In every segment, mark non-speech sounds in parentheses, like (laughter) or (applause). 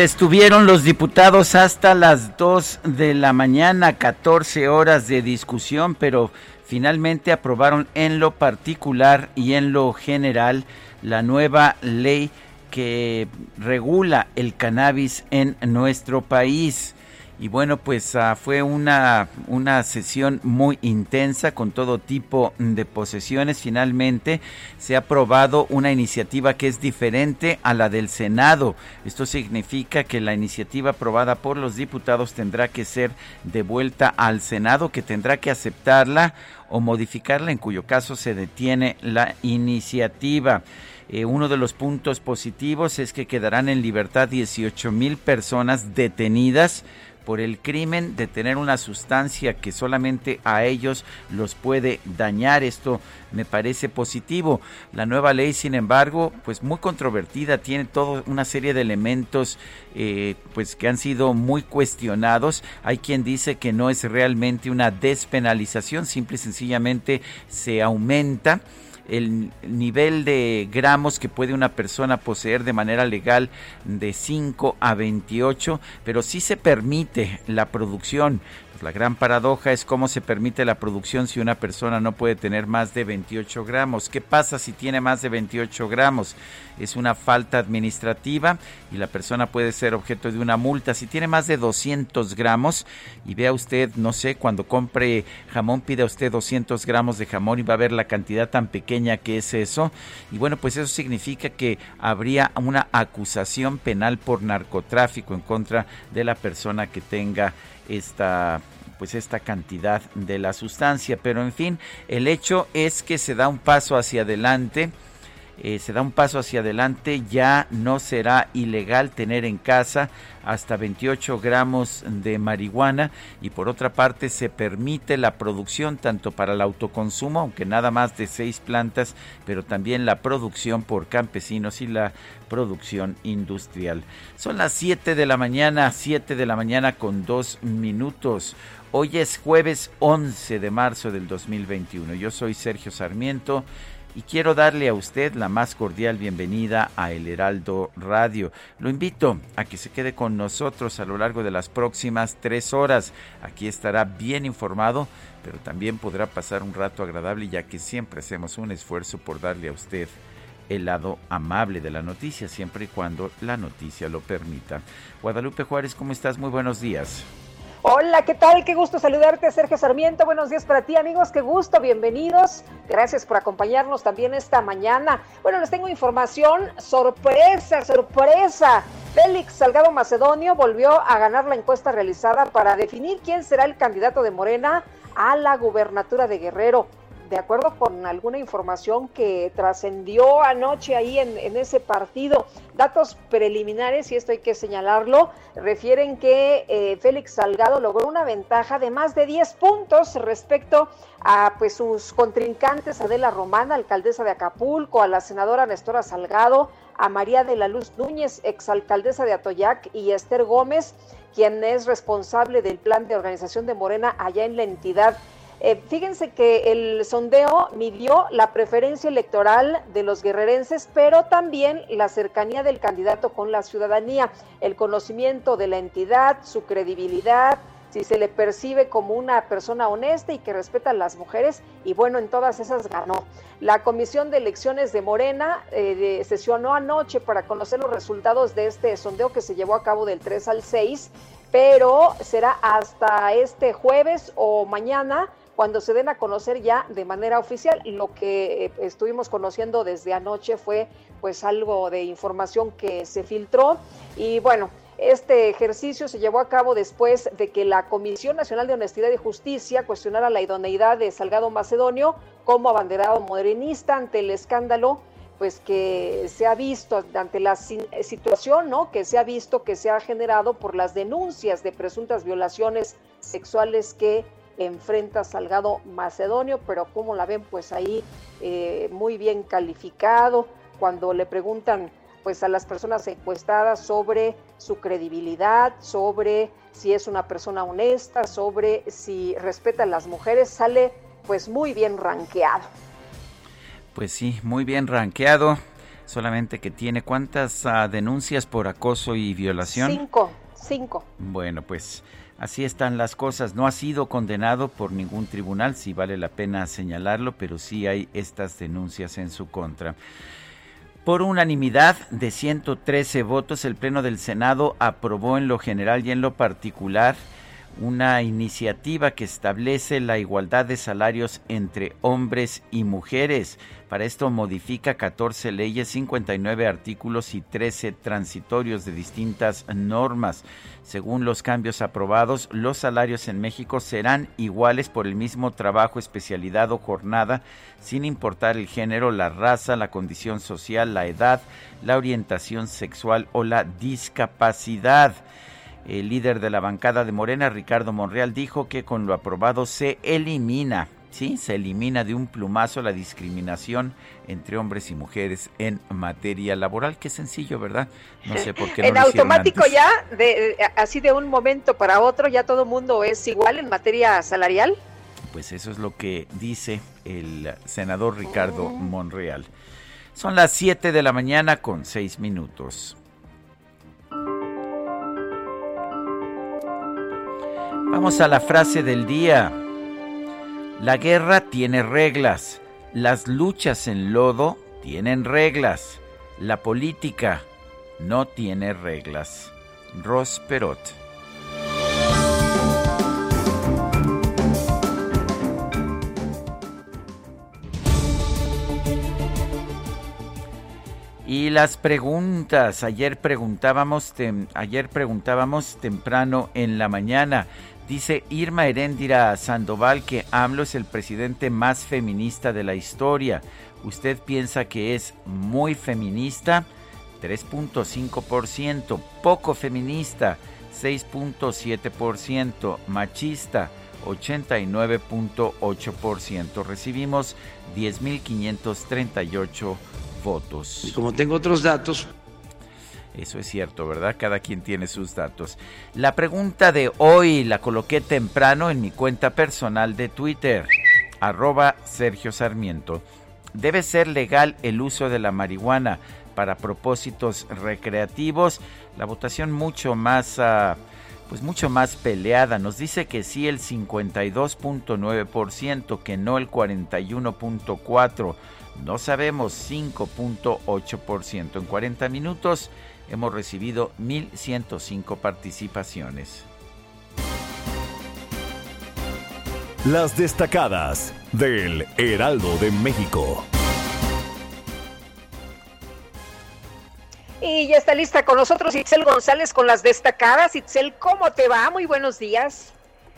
Estuvieron los diputados hasta las 2 de la mañana, 14 horas de discusión, pero finalmente aprobaron en lo particular y en lo general la nueva ley que regula el cannabis en nuestro país. Y bueno, pues uh, fue una, una sesión muy intensa con todo tipo de posesiones. Finalmente se ha aprobado una iniciativa que es diferente a la del Senado. Esto significa que la iniciativa aprobada por los diputados tendrá que ser devuelta al Senado, que tendrá que aceptarla o modificarla, en cuyo caso se detiene la iniciativa. Eh, uno de los puntos positivos es que quedarán en libertad 18 mil personas detenidas por el crimen de tener una sustancia que solamente a ellos los puede dañar. Esto me parece positivo. La nueva ley, sin embargo, pues muy controvertida, tiene toda una serie de elementos eh, pues que han sido muy cuestionados. Hay quien dice que no es realmente una despenalización, simple y sencillamente se aumenta el nivel de gramos que puede una persona poseer de manera legal de 5 a 28, pero sí se permite la producción la gran paradoja es cómo se permite la producción si una persona no puede tener más de 28 gramos. ¿Qué pasa si tiene más de 28 gramos? Es una falta administrativa y la persona puede ser objeto de una multa. Si tiene más de 200 gramos y vea usted, no sé, cuando compre jamón pida usted 200 gramos de jamón y va a ver la cantidad tan pequeña que es eso. Y bueno, pues eso significa que habría una acusación penal por narcotráfico en contra de la persona que tenga esta pues esta cantidad de la sustancia. Pero en fin, el hecho es que se da un paso hacia adelante. Eh, se da un paso hacia adelante, ya no será ilegal tener en casa hasta 28 gramos de marihuana y por otra parte se permite la producción tanto para el autoconsumo, aunque nada más de seis plantas, pero también la producción por campesinos y la producción industrial. Son las 7 de la mañana, 7 de la mañana con dos minutos. Hoy es jueves 11 de marzo del 2021. Yo soy Sergio Sarmiento y quiero darle a usted la más cordial bienvenida a El Heraldo Radio. Lo invito a que se quede con nosotros a lo largo de las próximas tres horas. Aquí estará bien informado, pero también podrá pasar un rato agradable ya que siempre hacemos un esfuerzo por darle a usted el lado amable de la noticia, siempre y cuando la noticia lo permita. Guadalupe Juárez, ¿cómo estás? Muy buenos días. Hola, ¿qué tal? Qué gusto saludarte, Sergio Sarmiento. Buenos días para ti, amigos. Qué gusto, bienvenidos. Gracias por acompañarnos también esta mañana. Bueno, les tengo información. Sorpresa, sorpresa. Félix Salgado Macedonio volvió a ganar la encuesta realizada para definir quién será el candidato de Morena a la gubernatura de Guerrero de acuerdo con alguna información que trascendió anoche ahí en, ese partido, datos preliminares, y esto hay que señalarlo, refieren que eh, Félix Salgado logró una ventaja de más de 10 puntos respecto a pues sus contrincantes, Adela Romana, alcaldesa de Acapulco, a la senadora Nestora Salgado, a María de la Luz Núñez, exalcaldesa de Atoyac, y Esther Gómez, quien es responsable del plan de organización de Morena allá en la entidad. Eh, fíjense que el sondeo midió la preferencia electoral de los guerrerenses, pero también la cercanía del candidato con la ciudadanía, el conocimiento de la entidad, su credibilidad, si se le percibe como una persona honesta y que respeta a las mujeres, y bueno, en todas esas ganó. La Comisión de Elecciones de Morena eh, sesionó anoche para conocer los resultados de este sondeo que se llevó a cabo del 3 al 6, pero será hasta este jueves o mañana cuando se den a conocer ya de manera oficial. Lo que eh, estuvimos conociendo desde anoche fue pues algo de información que se filtró y bueno, este ejercicio se llevó a cabo después de que la Comisión Nacional de Honestidad y Justicia cuestionara la idoneidad de Salgado Macedonio como abanderado morenista ante el escándalo pues que se ha visto ante la situación, ¿no? Que se ha visto que se ha generado por las denuncias de presuntas violaciones sexuales que enfrenta Salgado Macedonio, pero como la ven, pues ahí eh, muy bien calificado. Cuando le preguntan pues a las personas encuestadas sobre su credibilidad, sobre si es una persona honesta, sobre si respeta a las mujeres, sale pues muy bien ranqueado. Pues sí, muy bien ranqueado. Solamente que tiene cuántas ah, denuncias por acoso y violación. Cinco, cinco. Bueno, pues así están las cosas. No ha sido condenado por ningún tribunal, si vale la pena señalarlo, pero sí hay estas denuncias en su contra. Por unanimidad de 113 votos, el Pleno del Senado aprobó en lo general y en lo particular una iniciativa que establece la igualdad de salarios entre hombres y mujeres. Para esto modifica 14 leyes, 59 artículos y 13 transitorios de distintas normas. Según los cambios aprobados, los salarios en México serán iguales por el mismo trabajo, especialidad o jornada, sin importar el género, la raza, la condición social, la edad, la orientación sexual o la discapacidad. El líder de la bancada de Morena, Ricardo Monreal, dijo que con lo aprobado se elimina, sí, se elimina de un plumazo la discriminación entre hombres y mujeres en materia laboral. Qué sencillo, ¿verdad? No sé por qué no En automático ya, de, así de un momento para otro, ya todo el mundo es igual en materia salarial. Pues eso es lo que dice el senador Ricardo. Monreal. Son las 7 de la mañana con 6 minutos. Vamos a la frase del día. La guerra tiene reglas. Las luchas en lodo tienen reglas. La política no tiene reglas. Ross Perot. Y las preguntas, ayer preguntábamos, ayer preguntábamos temprano en la mañana, Dice Irma Heréndira Sandoval que AMLO es el presidente más feminista de la historia. ¿Usted piensa que es muy feminista? 3.5%. Poco feminista. 6.7%. Machista. 89.8%. Recibimos 10.538 votos. Y como tengo otros datos, eso es cierto, ¿verdad? Cada quien tiene sus datos. La pregunta de hoy la coloqué temprano en mi cuenta personal de Twitter, arroba Sergio Sarmiento. ¿Debe ser legal el uso de la marihuana para propósitos recreativos? La votación mucho más... Ah, pues mucho más peleada. Nos dice que sí el 52.9%, que no el 41.4%. No sabemos 5.8%. En 40 minutos hemos recibido 1.105 participaciones. Las destacadas del Heraldo de México. Y ya está lista con nosotros Itzel González con las destacadas. Itzel, ¿cómo te va? Muy buenos días.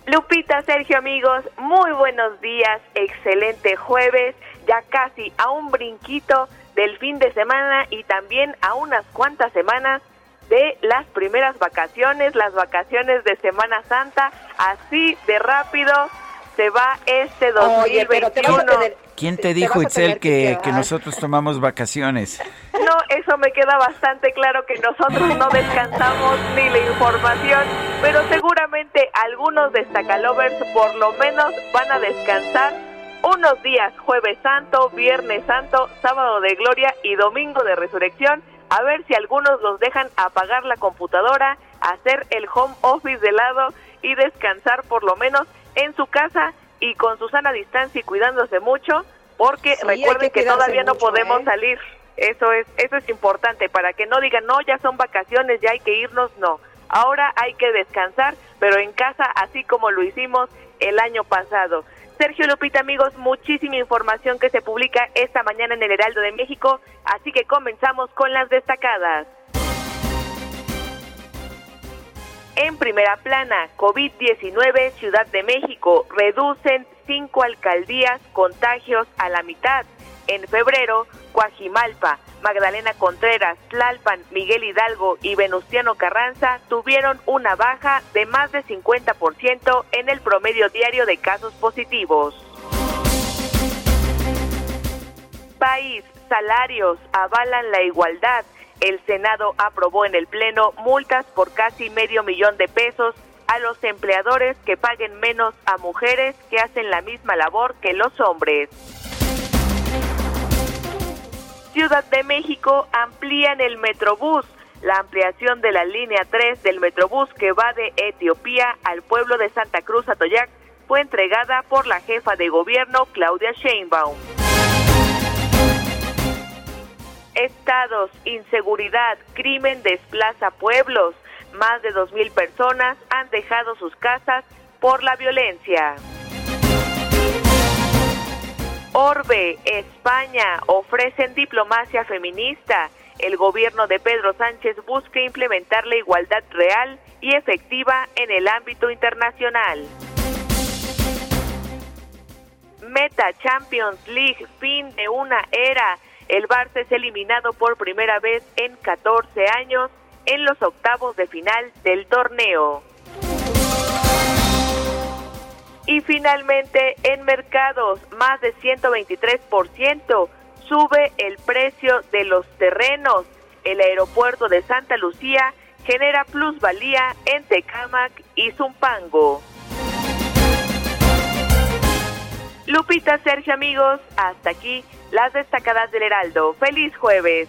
Lupita, Sergio, amigos, muy buenos días. Excelente jueves, ya casi a un brinquito del fin de semana y también a unas cuantas semanas de las primeras vacaciones, las vacaciones de Semana Santa, así de rápido se va este 2021. ¿Quién te dijo, Itzel, que, que, nosotros tomamos vacaciones? No, eso me queda bastante claro que nosotros no descansamos ni la información, pero seguramente algunos destacalovers por lo menos van a descansar unos días, jueves santo, viernes santo, sábado de gloria y domingo de resurrección, a ver si algunos los dejan apagar la computadora, hacer el home office de lado y descansar por lo menos en su casa y con su sana distancia y cuidándose mucho, porque recuerden que, todavía no podemos ¿eh? salir. Eso es, eso es importante para que no digan, no, ya son vacaciones, ya hay que irnos, no. Ahora hay que descansar, pero en casa, así como lo hicimos el año pasado. Sergio Lupita, amigos, muchísima información que se publica esta mañana en el Heraldo de México, así que comenzamos con las destacadas. En primera plana, COVID-19, Ciudad de México, reducen cinco alcaldías contagios a la mitad. En febrero, Coajimalpa, Magdalena Contreras, Tlalpan, Miguel Hidalgo y Venustiano Carranza tuvieron una baja de más de 50% en el promedio diario de casos positivos. País, salarios avalan la igualdad. El Senado aprobó en el Pleno multas por casi medio millón de pesos a los empleadores que paguen menos a mujeres que hacen la misma labor que los hombres. Ciudad de México amplían el Metrobús. La ampliación de la línea 3 del Metrobús que va de Etiopía al pueblo de Santa Cruz Atoyac fue entregada por la jefa de gobierno Claudia Sheinbaum. Estados, inseguridad, crimen desplaza pueblos. Más de 2.000 personas han dejado sus casas por la violencia. Orbe, España, ofrecen diplomacia feminista. El gobierno de Pedro Sánchez busca implementar la igualdad real y efectiva en el ámbito internacional. Meta Champions League, fin de una era. El Barça es eliminado por primera vez en 14 años en los octavos de final del torneo. Y finalmente, en mercados, más de 123% sube el precio de los terrenos. El aeropuerto de Santa Lucía genera plusvalía en Tecámac y Zumpango. Lupita, Sergio, amigos, hasta aquí las destacadas del Heraldo. Feliz jueves.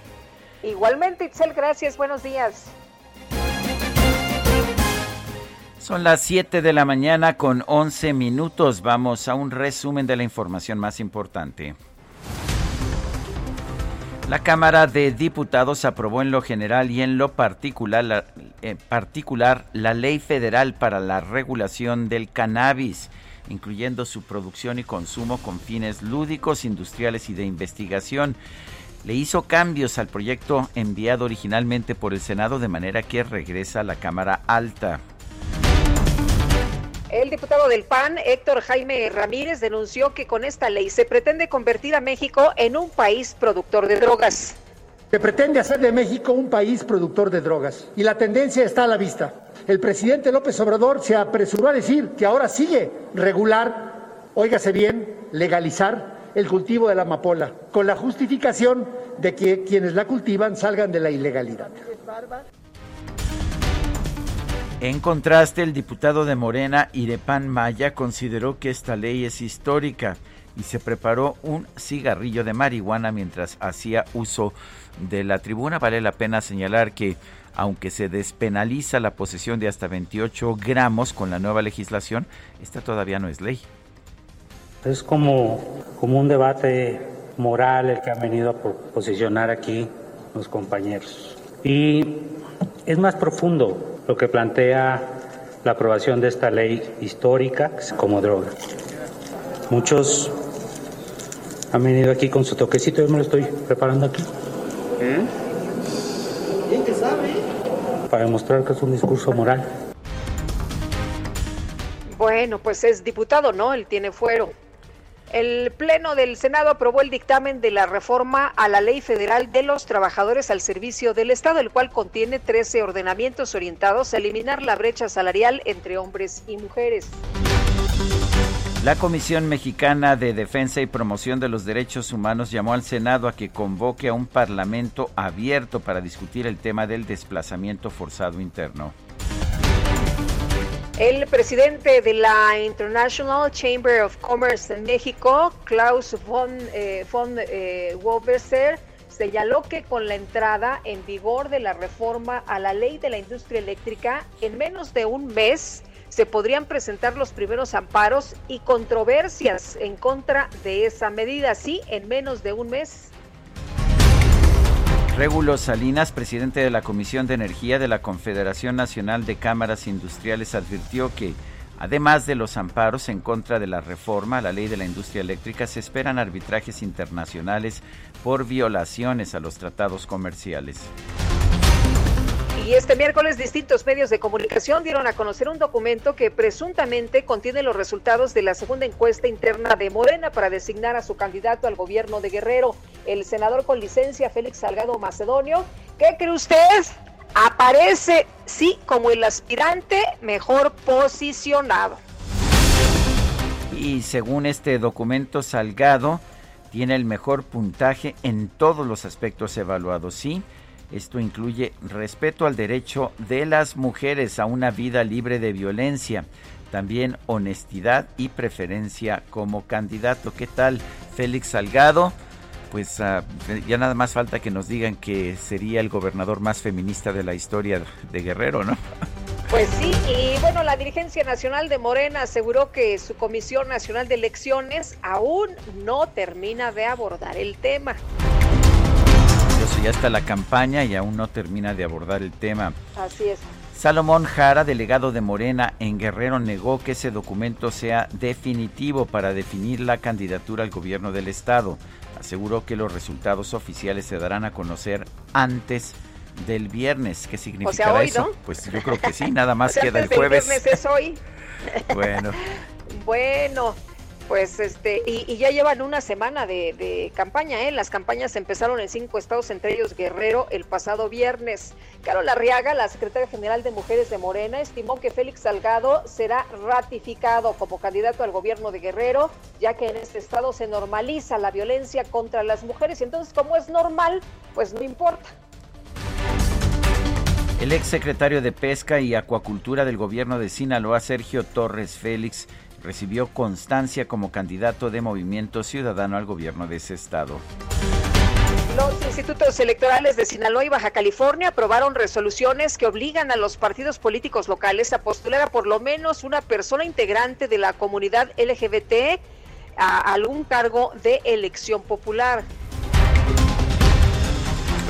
Igualmente, Itzel, gracias. Buenos días. Son las 7 de la mañana con 11 minutos. Vamos a un resumen de la información más importante. La Cámara de Diputados aprobó en lo general y en lo particular la, eh, particular la Ley Federal para la Regulación del Cannabis, incluyendo su producción y consumo con fines lúdicos, industriales y de investigación. Le hizo cambios al proyecto enviado originalmente por el Senado de manera que regresa a la Cámara Alta. El diputado del PAN, Héctor Jaime Ramírez, denunció que con esta ley se pretende convertir a México en un país productor de drogas. Se pretende hacer de México un país productor de drogas y la tendencia está a la vista. El presidente López Obrador se apresuró a decir que ahora sigue regular, óigase bien, legalizar el cultivo de la amapola, con la justificación de que quienes la cultivan salgan de la ilegalidad. En contraste, el diputado de Morena, Irepan Maya, consideró que esta ley es histórica y se preparó un cigarrillo de marihuana mientras hacía uso de la tribuna. Vale la pena señalar que aunque se despenaliza la posesión de hasta 28 gramos con la nueva legislación, esta todavía no es ley. Es como, como un debate moral el que han venido a posicionar aquí los compañeros. Y es más profundo lo que plantea la aprobación de esta ley histórica como droga. Muchos han venido aquí con su toquecito, yo me lo estoy preparando aquí. ¿Eh? sabe? Para demostrar que es un discurso moral. Bueno, pues es diputado, ¿no? Él tiene fuero. El Pleno del Senado aprobó el dictamen de la reforma a la Ley Federal de los Trabajadores al Servicio del Estado, el cual contiene 13 ordenamientos orientados a eliminar la brecha salarial entre hombres y mujeres. La Comisión Mexicana de Defensa y Promoción de los Derechos Humanos llamó al Senado a que convoque a un parlamento abierto para discutir el tema del desplazamiento forzado interno. El presidente de la International Chamber of Commerce en México, Klaus von, eh, von eh, señaló que con la entrada en vigor de la reforma a la ley de la industria eléctrica, en menos de un mes se podrían presentar los primeros amparos y controversias en contra de esa medida, sí, en menos de un mes. Regulo Salinas, presidente de la Comisión de Energía de la Confederación Nacional de Cámaras Industriales, advirtió que, además de los amparos en contra de la reforma a la ley de la industria eléctrica, se esperan arbitrajes internacionales por violaciones a los tratados comerciales. Y este miércoles distintos medios de comunicación dieron a conocer un documento que presuntamente contiene los resultados de la segunda encuesta interna de Morena para designar a su candidato al gobierno de Guerrero, el senador con licencia Félix Salgado Macedonio. ¿Qué cree usted? Aparece, sí, como el aspirante mejor posicionado. Y según este documento, Salgado tiene el mejor puntaje en todos los aspectos evaluados, sí esto incluye respeto al derecho de las mujeres a una vida libre de violencia, también honestidad y preferencia como candidato. ¿Qué tal, Félix Salgado? Pues ah, ya nada más falta que nos digan que sería el gobernador más feminista de la historia de Guerrero, ¿no? Pues sí, y bueno, la dirigencia nacional de Morena aseguró que su Comisión Nacional de Elecciones aún no termina de abordar el tema ya está la campaña y aún no termina de abordar el tema. Así es. Salomón Jara, delegado de Morena en Guerrero, negó que ese documento sea definitivo para definir la candidatura al gobierno del estado. Aseguró que los resultados oficiales se darán a conocer antes del viernes. ¿Qué significa eso? Pues yo creo que sí, nada (laughs) más queda el jueves. El viernes es hoy. (laughs) bueno. bueno, pues este, y, ya llevan una semana de, campaña, ¿eh? Las campañas empezaron en cinco estados, entre ellos Guerrero, el pasado viernes. Carol Arriaga, la secretaria general de Mujeres de Morena, estimó que Félix Salgado será ratificado como candidato al gobierno de Guerrero, ya que en este estado se normaliza la violencia contra las mujeres. Y entonces, como es normal, pues no importa. El ex secretario de Pesca y Acuacultura del gobierno de Sinaloa, Sergio Torres Félix, recibió constancia como candidato de Movimiento Ciudadano al gobierno de ese estado. Los institutos electorales de Sinaloa y Baja California aprobaron resoluciones que obligan a los partidos políticos locales a postular a por lo menos una persona integrante de la comunidad LGBT a algún cargo de elección popular.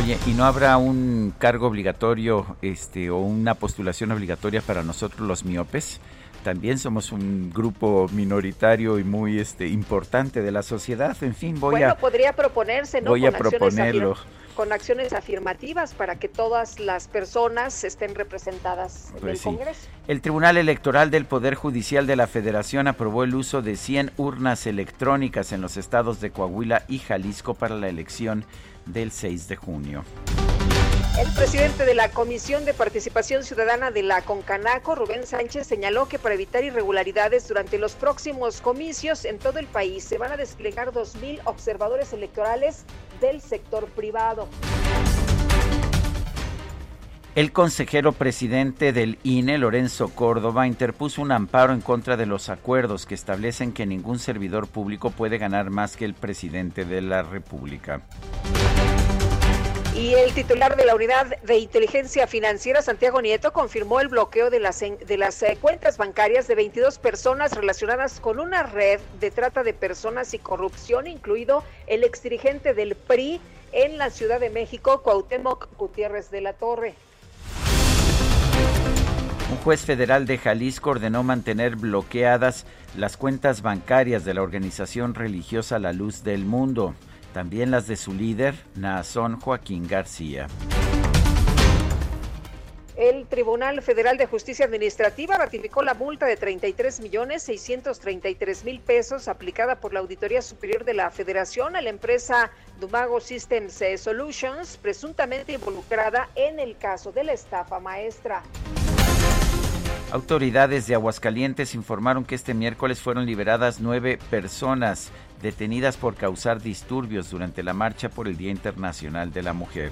Oye, ¿y no habrá un cargo obligatorio este, o una postulación obligatoria para nosotros los miopes? También somos un grupo minoritario y muy este importante de la sociedad. En fin, voy bueno, a podría proponerse, ¿no? Voy con a proponerlo. Con acciones afirmativas para que todas las personas estén representadas en pues el Congreso. El Tribunal Electoral del Poder Judicial de la Federación aprobó el uso de 100 urnas electrónicas en los estados de Coahuila y Jalisco para la elección del 6 de junio. El presidente de la Comisión de Participación Ciudadana de la Concanaco, Rubén Sánchez, señaló que para evitar irregularidades durante los próximos comicios en todo el país se van a desplegar 2.000 observadores electorales del sector privado. El consejero presidente del INE, Lorenzo Córdoba, interpuso un amparo en contra de los acuerdos que establecen que ningún servidor público puede ganar más que el presidente de la República. Y el titular de la Unidad de Inteligencia Financiera, Santiago Nieto, confirmó el bloqueo de las, de las eh, cuentas bancarias de 22 personas relacionadas con una red de trata de personas y corrupción, incluido el exdirigente del PRI en la Ciudad de México, Cuauhtémoc Gutiérrez de la Torre. Un juez federal de Jalisco ordenó mantener bloqueadas las cuentas bancarias de la organización religiosa La Luz del Mundo también las de su líder, Naasón Joaquín García. El Tribunal Federal de Justicia Administrativa ratificó la multa de 33 millones 633 mil pesos aplicada por la Auditoría Superior de la Federación a la empresa Dumago Systems Solutions, presuntamente involucrada en el caso de la estafa maestra. Autoridades de Aguascalientes informaron que este miércoles fueron liberadas nueve personas detenidas por causar disturbios durante la marcha por el Día Internacional de la Mujer.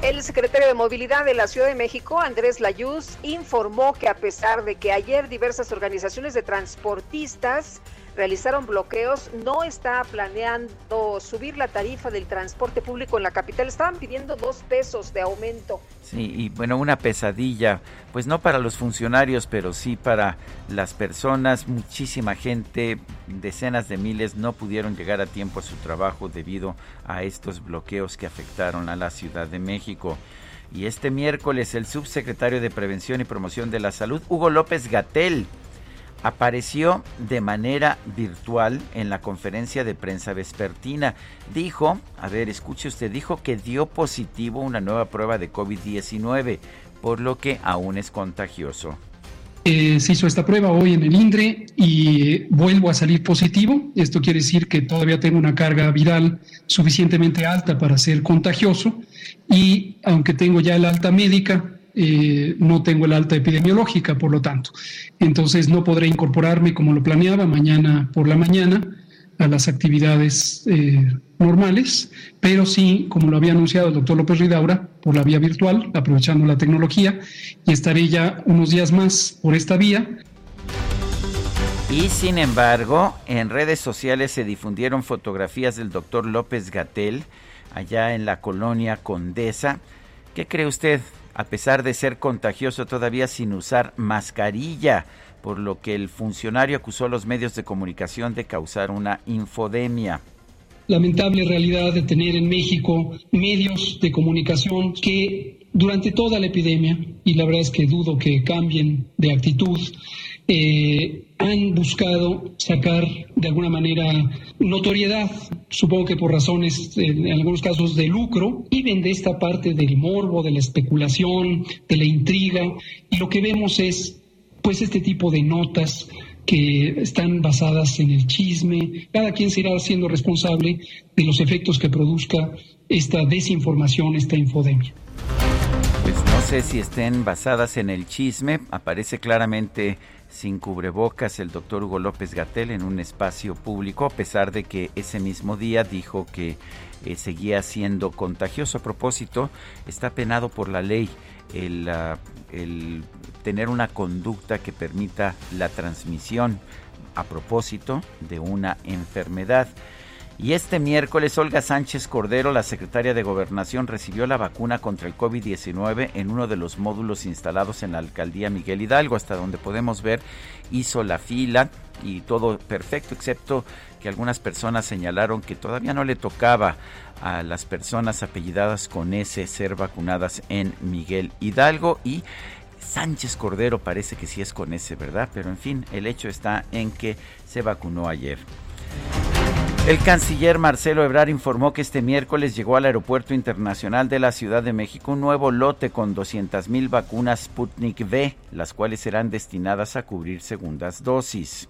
El secretario de Movilidad de la Ciudad de México, Andrés Layuz, informó que a pesar de que ayer diversas organizaciones de transportistas realizaron bloqueos, no está planeando subir la tarifa del transporte público en la capital. Estaban pidiendo dos pesos de aumento. Sí, y bueno, una pesadilla, pues no para los funcionarios, pero sí para las personas. Muchísima gente, decenas de miles, no pudieron llegar a tiempo a su trabajo debido a estos bloqueos que afectaron a la Ciudad de México. Y este miércoles el subsecretario de Prevención y Promoción de la Salud, Hugo López Gatel, apareció de manera virtual en la conferencia de prensa vespertina. Dijo, a ver, escuche usted, dijo que dio positivo una nueva prueba de COVID-19, por lo que aún es contagioso. Eh, se hizo esta prueba hoy en el INDRE y vuelvo a salir positivo. Esto quiere decir que todavía tengo una carga viral suficientemente alta para ser contagioso y aunque tengo ya el alta médica, eh, no tengo el alta epidemiológica, por lo tanto. Entonces no podré incorporarme como lo planeaba mañana por la mañana a las actividades eh, normales, pero sí, como lo había anunciado el doctor López Ridaura, por la vía virtual, aprovechando la tecnología, y estaré ya unos días más por esta vía. Y sin embargo, en redes sociales se difundieron fotografías del doctor López Gatel allá en la colonia Condesa. ¿Qué cree usted? A pesar de ser contagioso todavía sin usar mascarilla, por lo que el funcionario acusó a los medios de comunicación de causar una infodemia. Lamentable realidad de tener en México medios de comunicación que durante toda la epidemia, y la verdad es que dudo que cambien de actitud, eh, han buscado sacar de alguna manera notoriedad, supongo que por razones, en algunos casos, de lucro, viven de esta parte del morbo, de la especulación, de la intriga, y lo que vemos es pues este tipo de notas que están basadas en el chisme. Cada quien será siendo responsable de los efectos que produzca esta desinformación, esta infodemia. Pues no sé si estén basadas en el chisme, aparece claramente sin cubrebocas el doctor Hugo López Gatel en un espacio público, a pesar de que ese mismo día dijo que eh, seguía siendo contagioso. A propósito, está penado por la ley ah, el tener una conducta que permita la transmisión a propósito de una enfermedad. Y este miércoles Olga Sánchez Cordero, la secretaria de Gobernación, recibió la vacuna contra el COVID-19 en uno de los módulos instalados en la alcaldía Miguel Hidalgo, hasta donde podemos ver hizo la fila y todo perfecto, excepto que algunas personas señalaron que todavía no le tocaba a las personas apellidadas con ese ser vacunadas en Miguel Hidalgo y Sánchez Cordero parece que sí es con ese, ¿verdad? Pero en fin, el hecho está en que se vacunó ayer. El canciller Marcelo Ebrard informó que este miércoles llegó al Aeropuerto Internacional de la Ciudad de México un nuevo lote con 200.000 vacunas Sputnik V, las cuales serán destinadas a cubrir segundas dosis.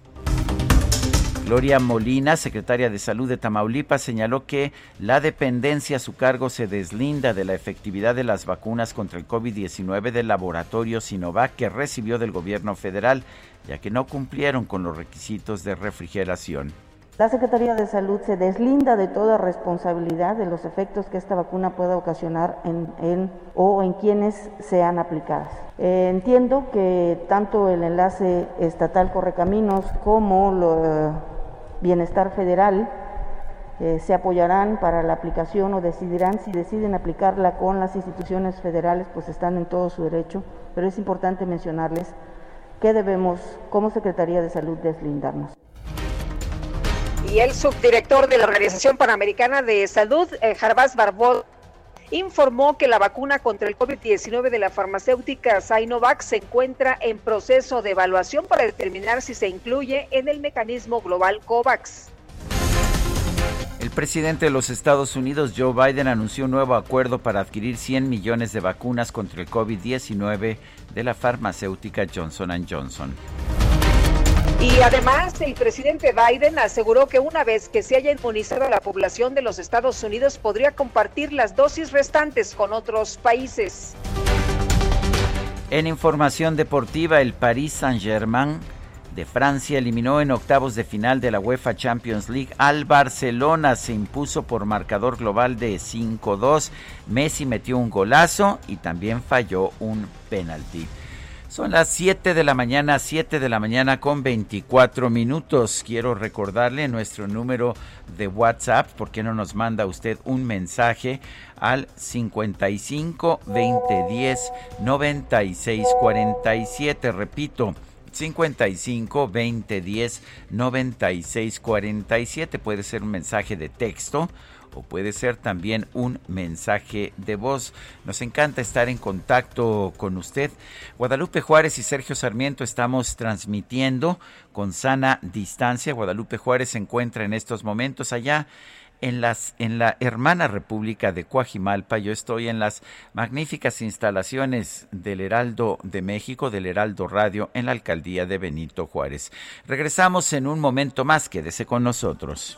Gloria Molina, secretaria de Salud de Tamaulipas, señaló que la dependencia a su cargo se deslinda de la efectividad de las vacunas contra el COVID-19 del laboratorio Sinovac que recibió del gobierno federal, ya que no cumplieron con los requisitos de refrigeración. La Secretaría de Salud se deslinda de toda responsabilidad de los efectos que esta vacuna pueda ocasionar en, o en quienes sean aplicadas. Eh, entiendo que tanto el enlace estatal Correcaminos como el Bienestar Federal eh, se apoyarán para la aplicación o decidirán si deciden aplicarla con las instituciones federales, pues están en todo su derecho, pero es importante mencionarles que debemos, como Secretaría de Salud, deslindarnos. Y el subdirector de la Organización Panamericana de Salud, eh, Jarbás Barbot, informó que la vacuna contra el COVID-19 de la farmacéutica Sinovac se encuentra en proceso de evaluación para determinar si se incluye en el mecanismo global COVAX. El presidente de los Estados Unidos, Joe Biden, anunció un nuevo acuerdo para adquirir 100 millones de vacunas contra el COVID-19 de la farmacéutica Johnson Johnson. Y además, el presidente Biden aseguró que una vez que se haya inmunizado a la población de los Estados Unidos, podría compartir las dosis restantes con otros países. En información deportiva, el Paris Saint-Germain de Francia eliminó en octavos de final de la UEFA Champions League al Barcelona. Se impuso por marcador global de 5-2. Messi metió un golazo y también falló un penalti. Son las 7 de la mañana, 7 de la mañana con 24 minutos. Quiero recordarle nuestro número de WhatsApp, ¿por qué no nos manda usted un mensaje al 55 20 10 96 47? Repito, 55 20 10 96 47. Puede ser un mensaje de texto puede ser también un mensaje de voz. Nos encanta estar en contacto con usted. Guadalupe Juárez y Sergio Sarmiento estamos transmitiendo con sana distancia. Guadalupe Juárez se encuentra en estos momentos allá en la hermana República de Coajimalpa. Yo estoy en las magníficas instalaciones del Heraldo de México, del Heraldo Radio, en la alcaldía de Benito Juárez. Regresamos en un momento más. Quédese con nosotros.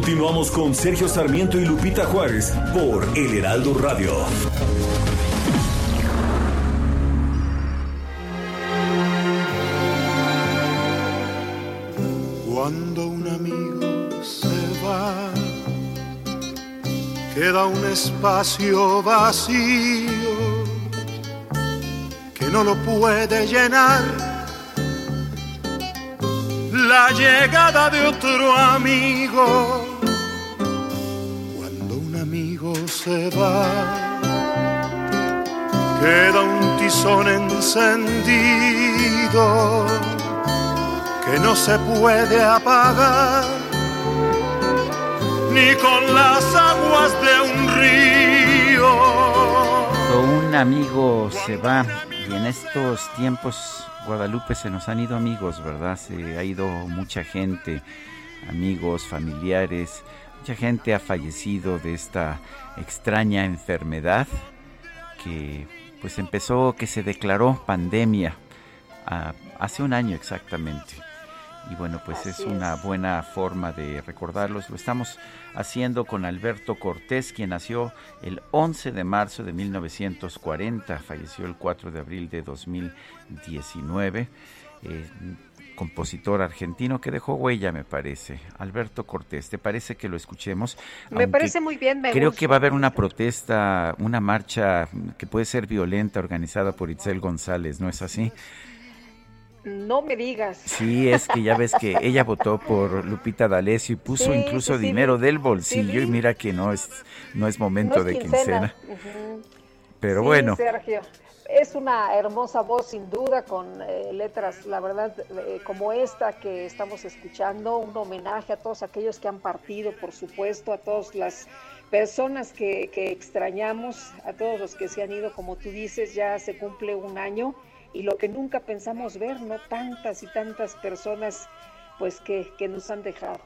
Continuamos con Sergio Sarmiento y Lupita Juárez por El Heraldo Radio. Cuando un amigo se va, queda un espacio vacío que no lo puede llenar la llegada de otro amigo. Cuando un amigo se va, queda un tizón encendido que no se puede apagar ni con las aguas de un río. Cuando un amigo se va y en estos tiempos Guadalupe se nos han ido amigos, ¿verdad? Se ha ido mucha gente, amigos, familiares, mucha gente ha fallecido de esta extraña enfermedad que pues empezó, que se declaró pandemia ah, hace un año exactamente. Y bueno, pues es una buena forma de recordarlos. Lo estamos haciendo con Alberto Cortés, quien nació el 11 de marzo de 1940, falleció el 4 de abril de 2019. Eh, compositor argentino que dejó huella, me parece. Alberto Cortés, ¿te parece que lo escuchemos? Me parece muy bien. Me creo que va a haber una protesta, una marcha que puede ser violenta organizada por Itzel González, ¿no es así? No me digas. Sí, es que ya ves que ella votó por Lupita D'Alessio y puso incluso dinero del bolsillo y mira que no es no es momento de quincena. Pero bueno. Sergio, es una hermosa voz sin duda con eh, letras, la verdad, eh, como esta que estamos escuchando, un homenaje a todos aquellos que han partido, por supuesto, a todas las personas que, que extrañamos, a todos los que se han ido, como tú dices, ya se cumple un año y lo que nunca pensamos ver, ¿no? Tantas y tantas personas pues que, que nos han dejado.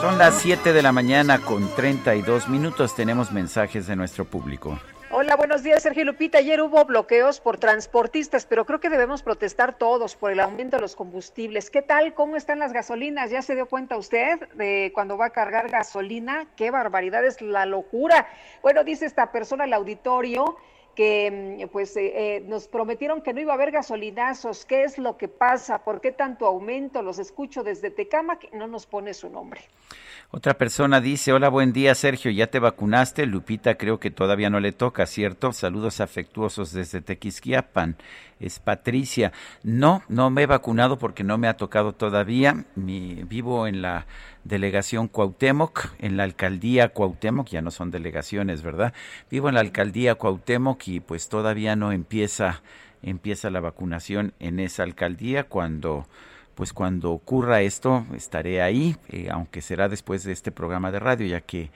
Son las 7 de la mañana con 32 minutos. Tenemos mensajes de nuestro público. Hola, buenos días, Sergio Lupita. Ayer hubo bloqueos por transportistas, pero creo que debemos protestar todos por el aumento de los combustibles. ¿Qué tal? ¿Cómo están las gasolinas? ¿Ya se dio cuenta usted de cuando va a cargar gasolina? ¡Qué barbaridad! Es la locura. Bueno, dice esta persona al auditorio que mm, pues eh, eh, nos prometieron que no iba a haber gasolinazos. ¿Qué es lo que pasa? ¿Por qué tanto aumento? Los escucho desde Tecama, que no nos pone su nombre. Otra persona dice, hola, buen día Sergio, ¿ya te vacunaste? Lupita creo que todavía no le toca, ¿cierto? Saludos afectuosos desde Tequisquiapan. Es Patricia. No, no me he vacunado porque no me ha tocado todavía. Mi, vivo en la delegación Cuauhtémoc, en la alcaldía Cuauhtémoc, ya no son delegaciones, ¿verdad? Vivo en la alcaldía Cuauhtémoc y pues todavía no empieza, empieza la vacunación en esa alcaldía cuando pues cuando ocurra esto estaré ahí, eh, aunque será después de este programa de radio, ya que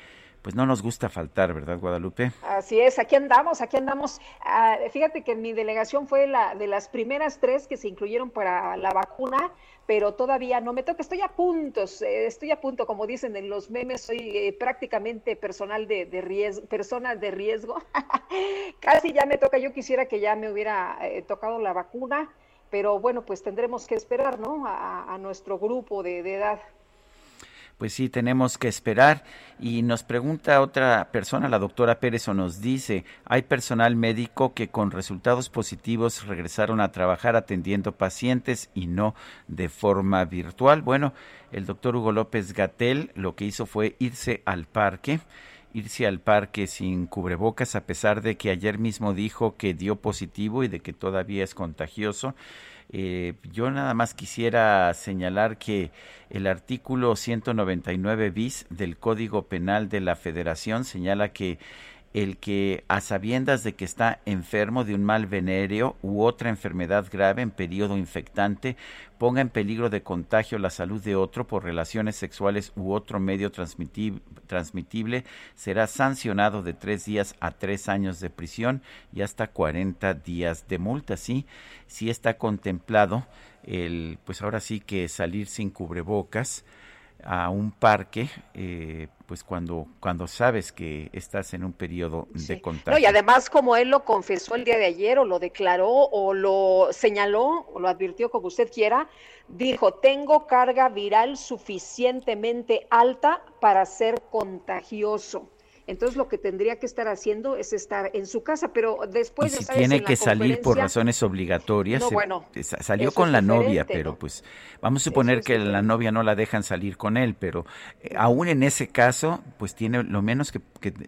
pues no nos gusta faltar, ¿verdad, Guadalupe? Así es, aquí andamos, aquí andamos. Ah, fíjate que mi delegación fue la de las primeras tres que se incluyeron para la vacuna pero todavía no me toca, estoy a puntos, eh, estoy a punto, como dicen en los memes, soy eh, prácticamente personal de, riesgo, persona de riesgo, (laughs) casi ya me toca, yo quisiera que ya me hubiera eh, tocado la vacuna, pero bueno, pues tendremos que esperar, ¿no? A, nuestro grupo de edad pues sí, tenemos que esperar. Y nos pregunta otra persona, la doctora Pérez, o nos dice, hay personal médico que con resultados positivos regresaron a trabajar atendiendo pacientes y no de forma virtual. Bueno, el doctor Hugo López Gatel lo que hizo fue irse al parque irse al parque sin cubrebocas a pesar de que ayer mismo dijo que dio positivo y de que todavía es contagioso. Eh, yo nada más quisiera señalar que el artículo 199 bis del Código Penal de la Federación señala que el que a sabiendas de que está enfermo de un mal venéreo u otra enfermedad grave en periodo infectante ponga en peligro de contagio la salud de otro por relaciones sexuales u otro medio transmitible será sancionado de tres días a tres años de prisión y hasta cuarenta días de multa. Sí, sí está contemplado el, pues ahora sí que salir sin cubrebocas a un parque, eh, pues cuando, cuando sabes que estás en un periodo de contagio. y además como él lo confesó el día de ayer o lo declaró o lo señaló o lo advirtió como usted quiera, dijo, tengo carga viral suficientemente alta para ser contagioso. Entonces lo que tendría que estar haciendo es estar en su casa, pero después y si tiene que salir por razones obligatorias, salió con la novia, pero pues vamos a suponer que la novia no la dejan salir con él, pero eh, aún en ese caso, pues tiene lo menos que,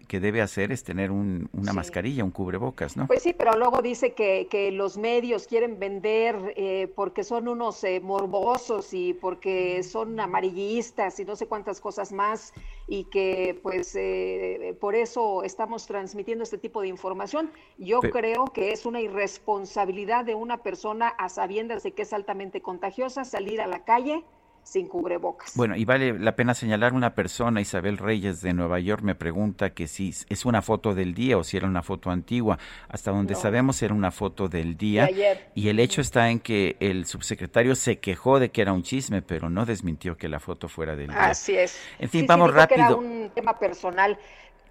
que, debe hacer es tener un, una mascarilla, un cubrebocas, ¿no? Pues sí, pero luego dice que, que los medios quieren vender eh, porque son unos eh, morbosos y porque son amarillistas y no sé cuántas cosas más y que pues eh, por eso estamos transmitiendo este tipo de información. Yo creo que es una irresponsabilidad de una persona a sabiendas de que es altamente contagiosa salir a la calle sin cubrebocas. Bueno, y vale la pena señalar una persona, Isabel Reyes de Nueva York, me pregunta que si es una foto del día o si era una foto antigua. Hasta donde sabemos era una foto del día. Y el hecho está en que el subsecretario se quejó de que era un chisme, pero no desmintió que la foto fuera del día. Así es. En fin, vamos rápido. era un tema personal.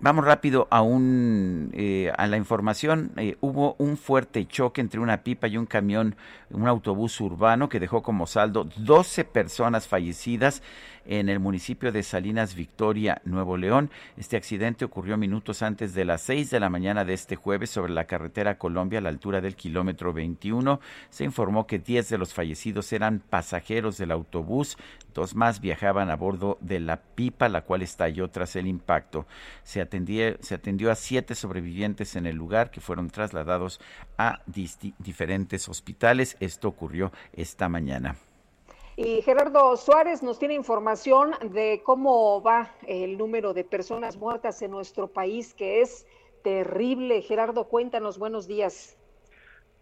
Vamos rápido a, un, eh, a la información. Eh, hubo un fuerte choque entre una pipa y un camión, un autobús urbano que dejó como saldo 12 personas fallecidas en el municipio de Salinas Victoria, Nuevo León. Este accidente ocurrió minutos antes de las 6 de la mañana de este jueves sobre la carretera Colombia a la altura del kilómetro 21. Se informó que 10 de los fallecidos eran pasajeros del autobús, dos más viajaban a bordo de la pipa, la cual estalló tras el impacto. Se, se atendió a siete sobrevivientes en el lugar que fueron trasladados a diferentes hospitales. Esto ocurrió esta mañana. Y Gerardo Suárez nos tiene información de cómo va el número de personas muertas en nuestro país, que es terrible. Gerardo, cuéntanos, buenos días.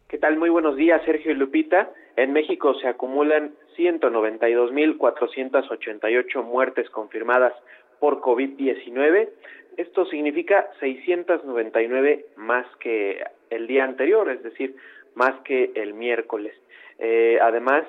¿Qué tal? Muy buenos días, Sergio y Lupita. En México se acumulan 192.488 muertes confirmadas por COVID-19. Esto significa 699 más que el día anterior, es decir, más que el miércoles. Eh, además,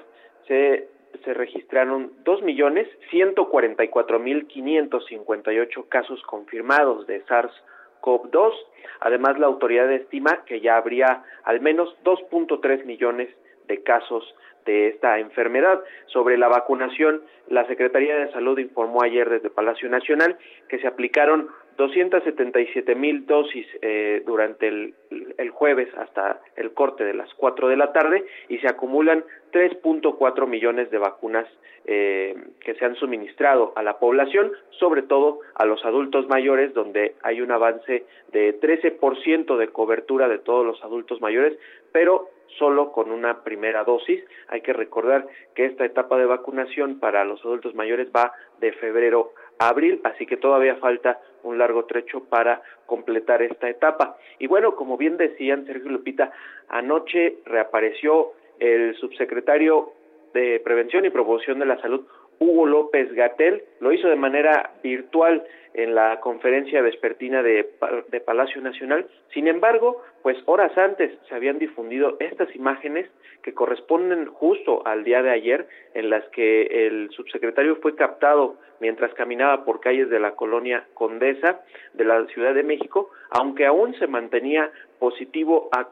se se registraron 2.144.558 casos confirmados de SARS-CoV-2. Además, la autoridad estima que ya habría al menos 2.3 millones de casos de esta enfermedad. Sobre la vacunación, la Secretaría de Salud informó ayer desde Palacio Nacional que se aplicaron 277 mil dosis eh, durante el, el, jueves hasta el corte de las 4 de la tarde y se acumulan 3.4 millones de vacunas eh, que se han suministrado a la población, sobre todo a los adultos mayores, donde hay un avance de 13% de cobertura de todos los adultos mayores, pero solo con una primera dosis. Hay que recordar que esta etapa de vacunación para los adultos mayores va de febrero abril, así que todavía falta un largo trecho para completar esta etapa. Y bueno, como bien decían Sergio Lupita, anoche reapareció el subsecretario de Prevención y Promoción de la Salud, Hugo López Gatel, lo hizo de manera virtual en la conferencia vespertina de, de, Palacio Nacional. Sin embargo, pues horas antes se habían difundido estas imágenes que corresponden justo al día de ayer, en las que el subsecretario fue captado mientras caminaba por calles de la colonia Condesa de la Ciudad de México, aunque aún se mantenía positivo a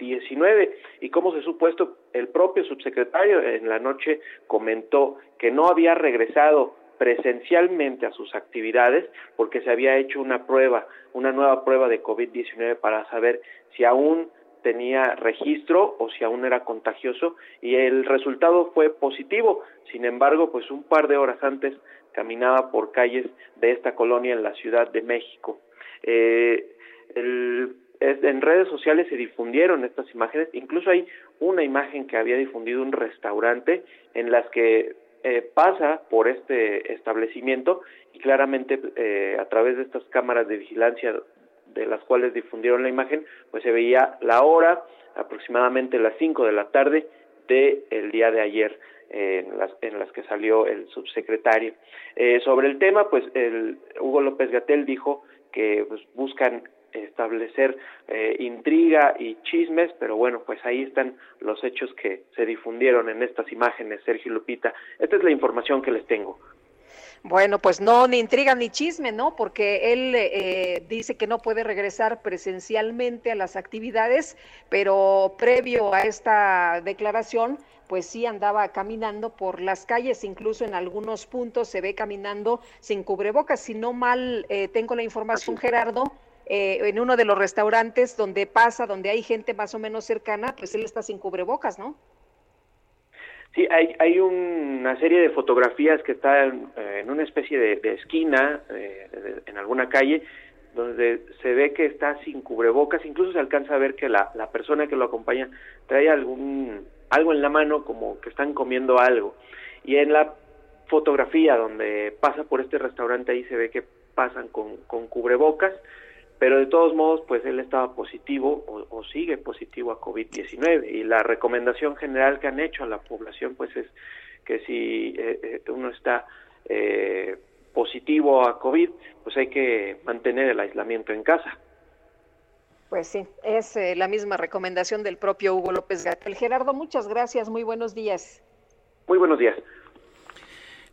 COVID-19. Y como se supuesto, el propio subsecretario en la noche comentó que no había regresado presencialmente a sus actividades porque se había hecho una prueba, una nueva prueba de COVID-19 para saber si aún tenía registro o si aún era contagioso y el resultado fue positivo. Sin embargo, pues un par de horas antes caminaba por calles de esta colonia en la Ciudad de México. Eh, en redes sociales se difundieron estas imágenes, incluso hay una imagen que había difundido un restaurante en las que eh, pasa por este establecimiento y claramente eh, a través de estas cámaras de vigilancia de las cuales difundieron la imagen, pues se veía la hora, aproximadamente las 5 de la tarde del el día de ayer en las, en las que salió el subsecretario. Eh, sobre el tema, pues el Hugo López Gatel dijo que pues, buscan establecer eh, intriga y chismes, pero bueno, pues ahí están los hechos que se difundieron en estas imágenes, Sergio Lupita. Esta es la información que les tengo. Bueno, pues no, ni intriga ni chisme, ¿no? Porque él eh, dice que no puede regresar presencialmente a las actividades, pero previo a esta declaración, pues sí andaba caminando por las calles, incluso en algunos puntos se ve caminando sin cubrebocas. Si no mal eh, tengo la información, Gerardo, eh, en uno de los restaurantes donde pasa, donde hay gente más o menos cercana, pues él está sin cubrebocas, ¿no? Sí, hay, hay una serie de fotografías que están en, una especie de, esquina, eh, en alguna calle, donde se ve que está sin cubrebocas, incluso se alcanza a ver que la, la persona que lo acompaña trae algún algo en la mano como que están comiendo algo. Y en la fotografía donde pasa por este restaurante ahí se ve que pasan con, con cubrebocas, pero de todos modos, pues él estaba positivo o, sigue positivo a COVID-19 y la recomendación general que han hecho a la población, pues es que si eh, eh, uno está eh, positivo a COVID, pues hay que mantener el aislamiento en casa. Pues sí, es la misma recomendación del propio Hugo López Gatel. Gerardo, muchas gracias, muy buenos días. Muy buenos días.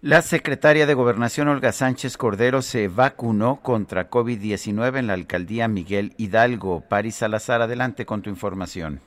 La secretaria de Gobernación Olga Sánchez Cordero se vacunó contra COVID-19 en la alcaldía Miguel Hidalgo. Paris Salazar, adelante con tu información.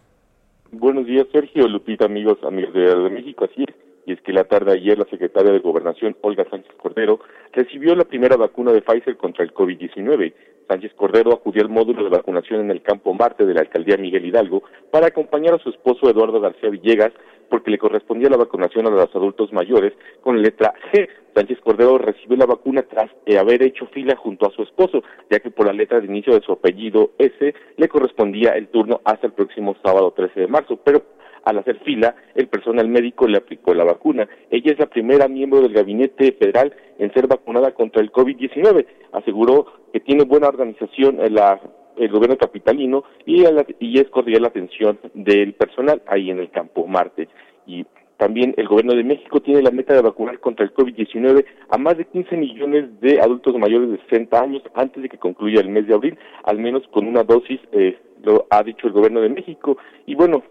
Buenos días, Sergio, Lupita, amigos, amigos de, de México. Así es, y es que la tarde ayer la secretaria de Gobernación Olga Sánchez Cordero recibió la primera vacuna de Pfizer contra el COVID-19. Sánchez Cordero acudió al módulo de vacunación en el campo Marte de la alcaldía Miguel Hidalgo para acompañar a su esposo Eduardo García Villegas porque le correspondía la vacunación a los adultos mayores con letra G. Sánchez Cordero recibió la vacuna tras haber hecho fila junto a su esposo, ya que por la letra de inicio de su apellido S le correspondía el turno hasta el próximo sábado 13 de marzo, pero al hacer fila, el personal médico le aplicó la vacuna. Ella es la primera miembro del gabinete federal en ser vacunada contra el COVID-19. Aseguró que tiene buena organización la el gobierno capitalino y, y es cordial la atención del personal ahí en el campo Marte. Y también el gobierno de México tiene la meta de vacunar contra el COVID-19 a más de 15 millones de adultos mayores de 60 años antes de que concluya el mes de abril, al menos con una dosis, eh, lo ha dicho el gobierno de México. Y bueno,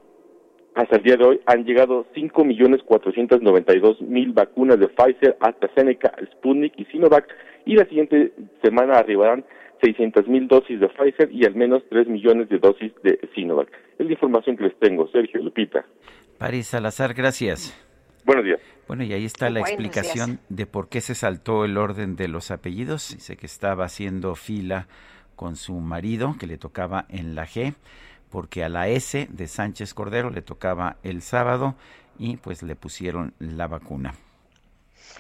hasta el día de hoy han llegado 5.492.000 vacunas de Pfizer, AstraZeneca, Sputnik y Sinovac y la siguiente semana arribarán 600.000 dosis de Pfizer y al menos 3 millones de dosis de Sinovac. Es la información que les tengo, Sergio Lupita. París Salazar, gracias. Buenos días. Bueno, y ahí está la explicación de por qué se saltó el orden de los apellidos. Dice que estaba haciendo fila con su marido, que le tocaba en la G porque a la S de Sánchez Cordero le tocaba el sábado y pues le pusieron la vacuna.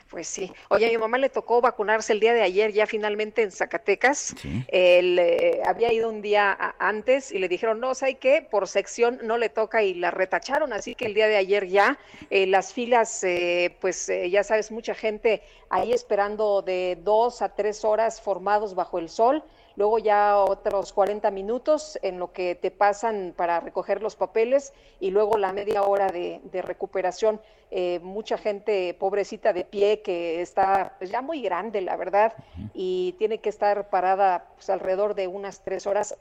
Pues sí. Oye, a mi mamá le tocó vacunarse el día de ayer, ya finalmente en Zacatecas. Él eh, había ido un día antes y le dijeron, no, ¿sabe qué? Por sección no le toca y la retacharon. Así que el día de ayer ya eh, las filas, eh, pues ya sabes, mucha gente ahí esperando de dos a tres horas formados bajo el sol luego ya otros 40 minutos en lo que te pasan para recoger los papeles y luego la media hora de, recuperación. Eh, mucha gente pobrecita de pie que está pues, ya muy grande, la verdad, y tiene que estar parada pues, alrededor de unas tres horas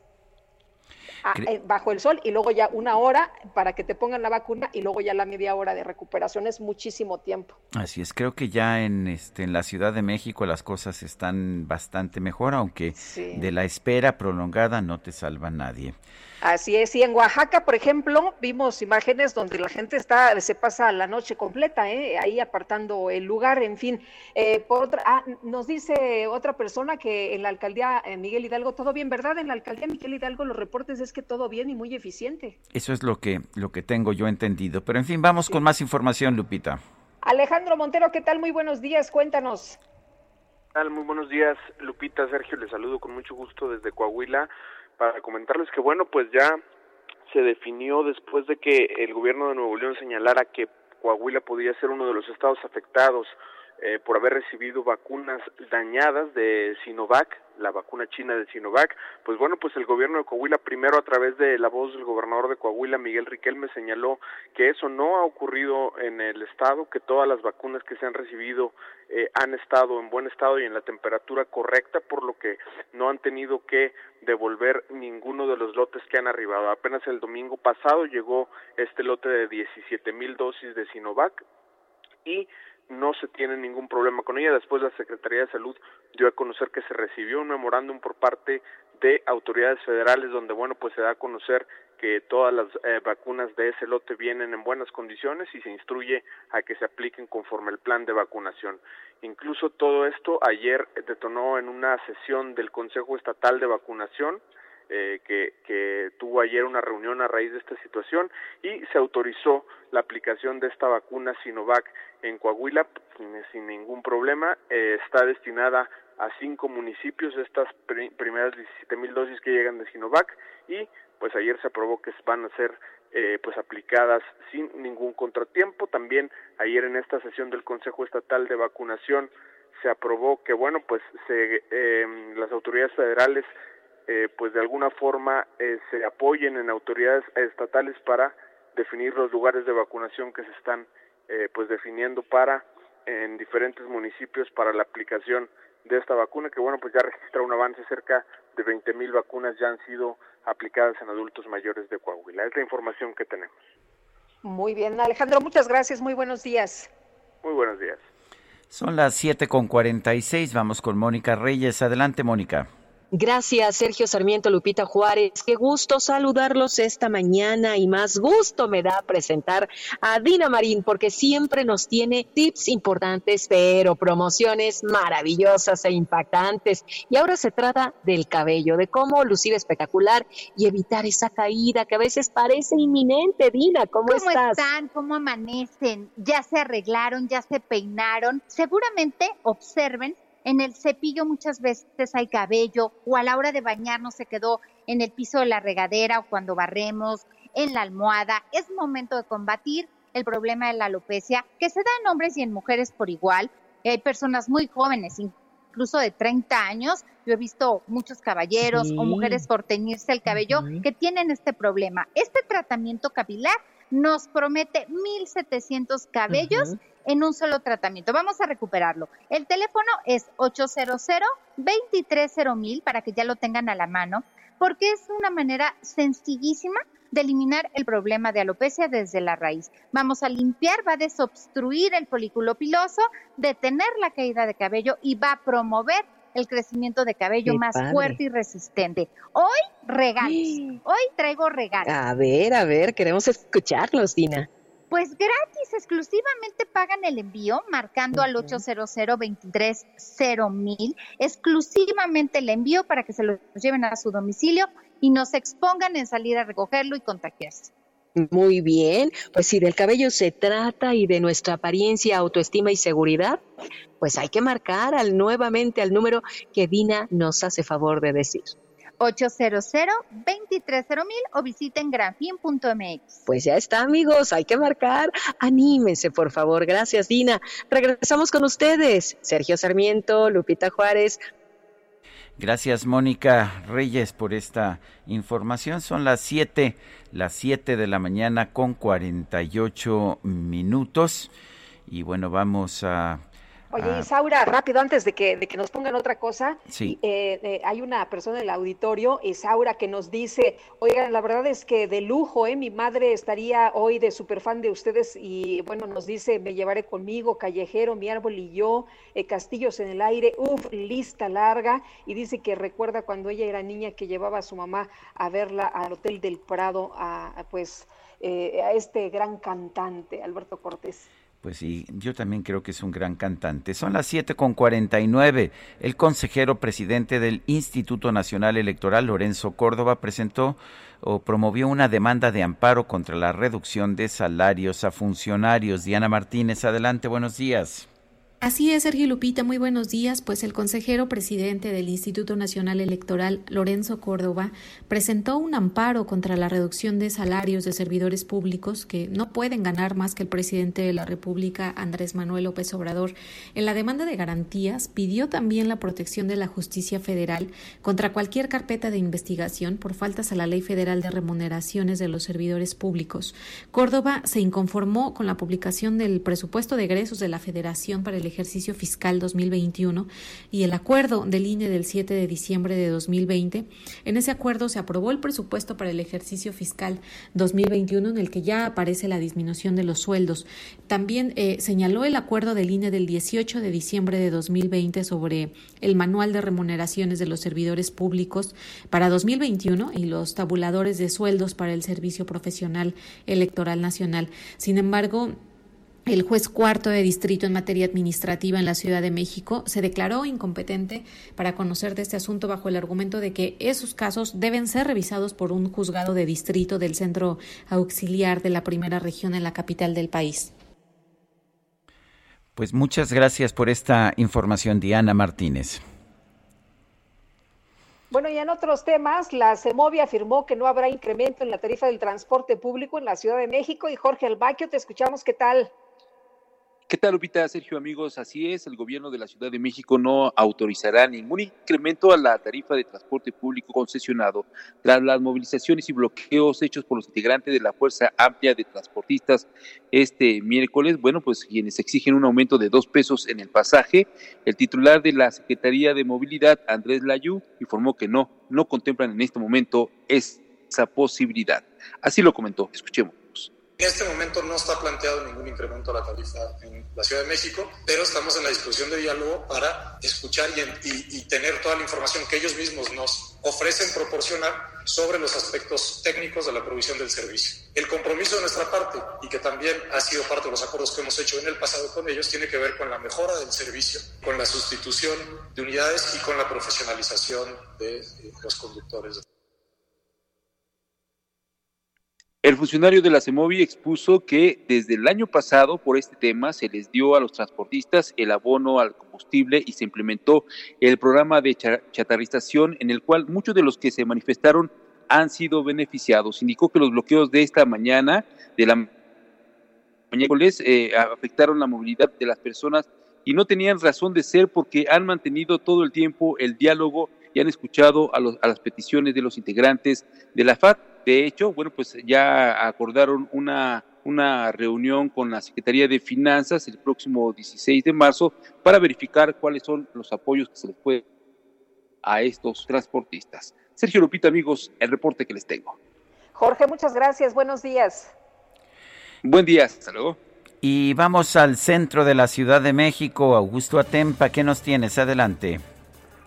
eh, bajo el sol y luego ya una hora para que te pongan la vacuna y luego ya la media hora de recuperación es muchísimo tiempo. Así es, creo que ya en este en la Ciudad de México las cosas están bastante mejor, aunque de la espera prolongada no te salva nadie. Así es, y en Oaxaca, por ejemplo, vimos imágenes donde la gente está, se pasa la noche completa, ¿eh? ahí apartando el lugar, en fin. Eh, por otra, ah, nos dice otra persona que en la alcaldía eh, Miguel Hidalgo todo bien, ¿verdad? En la alcaldía Miguel Hidalgo los reportes es que todo bien y muy eficiente. Eso es lo que, lo que tengo yo entendido. Pero en fin, vamos con más información, Lupita. Alejandro Montero, ¿qué tal? Muy buenos días, cuéntanos. ¿Qué tal? Muy buenos días, Lupita, Sergio, les saludo con mucho gusto desde Coahuila para comentarles que bueno, pues ya se definió después de que el gobierno de Nuevo León señalara que Coahuila podía ser uno de los estados afectados eh, por haber recibido vacunas dañadas de Sinovac, la vacuna china de Sinovac, pues bueno, pues el gobierno de Coahuila primero a través de la voz del gobernador de Coahuila, Miguel Riquelme, señaló que eso no ha ocurrido en el estado, que todas las vacunas que se han recibido eh, han estado en buen estado y en la temperatura correcta, por lo que no han tenido que devolver ninguno de los lotes que han arribado. Apenas el domingo pasado llegó este lote de 17 mil dosis de Sinovac y no se tiene ningún problema con ella. Después la Secretaría de Salud dio a conocer que se recibió un memorándum por parte de autoridades federales donde, bueno, pues se da a conocer que todas las eh, vacunas de ese lote vienen en buenas condiciones y se instruye a que se apliquen conforme el plan de vacunación. Incluso todo esto ayer detonó en una sesión del Consejo Estatal de Vacunación eh, que, que, tuvo ayer una reunión a raíz de esta situación y se autorizó la aplicación de esta vacuna Sinovac en Coahuila sin, ningún problema. Eh, está destinada a cinco municipios estas primeras 17 mil dosis que llegan de Sinovac y pues ayer se aprobó que van a ser eh, pues aplicadas sin ningún contratiempo. También ayer en esta sesión del Consejo Estatal de Vacunación se aprobó que bueno pues se, eh, las autoridades federales eh, pues de alguna forma eh, se apoyen en autoridades estatales para definir los lugares de vacunación que se están eh, pues definiendo para en diferentes municipios para la aplicación de esta vacuna que bueno pues ya registra un avance cerca de 20 mil vacunas ya han sido aplicadas en adultos mayores de Coahuila. Es la información que tenemos. Muy bien. Alejandro muchas gracias. Muy buenos días. Muy buenos días. Son las siete con cuarenta y seis. Vamos con Mónica Reyes. Adelante Mónica Gracias, Sergio Sarmiento Lupita Juárez. Qué gusto saludarlos esta mañana y más gusto me da presentar a Dina Marín porque siempre nos tiene tips importantes, pero promociones maravillosas e impactantes. Y ahora se trata del cabello, de cómo lucir espectacular y evitar esa caída que a veces parece inminente. Dina, ¿cómo, ¿Cómo estás? están? ¿Cómo amanecen? ¿Ya se arreglaron? ¿Ya se peinaron? Seguramente observen en el cepillo muchas veces hay cabello o a la hora de bañarnos se quedó en el piso de la regadera o cuando barremos, en la almohada. Es momento de combatir el problema de la alopecia que se da en hombres y en mujeres por igual. Hay personas muy jóvenes, incluso de 30 años. Yo he visto muchos caballeros o mujeres por teñirse el cabello que tienen este problema. Este tratamiento capilar nos promete 1.700 cabellos en un solo tratamiento. Vamos a recuperarlo. El teléfono es 800 230 para que ya lo tengan a la mano, porque es una manera sencillísima de eliminar el problema de alopecia desde la raíz. Vamos a limpiar, va a desobstruir el folículo piloso, detener la caída de cabello y va a promover el crecimiento de cabello más fuerte y resistente. Hoy regalos. (gasps) Hoy traigo regalos. A ver, a ver, queremos escucharlos, Dina. Pues gratis, exclusivamente pagan el envío marcando al 800 mil exclusivamente el envío para que se lo lleven a su domicilio y no se expongan en salir a recogerlo y contagiarse. Muy bien, pues si del cabello se trata y de nuestra apariencia, autoestima y seguridad, pues hay que marcar al, nuevamente al número que Dina nos hace favor de decir. 800 mil o visiten granfin.mx. Pues ya está, amigos, hay que marcar. Anímense, por favor. Gracias, Dina. Regresamos con ustedes. Sergio Sarmiento, Lupita Juárez. Gracias, Mónica Reyes, por esta información. Son las 7, las 7 de la mañana con 48 minutos. Y bueno, vamos a Oye, Ah. Isaura, rápido, antes de que, de que nos pongan otra cosa, Sí. eh, eh, hay una persona en el auditorio, Isaura, que nos dice, oigan, la verdad es que de lujo, ¿eh? Mi madre estaría hoy de superfan de ustedes y, bueno, nos dice, me llevaré conmigo, Callejero, mi árbol y yo, eh, Castillos en el aire, uf, lista larga, y dice que recuerda cuando ella era niña que llevaba a su mamá a verla al Hotel del Prado, a, a, pues, eh, a este gran cantante, Alberto Cortés. Pues sí, yo también creo que es un gran cantante. Son las 7 con 49. El consejero presidente del Instituto Nacional Electoral, Lorenzo Córdoba, presentó o promovió una demanda de amparo contra la reducción de salarios a funcionarios. Diana Martínez, adelante, buenos días. Así es, Sergio Lupita, muy buenos días. Pues el consejero presidente del Instituto Nacional Electoral, Lorenzo Córdoba, presentó un amparo contra la reducción de salarios de servidores públicos que no pueden ganar más que el presidente de la República, Andrés Manuel López Obrador. En la demanda de garantías pidió también la protección de la justicia federal contra cualquier carpeta de investigación por faltas a la Ley Federal de Remuneraciones de los Servidores Públicos. Córdoba se inconformó con la publicación del presupuesto de egresos de la Federación para el ejercicio fiscal 2021 y el acuerdo del INE del 7 de diciembre de 2020. En ese acuerdo se aprobó el presupuesto para el ejercicio fiscal 2021 en el que ya aparece la disminución de los sueldos. También eh, señaló el acuerdo del INE del 18 de diciembre de 2020 sobre el manual de remuneraciones de los servidores públicos para 2021 y los tabuladores de sueldos para el Servicio Profesional Electoral Nacional. Sin embargo, el juez cuarto de distrito en materia administrativa en la Ciudad de México se declaró incompetente para conocer de este asunto bajo el argumento de que esos casos deben ser revisados por un juzgado de distrito del centro auxiliar de la primera región en la capital del país. Pues muchas gracias por esta información, Diana Martínez. Bueno, y en otros temas, la CEMOVI afirmó que no habrá incremento en la tarifa del transporte público en la Ciudad de México. Y Jorge Albaquio, te escuchamos, ¿qué tal? ¿Qué tal, Lupita? Sergio, amigos, así es, el gobierno de la Ciudad de México no autorizará ningún incremento a la tarifa de transporte público concesionado tras las movilizaciones y bloqueos hechos por los integrantes de la Fuerza Amplia de Transportistas este miércoles. Bueno, pues quienes exigen un aumento de dos pesos en el pasaje, el titular de la Secretaría de Movilidad, Andrés Layú, informó que no, no contemplan en este momento esa posibilidad. Así lo comentó, escuchemos. En este momento no está planteado ningún incremento a la tarifa en la Ciudad de México, pero estamos en la disposición de diálogo para escuchar y, y, y, tener toda la información que ellos mismos nos ofrecen proporcionar sobre los aspectos técnicos de la provisión del servicio. El compromiso de nuestra parte, y que también ha sido parte de los acuerdos que hemos hecho en el pasado con ellos, tiene que ver con la mejora del servicio, con la sustitución de unidades y con la profesionalización de los conductores. El funcionario de la CEMOVI expuso que desde el año pasado por este tema se les dio a los transportistas el abono al combustible y se implementó el programa de chatarrización en el cual muchos de los que se manifestaron han sido beneficiados. Indicó que los bloqueos de esta mañana, de la miércoles, eh, afectaron la movilidad de las personas y no tenían razón de ser porque han mantenido todo el tiempo el diálogo y han escuchado a, los, a las peticiones de los integrantes de la FAT. De hecho, bueno, pues ya acordaron una, una reunión con la Secretaría de Finanzas el próximo 16 de marzo para verificar cuáles son los apoyos que se les puede a estos transportistas. Sergio Lupita, amigos, el reporte que les tengo. Jorge, muchas gracias. Buenos días. Buen día, hasta luego. Y vamos al centro de la Ciudad de México. Augusto Atempa, ¿qué nos tienes? Adelante.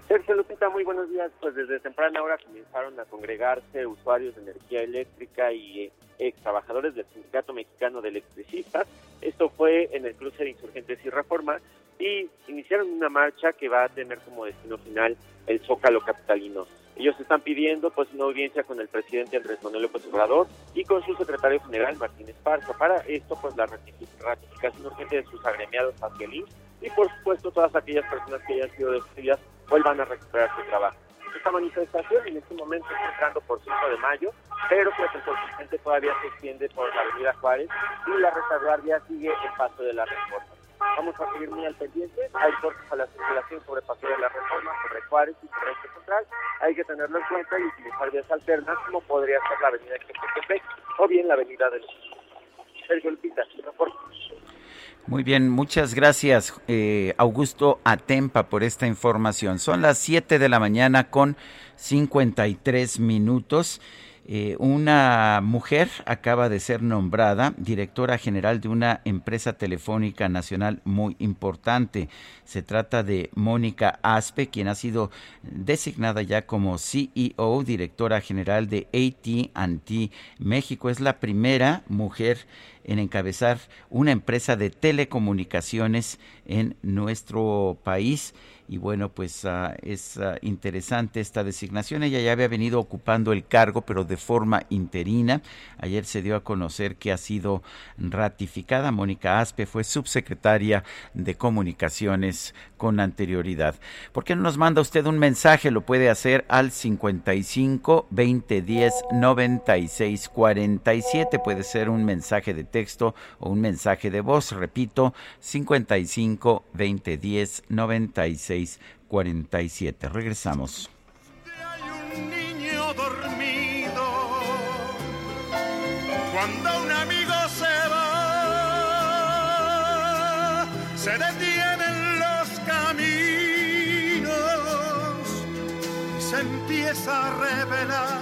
Sergio Lupita, muy buenos días. Pues desde temprana hora comenzaron a congregarse usuarios de energía eléctrica y ex trabajadores del Sindicato Mexicano de Electricistas. Esto fue en el cruce de Insurgentes y Reforma y iniciaron una marcha que va a tener como destino final el Zócalo Capitalino. Ellos están pidiendo pues una audiencia con el presidente Andrés Manuel López Obrador y con su secretario general Martín Esparza. Para esto pues la ratificación urgente de sus agremiados hacia el y por supuesto todas aquellas personas que hayan sido despedidas vuelvan a recuperar su trabajo. Esta manifestación en este momento está entrando por 5 de mayo, pero pues el contingente todavía se extiende por la avenida Juárez y la retaguardia sigue el paso de la reforma. vamos a seguir muy al pendiente. Hay cortes a la circulación sobre Paseo de la Reforma, sobre Juárez y sobre Eje Central. Hay que tenerlo en cuenta y utilizar vías alternas como podría ser la avenida Ecatepec o bien la avenida del Sergio Lupita. Muy bien, muchas gracias eh, Augusto Atempa por esta información. Son las 7 de la mañana con 53 minutos. Eh, una mujer acaba de ser nombrada directora general de una empresa telefónica nacional muy importante. Se trata de Mónica Aspe, quien ha sido designada ya como CEO, directora general de AT&T México. Es la primera mujer en encabezar una empresa de telecomunicaciones en nuestro país y bueno, pues ah, es ah, interesante esta designación. Ella ya había venido ocupando el cargo, pero de forma interina. Ayer se dio a conocer que ha sido ratificada. Mónica Aspe fue subsecretaria de Comunicaciones con anterioridad. ¿Por qué no nos manda usted un mensaje? Lo puede hacer al 55 2010 96 47. Puede ser un mensaje de texto o un mensaje de voz. Repito, 55 2010 96 47. Regresamos. Hay un niño dormido cuando un amigo se va, se detienen los caminos y se empieza a revelar.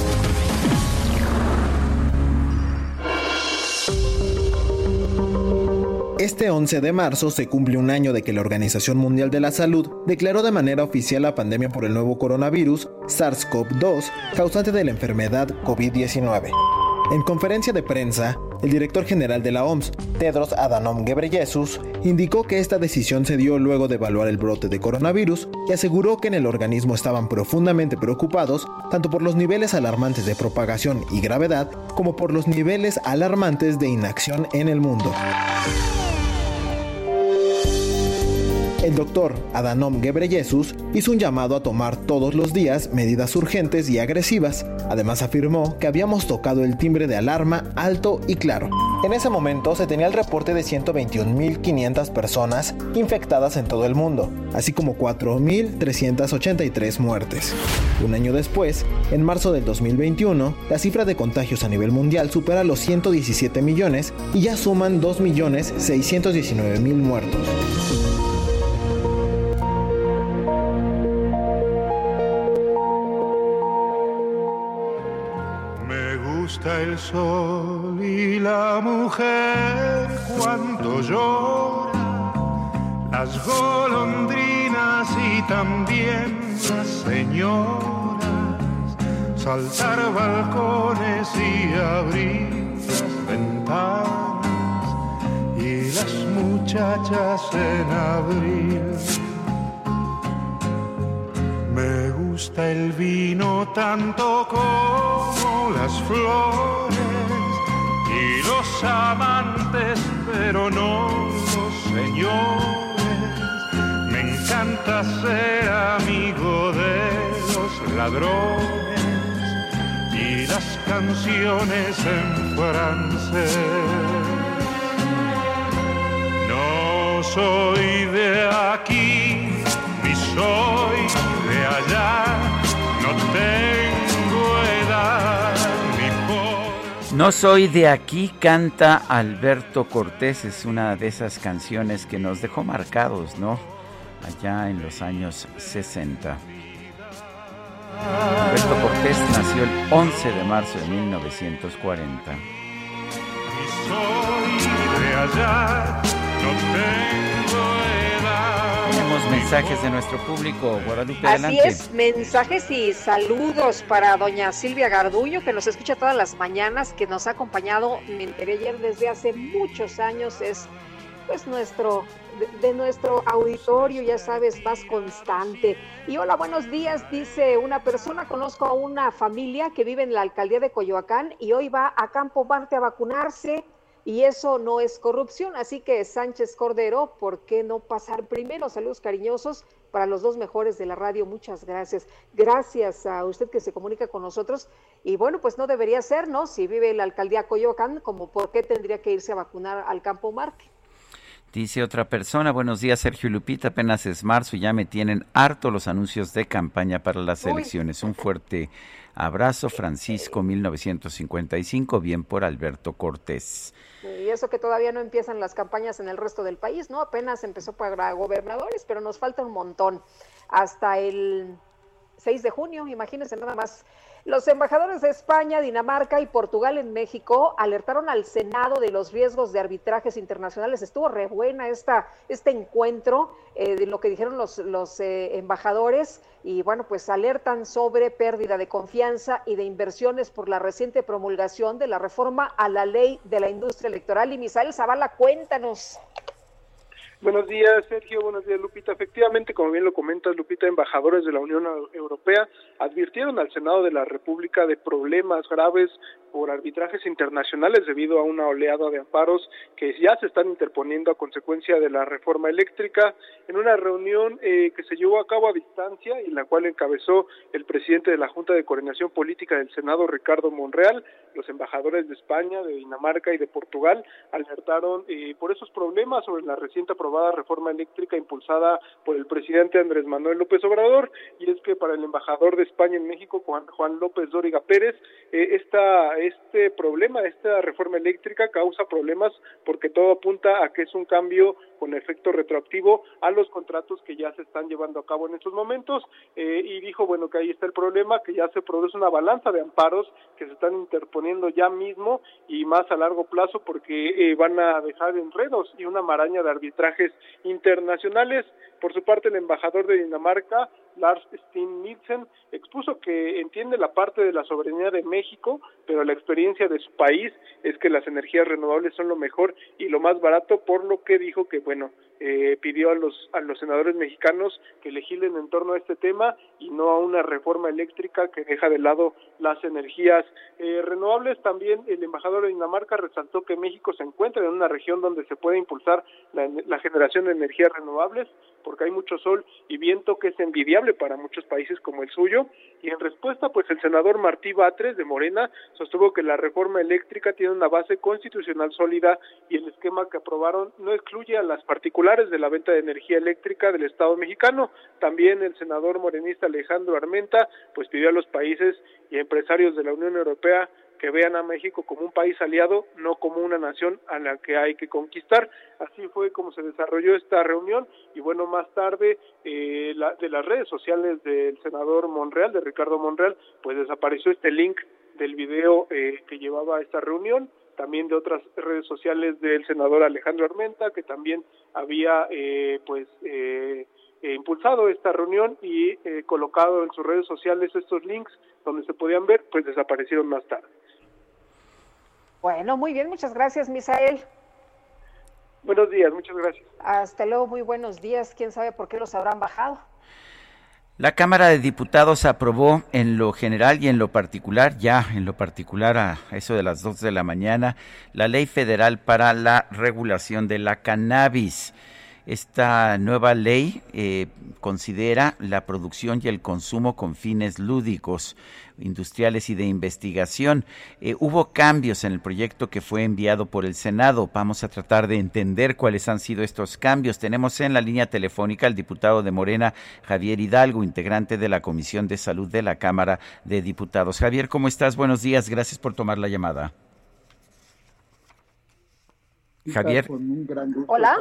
Este 11 de marzo se cumple un año de que la Organización Mundial de la Salud declaró de manera oficial la pandemia por el nuevo coronavirus SARS-CoV-2, causante de la enfermedad COVID-19. En conferencia de prensa, el director general de la OMS, Tedros Adhanom Ghebreyesus, indicó que esta decisión se dio luego de evaluar el brote de coronavirus y aseguró que en el organismo estaban profundamente preocupados tanto por los niveles alarmantes de propagación y gravedad como por los niveles alarmantes de inacción en el mundo. El doctor Adhanom Ghebreyesus hizo un llamado a tomar todos los días medidas urgentes y agresivas. Además afirmó que habíamos tocado el timbre de alarma alto y claro. En ese momento se tenía el reporte de 121.500 personas infectadas en todo el mundo, así como 4.383 muertes. Un año después, en marzo del 2021, la cifra de contagios a nivel mundial supera los 117 millones y ya suman 2.619.000 muertos. El sol y la mujer cuando llora, las golondrinas y también las señoras, saltar balcones y abrir las ventanas y las muchachas en abril. Me gusta el vino tanto como las flores y los amantes, pero no los señores. Me encanta ser amigo de los ladrones y las canciones en francés. No soy de aquí, ni soy de allá, no tengo No soy de aquí, canta Alberto Cortés. Es una de esas canciones que nos dejó marcados, ¿no? Allá en los años 60. Alberto Cortés nació el 11 de marzo de 1940. soy de allá, no edad mensajes de nuestro público. Guadalupe, Así es, mensajes y saludos para doña Silvia Garduño, que nos escucha todas las mañanas, que nos ha acompañado, me enteré ayer desde hace muchos años, es pues nuestro de, nuestro auditorio, ya sabes, más constante. Y hola, buenos días, dice una persona, conozco a una familia que vive en la alcaldía de Coyoacán y hoy va a Campo Marte a vacunarse y eso no es corrupción. Así que Sánchez Cordero, ¿por qué no pasar primero? Saludos cariñosos para los dos mejores de la radio. Muchas gracias. Gracias a usted que se comunica con nosotros. Y bueno, pues no debería ser, ¿no? Si vive la alcaldía Coyoacán, como por qué tendría que irse a vacunar al Campo Marte. Dice otra persona, buenos días Sergio Lupita, apenas es marzo y ya me tienen harto los anuncios de campaña para las elecciones. Un fuerte abrazo, Francisco 1955, bien por Alberto Cortés. Y eso que todavía no empiezan las campañas en el resto del país, ¿no? Apenas empezó para gobernadores, pero nos falta un montón. Hasta el 6 de junio, imagínense nada más. Los embajadores de España, Dinamarca y Portugal en México alertaron al Senado de los riesgos de arbitrajes internacionales. Estuvo re buena esta, este encuentro eh, de lo que dijeron los, los eh, embajadores y bueno, pues alertan sobre pérdida de confianza y de inversiones por la reciente promulgación de la reforma a la ley de la industria electoral. Y Misael Zavala, cuéntanos. Buenos días, Sergio. Buenos días, Lupita. Efectivamente, como bien lo comentas, Lupita, embajadores de la Unión Europea advirtieron al Senado de la República de problemas graves por arbitrajes internacionales debido a una oleada de amparos que ya se están interponiendo a consecuencia de la reforma eléctrica en una reunión eh, que se llevó a cabo a distancia y la cual encabezó el presidente de la Junta de Coordinación Política del Senado, Ricardo Monreal. Los embajadores de España, de Dinamarca y de Portugal alertaron eh, por esos problemas sobre la reciente aprobada reforma eléctrica impulsada por el presidente Andrés Manuel López Obrador y es que para el embajador de España en México, Juan, López Dóriga Pérez, eh, esta este problema, esta reforma eléctrica causa problemas porque todo apunta a que es un cambio con efecto retroactivo a los contratos que ya se están llevando a cabo en estos momentos eh, y dijo, bueno, que ahí está el problema, que ya se produce una balanza de amparos que se están interponiendo ya mismo y más a largo plazo porque eh, van a dejar enredos y una maraña de internacionales. Por su parte, el embajador de Dinamarca, Lars Steen Nielsen, expuso que entiende la parte de la soberanía de México, pero la experiencia de su país es que las energías renovables son lo mejor y lo más barato, por lo que dijo que, bueno, eh, pidió a los, a los senadores mexicanos que legislen en torno a este tema y no a una reforma eléctrica que deja de lado las energías eh, renovables. También el embajador de Dinamarca resaltó que México se encuentra en una región donde se puede impulsar la, la generación de energías renovables porque hay mucho sol y viento que es envidiable para muchos países como el suyo. Y en respuesta, pues el senador Martí Batres de Morena sostuvo que la reforma eléctrica tiene una base constitucional sólida y el esquema que aprobaron no excluye a las particulares de la venta de energía eléctrica del Estado mexicano. También el senador morenista Alejandro Armenta pues pidió a los países y empresarios de la Unión Europea que vean a México como un país aliado, no como una nación a la que hay que conquistar. Así fue como se desarrolló esta reunión y bueno, más tarde eh, la, de las redes sociales del senador Monreal, de Ricardo Monreal, pues desapareció este link del video eh, que llevaba a esta reunión también de otras redes sociales del senador Alejandro Armenta, que también había eh, pues eh, impulsado esta reunión y eh, colocado en sus redes sociales estos links donde se podían ver, pues desaparecieron más tarde. Bueno, muy bien, muchas gracias, Misael. Buenos días, muchas gracias. Hasta luego, muy buenos días. ¿Quién sabe por qué los habrán bajado? La Cámara de Diputados aprobó en lo general y en lo particular, ya en lo particular a eso de las dos de la mañana, la Ley Federal para la Regulación de la Cannabis. Esta nueva ley eh, considera la producción y el consumo con fines lúdicos, industriales y de investigación. Eh, hubo cambios en el proyecto que fue enviado por el Senado. Vamos a tratar de entender cuáles han sido estos cambios. Tenemos en la línea telefónica al diputado de Morena, Javier Hidalgo, integrante de la Comisión de Salud de la Cámara de Diputados. Javier, ¿cómo estás? Buenos días. Gracias por tomar la llamada. Javier. Hola.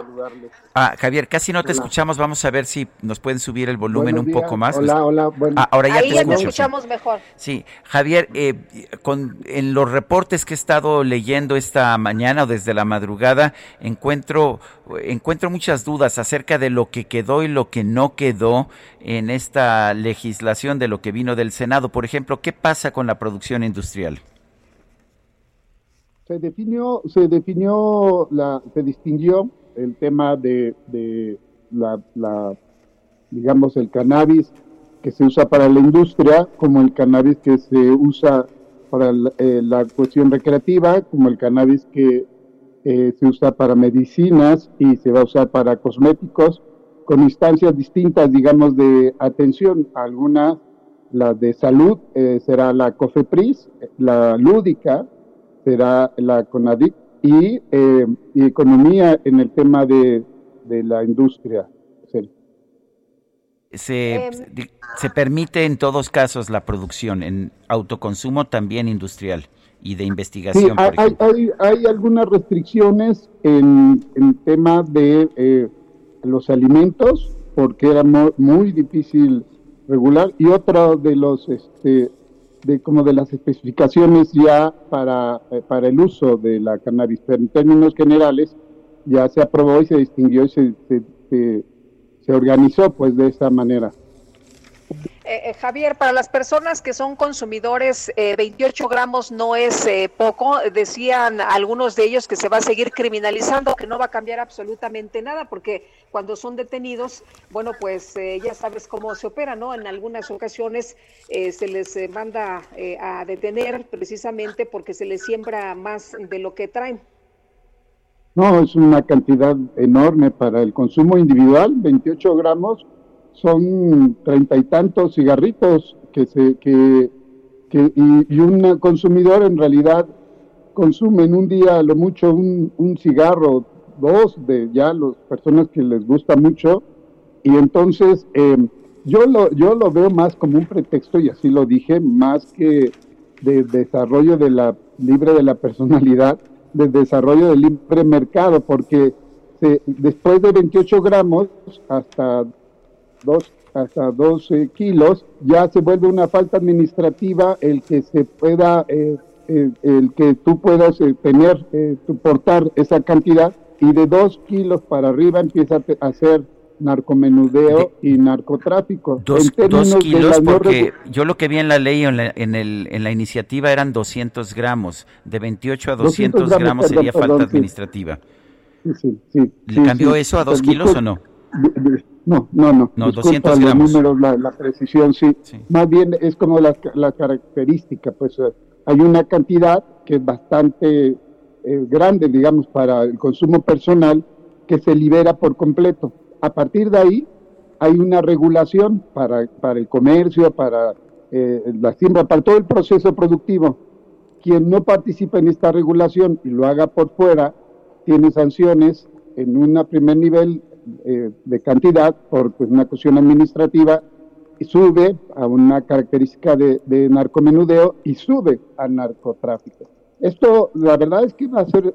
Ah, Javier, casi no te escuchamos. Vamos a ver si nos pueden subir el volumen un poco más. Hola, hola. Bueno. Ah, ahora ya Ahí te ya escucho. te escuchamos mejor. Sí, Javier, eh, con, en los reportes que he estado leyendo esta mañana o desde la madrugada, encuentro, encuentro muchas dudas acerca de lo que quedó y lo que no quedó en esta legislación de lo que vino del Senado. Por ejemplo, ¿qué pasa con la producción industrial? Se definió, se definió, la, se distinguió el tema de, de la, la, digamos, el cannabis que se usa para la industria, como el cannabis que se usa para la, eh, cuestión recreativa, como el cannabis que eh, se usa para medicinas y se va a usar para cosméticos, con instancias distintas, digamos, de atención. Algunas, la de salud, eh, será la COFEPRIS, la lúdica, será la CONADIC y, eh, y economía en el tema de, de la industria. Sí. Se, di- se permite en todos casos la producción, en autoconsumo también industrial y de Sí, investigación, hay, por hay, ejemplo. hay- hay algunas restricciones en el tema de eh, los alimentos, porque era mu- muy difícil regular, y otro de los, este, de como de las especificaciones ya para, eh, para el uso de la cannabis, pero en términos generales ya se aprobó y se distinguió y se, se, se- se organizó pues de esa manera. Eh, eh, Javier, para las personas que son consumidores, eh, 28 gramos no es eh, poco. Decían algunos de ellos que se va a seguir criminalizando, que no va a cambiar absolutamente nada, porque cuando son detenidos, bueno, pues eh, ya sabes cómo se opera, ¿no? En algunas ocasiones eh, se les eh, manda eh, a detener precisamente porque se les siembra más de lo que traen. No, es una cantidad enorme para el consumo individual, 28 gramos son treinta y tantos cigarritos que se que, y, y un consumidor en realidad consume en un día lo mucho un, un cigarro, dos de ya las personas que les gusta mucho. Y entonces eh, yo lo yo lo veo más como un pretexto y así lo dije más que de desarrollo de la libre de la personalidad de desarrollo del libre mercado porque se, después de 28 gramos hasta dos, hasta 12 kilos, ya se vuelve una falta administrativa el que se pueda, eh, eh, el que tú puedas eh, tener, eh, tu portar esa cantidad, y de dos kilos para arriba empieza a hacer narcomenudeo y narcotráfico. Dos, dos kilos no porque yo lo que vi en la ley o en la, en, el, en la iniciativa eran 200 gramos. De 28 a 200, 200 gramos, perdón, sería falta perdón, administrativa. Sí, sí, sí, ¿Le cambió eso a dos Pues, kilos o discul- no? No, no, no. No, Disculpa 200 los gramos. números, la, la precisión, sí. Más bien es como la, la característica, pues eh, hay una cantidad que es bastante eh, grande, digamos, para el consumo personal que se libera por completo. A partir de ahí hay una regulación para, para el comercio, para eh, la siembra, para todo el proceso productivo. Quien no participa en esta regulación y lo haga por fuera, tiene sanciones en un primer nivel eh, de cantidad por pues, una cuestión administrativa sube a una característica de, de narcomenudeo y sube a narcotráfico. Esto, la verdad es que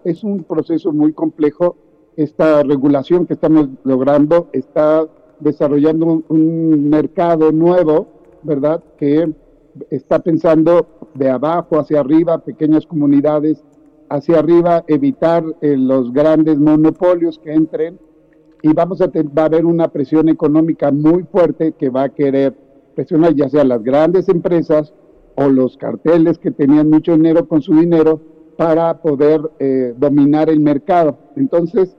es un proceso muy complejo. Esta regulación que estamos logrando está desarrollando un, un mercado nuevo, ¿verdad? Que está pensando de abajo hacia arriba, pequeñas comunidades hacia arriba, evitar eh, los grandes monopolios que entren y vamos a va a haber una presión económica muy fuerte que va a querer presionar ya sea las grandes empresas o los carteles que tenían mucho dinero con su dinero para poder eh, dominar el mercado. Entonces,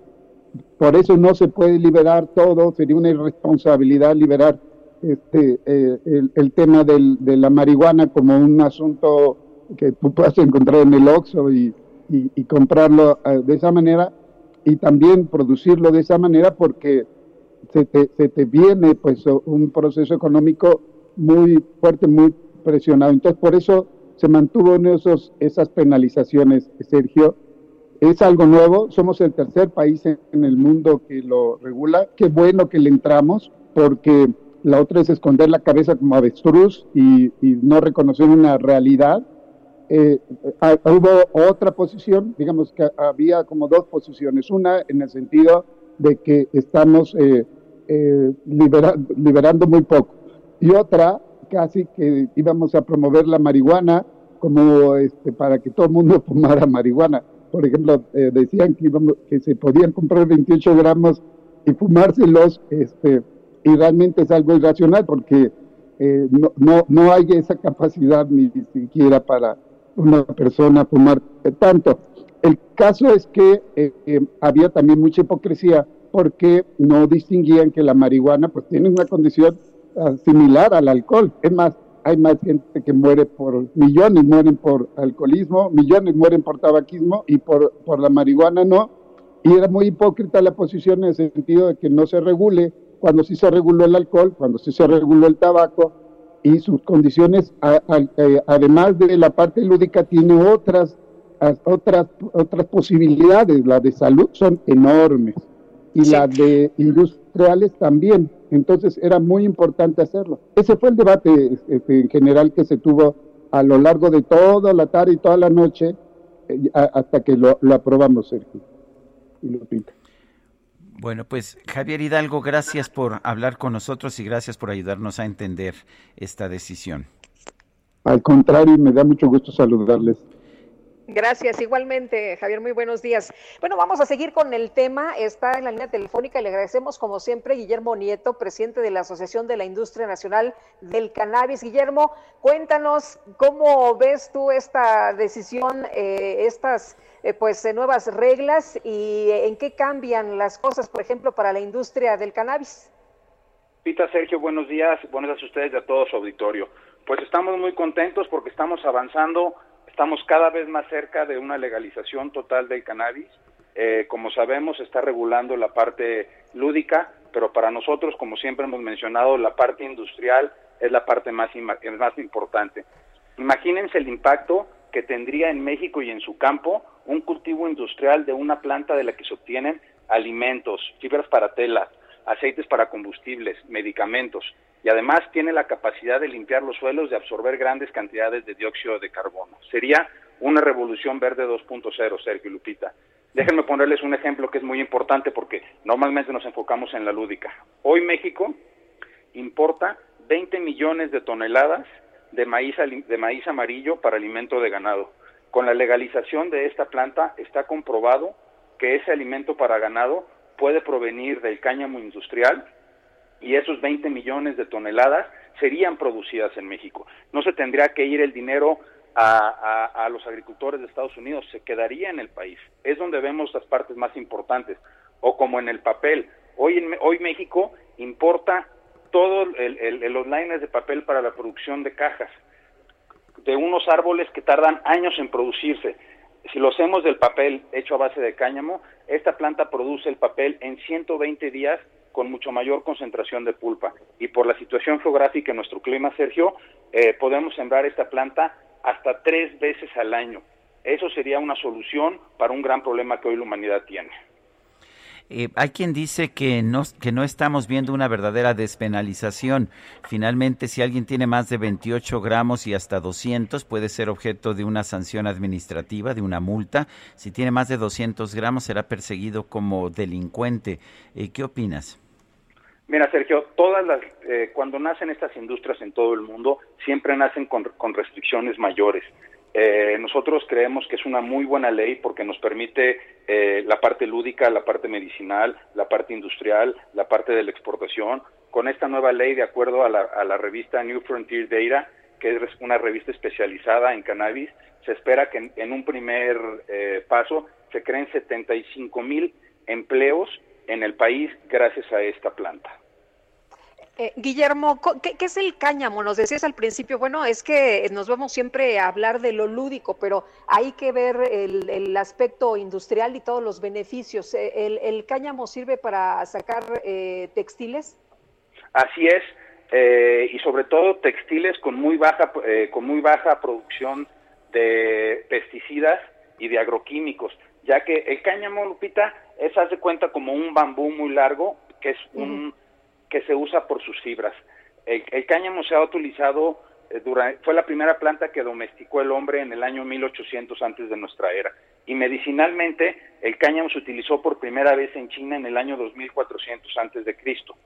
por eso no se puede liberar todo, sería una irresponsabilidad liberar este, eh, el, tema del, de la marihuana como un asunto que tú puedas encontrar en el Oxxo y, comprarlo uh, de esa manera y también producirlo de esa manera porque se te, se te viene pues un proceso económico muy fuerte, muy presionado. Entonces por eso se mantuvo esos, esas penalizaciones, Sergio. Es algo nuevo, somos el tercer país en, en el mundo que lo regula. Qué bueno que le entramos porque la otra es esconder la cabeza como avestruz y, y no reconocer una realidad eh, hubo otra posición, digamos que había como dos posiciones, una en el sentido de que estamos eh, eh, liberando muy poco y otra casi que íbamos a promover la marihuana como este, para que todo el mundo (laughs) fumara marihuana. Por ejemplo, decían que, íbamos, que se podían comprar 28 gramos y fumárselos, este, y realmente es algo irracional porque no, no, no hay esa capacidad ni siquiera para una persona fumar tanto. El caso es que eh, eh, había también mucha hipocresía porque no distinguían que la marihuana pues tiene una condición ah, similar al alcohol. Es más, hay más gente que muere por, millones mueren por alcoholismo, millones mueren por tabaquismo y por, por la marihuana no. Y era muy hipócrita la posición en el sentido de que no se regule cuando sí se reguló el alcohol, cuando sí se reguló el tabaco, y sus condiciones, eh, además de la parte lúdica, tiene otras, otras, otras posibilidades. La de salud son enormes y la de industriales también. Entonces era muy importante hacerlo. Ese fue el debate este, en general que se tuvo a lo largo de toda la tarde y toda la noche eh, hasta que lo, lo aprobamos, Sergio. Y lo pinta. Bueno, pues Javier Hidalgo, gracias por hablar con nosotros y gracias por ayudarnos a entender esta decisión. Al contrario, me da mucho gusto saludarles. Gracias, igualmente, Javier, muy buenos días. Bueno, vamos a seguir con el tema. Está en la línea telefónica y le agradecemos, como siempre, Guillermo Nieto, presidente de la Asociación de la Industria Nacional del Cannabis. Guillermo, cuéntanos cómo ves tú esta decisión, eh, estas eh, pues eh, nuevas reglas y en qué cambian las cosas, por ejemplo, para la industria del cannabis. Pita Sergio, buenos días, buenos días a ustedes y a todo su auditorio. Pues estamos muy contentos porque estamos avanzando Estamos cada vez más cerca de una legalización total del cannabis. Eh, como sabemos, está regulando la parte lúdica, pero para nosotros, como siempre hemos mencionado, la parte industrial es la parte más, más importante. Imagínense el impacto que tendría en México y en su campo un cultivo industrial de una planta de la que se obtienen alimentos, fibras para tela, aceites para combustibles, medicamentos y además tiene la capacidad de limpiar los suelos, de absorber grandes cantidades de dióxido de carbono. Sería una revolución verde 2.0, Sergio Lupita. Déjenme ponerles un ejemplo que es muy importante porque normalmente nos enfocamos en la lúdica. Hoy México importa 20 millones de toneladas de maíz, de maíz amarillo para alimento de ganado. Con la legalización de esta planta está comprobado que ese alimento para ganado puede provenir del cáñamo industrial y esos 20 millones de toneladas serían producidas en México. No se tendría que ir el dinero a, los agricultores de Estados Unidos, se quedaría en el país. Es donde vemos las partes más importantes. O como en el papel. Hoy, en, hoy México importa todos los lines de papel para la producción de cajas, de unos árboles que tardan años en producirse si lo hacemos del papel hecho a base de cáñamo, esta planta produce el papel en 120 días con mucho mayor concentración de pulpa. Y por la situación geográfica en nuestro clima, Sergio, eh, podemos sembrar esta planta hasta tres veces al año. Eso sería una solución para un gran problema que hoy la humanidad tiene. Eh, hay quien dice que no, que no estamos viendo una verdadera despenalización. Finalmente, si alguien tiene más de 28 gramos y hasta 200, puede ser objeto de una sanción administrativa, de una multa. Si tiene más de 200 gramos, será perseguido como delincuente. Eh, ¿Qué opinas? Mira, Sergio, todas las, eh, cuando nacen estas industrias en todo el mundo, siempre nacen con, con restricciones mayores. Eh, nosotros creemos que es una muy buena ley porque nos permite eh, la parte lúdica, la parte medicinal, la parte industrial, la parte de la exportación. Con esta nueva ley, de acuerdo a la, revista New Frontier Data, que es una revista especializada en cannabis, se espera que en, un primer eh, paso se creen 75 mil empleos en el país gracias a esta planta. Eh, Guillermo, ¿qué, es el cáñamo? Nos decías al principio, bueno, es que nos vamos siempre a hablar de lo lúdico, pero hay que ver el, aspecto industrial y todos los beneficios. Eh, ¿El, cáñamo sirve para sacar eh, textiles? Así es, y sobre todo textiles con muy baja, con muy baja producción de pesticidas y de agroquímicos, ya que el cáñamo, Lupita, es, hace cuenta, como un bambú muy largo, que es un que se usa por sus fibras. El, cáñamo se ha utilizado eh, fue la primera planta que domesticó el hombre en el año 1800 antes de nuestra era. Y medicinalmente, el cáñamo se utilizó por primera vez en China en el año 2400 antes de Cristo.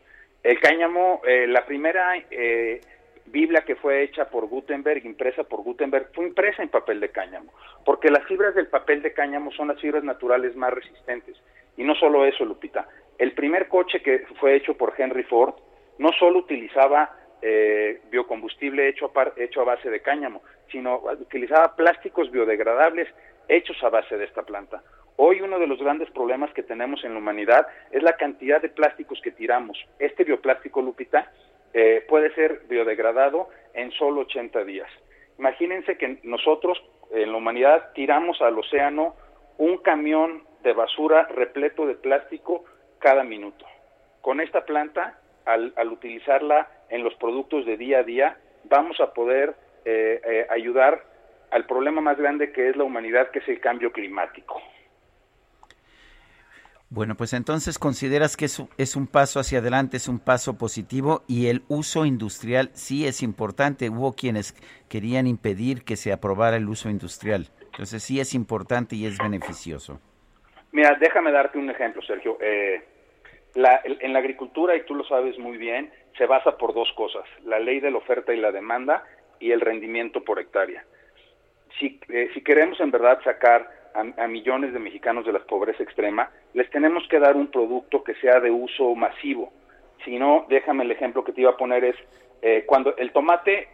El cáñamo, eh, la primera eh, Biblia que fue hecha por Gutenberg, impresa por Gutenberg, fue impresa en papel de cáñamo, porque las fibras del papel de cáñamo son las fibras naturales más resistentes. Y no solo eso, Lupita. El primer coche que fue hecho por Henry Ford no solo utilizaba eh, biocombustible hecho a, hecho a base de cáñamo, sino utilizaba plásticos biodegradables hechos a base de esta planta. Hoy uno de los grandes problemas que tenemos en la humanidad es la cantidad de plásticos que tiramos. Este bioplástico, Lupita, eh, puede ser biodegradado en solo 80 días. Imagínense que nosotros en la humanidad tiramos al océano un camión de basura repleto de plástico cada minuto. Con esta planta, al, utilizarla en los productos de día a día, vamos a poder eh, eh, ayudar al problema más grande que es la humanidad, que es el cambio climático. Bueno, pues entonces consideras que es, es un paso hacia adelante, es un paso positivo y el uso industrial sí es importante. Hubo quienes querían impedir que se aprobara el uso industrial. Entonces sí es importante y es beneficioso. Mira, déjame darte un ejemplo, Sergio. Eh, la, en la agricultura, y tú lo sabes muy bien, se basa por dos cosas, la ley de la oferta y la demanda y el rendimiento por hectárea. Si, eh, si queremos en verdad sacar a, millones de mexicanos de la pobreza extrema, les tenemos que dar un producto que sea de uso masivo. Si no, déjame el ejemplo que te iba a poner es, eh, cuando el tomate,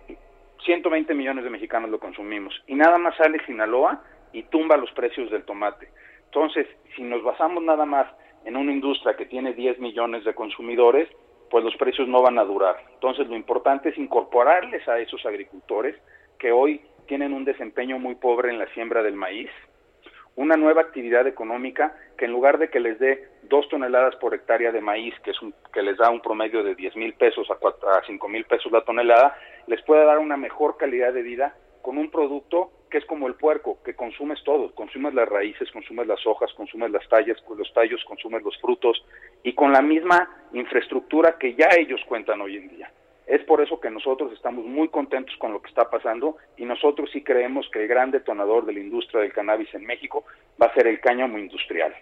120 millones de mexicanos lo consumimos, y nada más sale Sinaloa y tumba los precios del tomate. Entonces, si nos basamos nada más en una industria que tiene 10 millones de consumidores, pues los precios no van a durar. Entonces, lo importante es incorporarles a esos agricultores que hoy tienen un desempeño muy pobre en la siembra del maíz, una nueva actividad económica que en lugar de que les dé dos toneladas por hectárea de maíz, que, es un, que les da un promedio de 10 mil pesos a, a 5 mil pesos la tonelada, les pueda dar una mejor calidad de vida con un producto que es como el puerco, que consumes todo, consumes las raíces, consumes las hojas, consumes las tallas, los tallos, consumes los frutos y con la misma infraestructura que ya ellos cuentan hoy en día. Es por eso que nosotros estamos muy contentos con lo que está pasando y nosotros sí creemos que el gran detonador de la industria del cannabis en México va a ser el cáñamo industrial.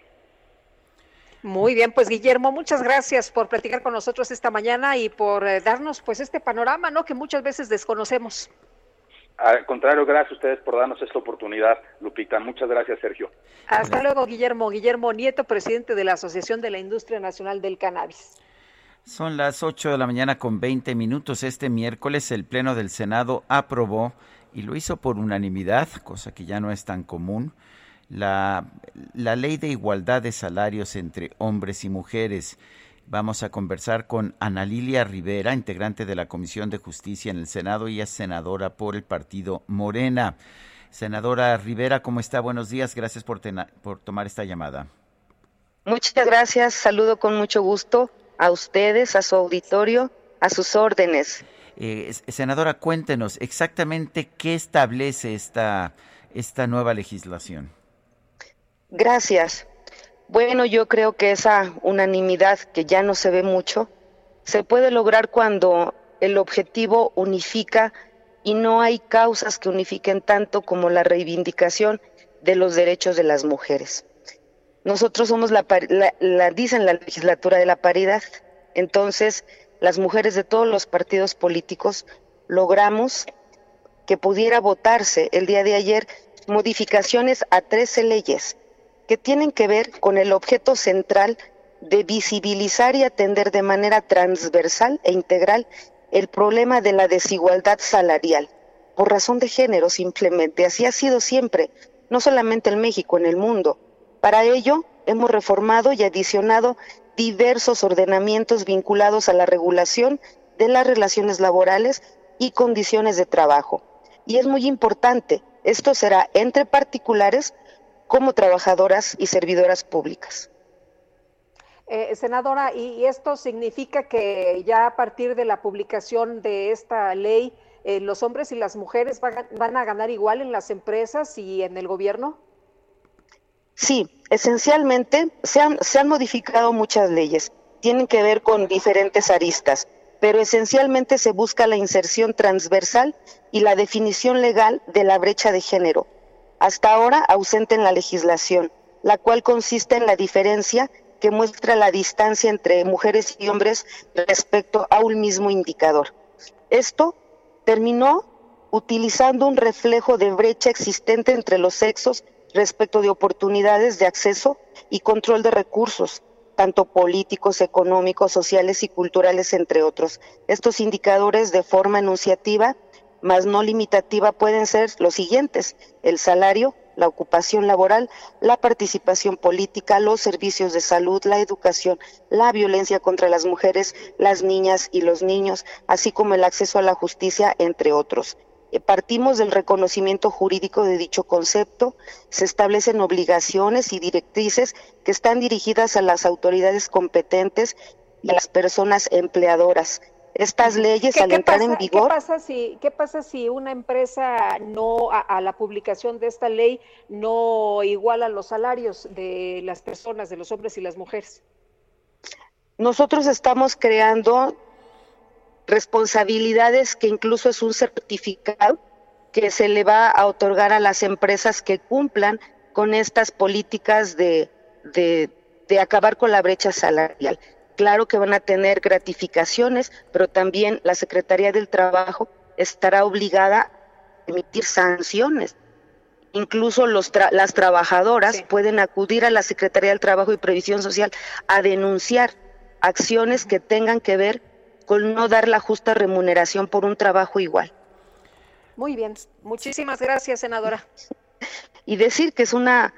Muy bien, pues Guillermo, muchas gracias por platicar con nosotros esta mañana y por eh, darnos pues este panorama, ¿no? Que muchas veces desconocemos. Al contrario, gracias a ustedes por darnos esta oportunidad, Lupita. Muchas gracias, Sergio. Hasta luego, Guillermo. Guillermo Nieto, presidente de la Asociación de la Industria Nacional del Cannabis. Son las 8 de la mañana con 20 minutos. Este miércoles el Pleno del Senado aprobó, y lo hizo por unanimidad, cosa que ya no es tan común, la, la ley de igualdad de salarios entre hombres y mujeres. Vamos a conversar con Ana Lilia Rivera, integrante de la Comisión de Justicia en el Senado y es senadora por el partido Morena. Senadora Rivera, ¿cómo está? Buenos días. Gracias por, por tomar esta llamada. Muchas gracias. Saludo con mucho gusto a ustedes, a su auditorio, a sus órdenes. Eh, senadora, cuéntenos exactamente qué establece esta, esta nueva legislación. Gracias. Bueno, yo creo que esa unanimidad que ya no se ve mucho, se puede lograr cuando el objetivo unifica y no hay causas que unifiquen tanto como la reivindicación de los derechos de las mujeres. Nosotros somos la, la, dicen la legislatura de la paridad. Entonces, las mujeres de todos los partidos políticos logramos que pudiera votarse el día de ayer modificaciones a 13 leyes que tienen que ver con el objeto central de visibilizar y atender de manera transversal e integral el problema de la desigualdad salarial, por razón de género simplemente. Así ha sido siempre, no solamente en México, en el mundo. Para ello, hemos reformado y adicionado diversos ordenamientos vinculados a la regulación de las relaciones laborales y condiciones de trabajo. Y es muy importante, esto será entre particulares como trabajadoras y servidoras públicas. Eh, senadora, ¿y esto significa que ya a partir de la publicación de esta ley, eh, los hombres y las mujeres van a ganar igual en las empresas y en el gobierno? Sí, esencialmente se han, se han modificado muchas leyes, tienen que ver con diferentes aristas, pero esencialmente se busca la inserción transversal y la definición legal de la brecha de género, hasta ahora ausente en la legislación, la cual consiste en la diferencia que muestra la distancia entre mujeres y hombres respecto a un mismo indicador. Esto terminó utilizando un reflejo de brecha existente entre los sexos respecto de oportunidades de acceso y control de recursos, tanto políticos, económicos, sociales y culturales, entre otros. Estos indicadores de forma enunciativa, más no limitativa, pueden ser los siguientes, el salario, la ocupación laboral, la participación política, los servicios de salud, la educación, la violencia contra las mujeres, las niñas y los niños, así como el acceso a la justicia, entre otros. Eh, partimos del reconocimiento jurídico de dicho concepto, se establecen obligaciones y directrices que están dirigidas a las autoridades competentes y a las personas empleadoras. Estas leyes al entrar en vigor. ¿qué pasa, si, ¿Qué pasa si una empresa no, a, la publicación de esta ley, no iguala los salarios de las personas, de los hombres y las mujeres? Nosotros estamos creando responsabilidades que incluso es un certificado que se le va a otorgar a las empresas que cumplan con estas políticas de, de, de acabar con la brecha salarial. Claro que van a tener gratificaciones, pero también la Secretaría del Trabajo estará obligada a emitir sanciones. Incluso los las trabajadoras pueden acudir a la Secretaría del Trabajo y Previsión Social a denunciar acciones que tengan que ver con no dar la justa remuneración por un trabajo igual. Muy bien, muchísimas gracias, senadora. y decir que es una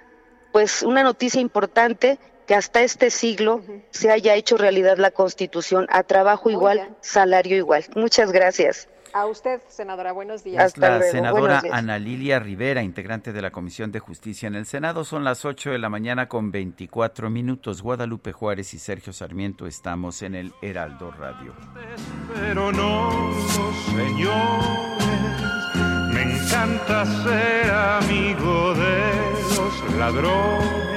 pues una noticia importante que hasta este siglo se haya hecho realidad la Constitución a trabajo igual, salario igual. Muchas gracias. A usted, senadora, buenos días. Es la senadora Ana Lilia Rivera, integrante de la Comisión de Justicia en el Senado. Son las 8 de la mañana con 24 minutos. Guadalupe Juárez y Sergio Sarmiento estamos en el Heraldo Radio. Pero no, señores, me encanta ser amigo de los ladrones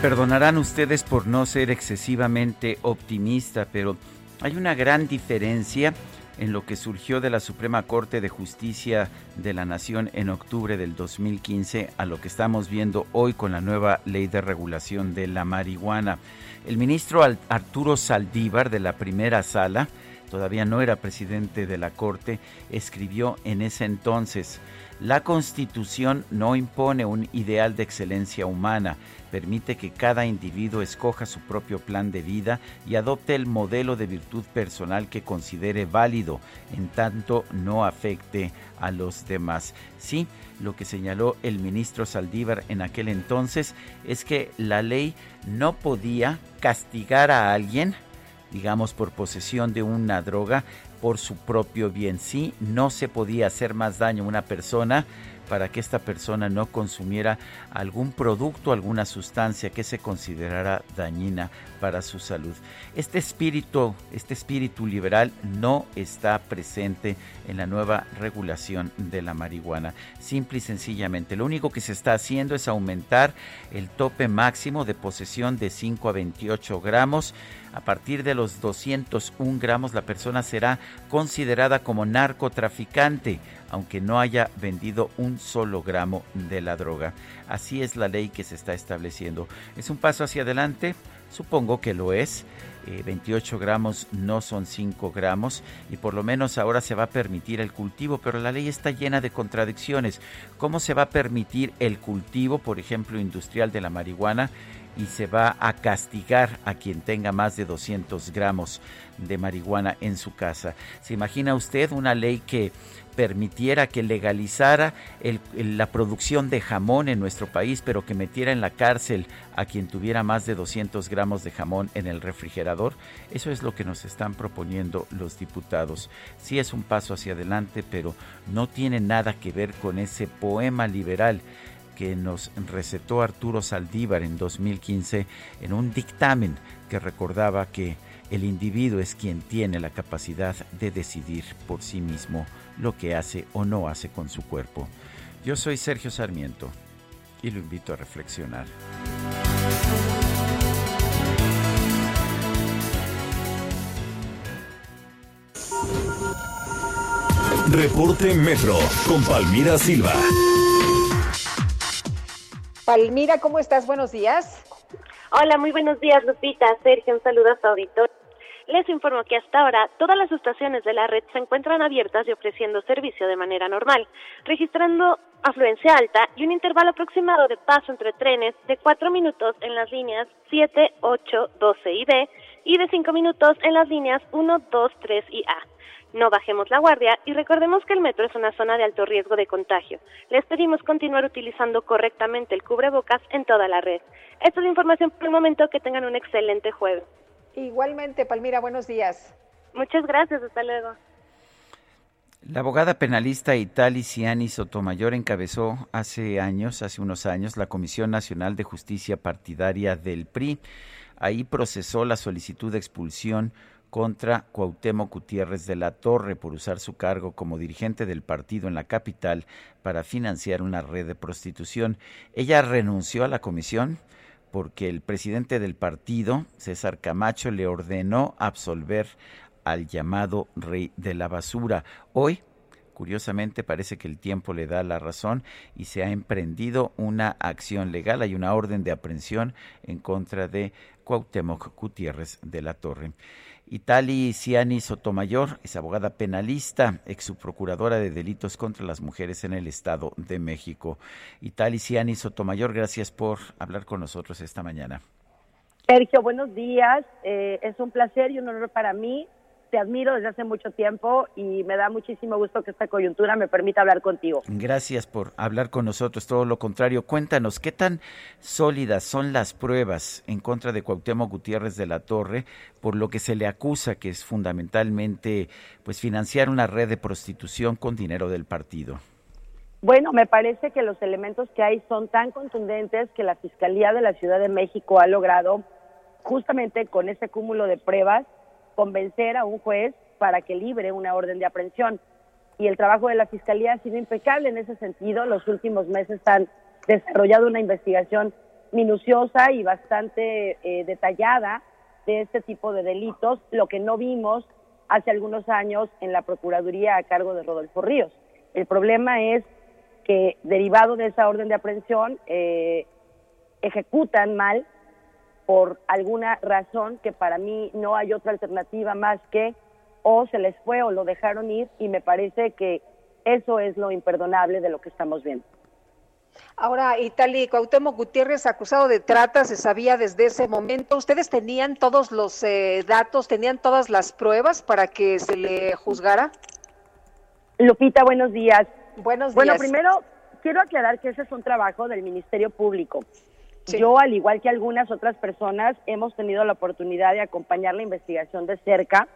Perdonarán ustedes por no ser excesivamente optimista, pero hay una gran diferencia en lo que surgió de la Suprema Corte de Justicia de la Nación en octubre del 2015 a lo que estamos viendo hoy con la nueva ley de regulación de la marihuana. El ministro Arturo Saldívar de la primera sala, todavía no era presidente de la Corte, escribió en ese entonces, la Constitución no impone un ideal de excelencia humana, permite que cada individuo escoja su propio plan de vida y adopte el modelo de virtud personal que considere válido, en tanto no afecte a los demás. Sí, lo que señaló el ministro Saldívar en aquel entonces es que la ley no podía castigar a alguien, digamos por posesión de una droga, por su propio bien. Sí, no se podía hacer más daño a una persona para que esta persona no consumiera algún producto, alguna sustancia que se considerara dañina para su salud. Este espíritu, este espíritu liberal no está presente en la nueva regulación de la marihuana. Simple y sencillamente, lo único que se está haciendo es aumentar el tope máximo de posesión de 5 a 28 gramos. A partir de los 201 gramos, la persona será considerada como narcotraficante aunque no haya vendido un solo gramo de la droga. Así es la ley que se está estableciendo. ¿Es un paso hacia adelante? Supongo que lo es. 28 eh, gramos no son 5 gramos y por lo menos ahora se va a permitir el cultivo, pero la ley está llena de contradicciones. ¿Cómo se va a permitir el cultivo, por ejemplo, industrial de la marihuana? Y se va a castigar a quien tenga más de 200 gramos de marihuana en su casa. ¿Se imagina usted una ley que permitiera que legalizara la producción de jamón en nuestro país, pero que metiera en la cárcel a quien tuviera más de 200 gramos de jamón en el refrigerador. Eso es lo que nos están proponiendo los diputados. Sí es un paso hacia adelante, pero no tiene nada que ver con ese poema liberal que nos recetó Arturo Saldívar en 2015 en un dictamen que recordaba que el individuo es quien tiene la capacidad de decidir por sí mismo lo que hace o no hace con su cuerpo. Yo soy Sergio Sarmiento y lo invito a reflexionar. Reporte Metro con Palmira Silva. Palmira, ¿cómo estás? Buenos días. Hola, muy buenos días, Lupita. Sergio, un saludo a tu auditorio. Les informo que hasta ahora todas las estaciones de la red se encuentran abiertas y ofreciendo servicio de manera normal, registrando afluencia alta y un intervalo aproximado de paso entre trenes de 4 minutos en las líneas 7, 8, 12 y B y de 5 minutos en las líneas 1, 2, 3 y A. No bajemos la guardia y recordemos que el metro es una zona de alto riesgo de contagio. Les pedimos continuar utilizando correctamente el cubrebocas en toda la red. Esta es la información por el momento. Que tengan un excelente jueves. Igualmente, Palmira, buenos días. Muchas gracias, hasta luego. La abogada penalista Itali Ciani Sotomayor encabezó hace años, hace unos años, la Comisión Nacional de Justicia Partidaria del PRI. Ahí procesó la solicitud de expulsión contra Cuauhtémoc Gutiérrez de la Torre por usar su cargo como dirigente del partido en la capital para financiar una red de prostitución. Ella renunció a la comisión porque el presidente del partido, César Camacho, le ordenó absolver al llamado rey de la basura. Hoy, curiosamente, parece que el tiempo le da la razón y se ha emprendido una acción legal. Hay una orden de aprehensión en contra de Cuauhtémoc Gutiérrez de la Torre. Itali Ciani Sotomayor es abogada penalista, ex subprocuradora de delitos contra las mujeres en el Estado de México. Itali Ciani Sotomayor, gracias por hablar con nosotros esta mañana. Sergio, buenos días. Eh, es un placer y un honor para mí te admiro desde hace mucho tiempo y me da muchísimo gusto que esta coyuntura me permita hablar contigo. Gracias por hablar con nosotros, todo lo contrario. Cuéntanos, ¿qué tan sólidas son las pruebas en contra de Cuauhtémoc Gutiérrez de la Torre por lo que se le acusa que es fundamentalmente pues financiar una red de prostitución con dinero del partido? Bueno, me parece que los elementos que hay son tan contundentes que la Fiscalía de la Ciudad de México ha logrado justamente con ese cúmulo de pruebas convencer a un juez para que libre una orden de aprehensión. Y el trabajo de la Fiscalía ha sido impecable en ese sentido. Los últimos meses han desarrollado una investigación minuciosa y bastante eh, detallada de este tipo de delitos, lo que no vimos hace algunos años en la Procuraduría a cargo de Rodolfo Ríos. El problema es que derivado de esa orden de aprehensión eh, ejecutan mal por alguna razón que para mí no hay otra alternativa más que o se les fue o lo dejaron ir y me parece que eso es lo imperdonable de lo que estamos viendo. Ahora, Itali, Cuauhtémoc Gutiérrez acusado de trata, se sabía desde ese momento. ¿Ustedes tenían todos los eh, datos, tenían todas las pruebas para que se le juzgara? Lupita, buenos días. Buenos días. Bueno, primero quiero aclarar que ese es un trabajo del Ministerio Público. Yo, al igual que algunas otras personas, hemos tenido la oportunidad de acompañar la investigación de cerca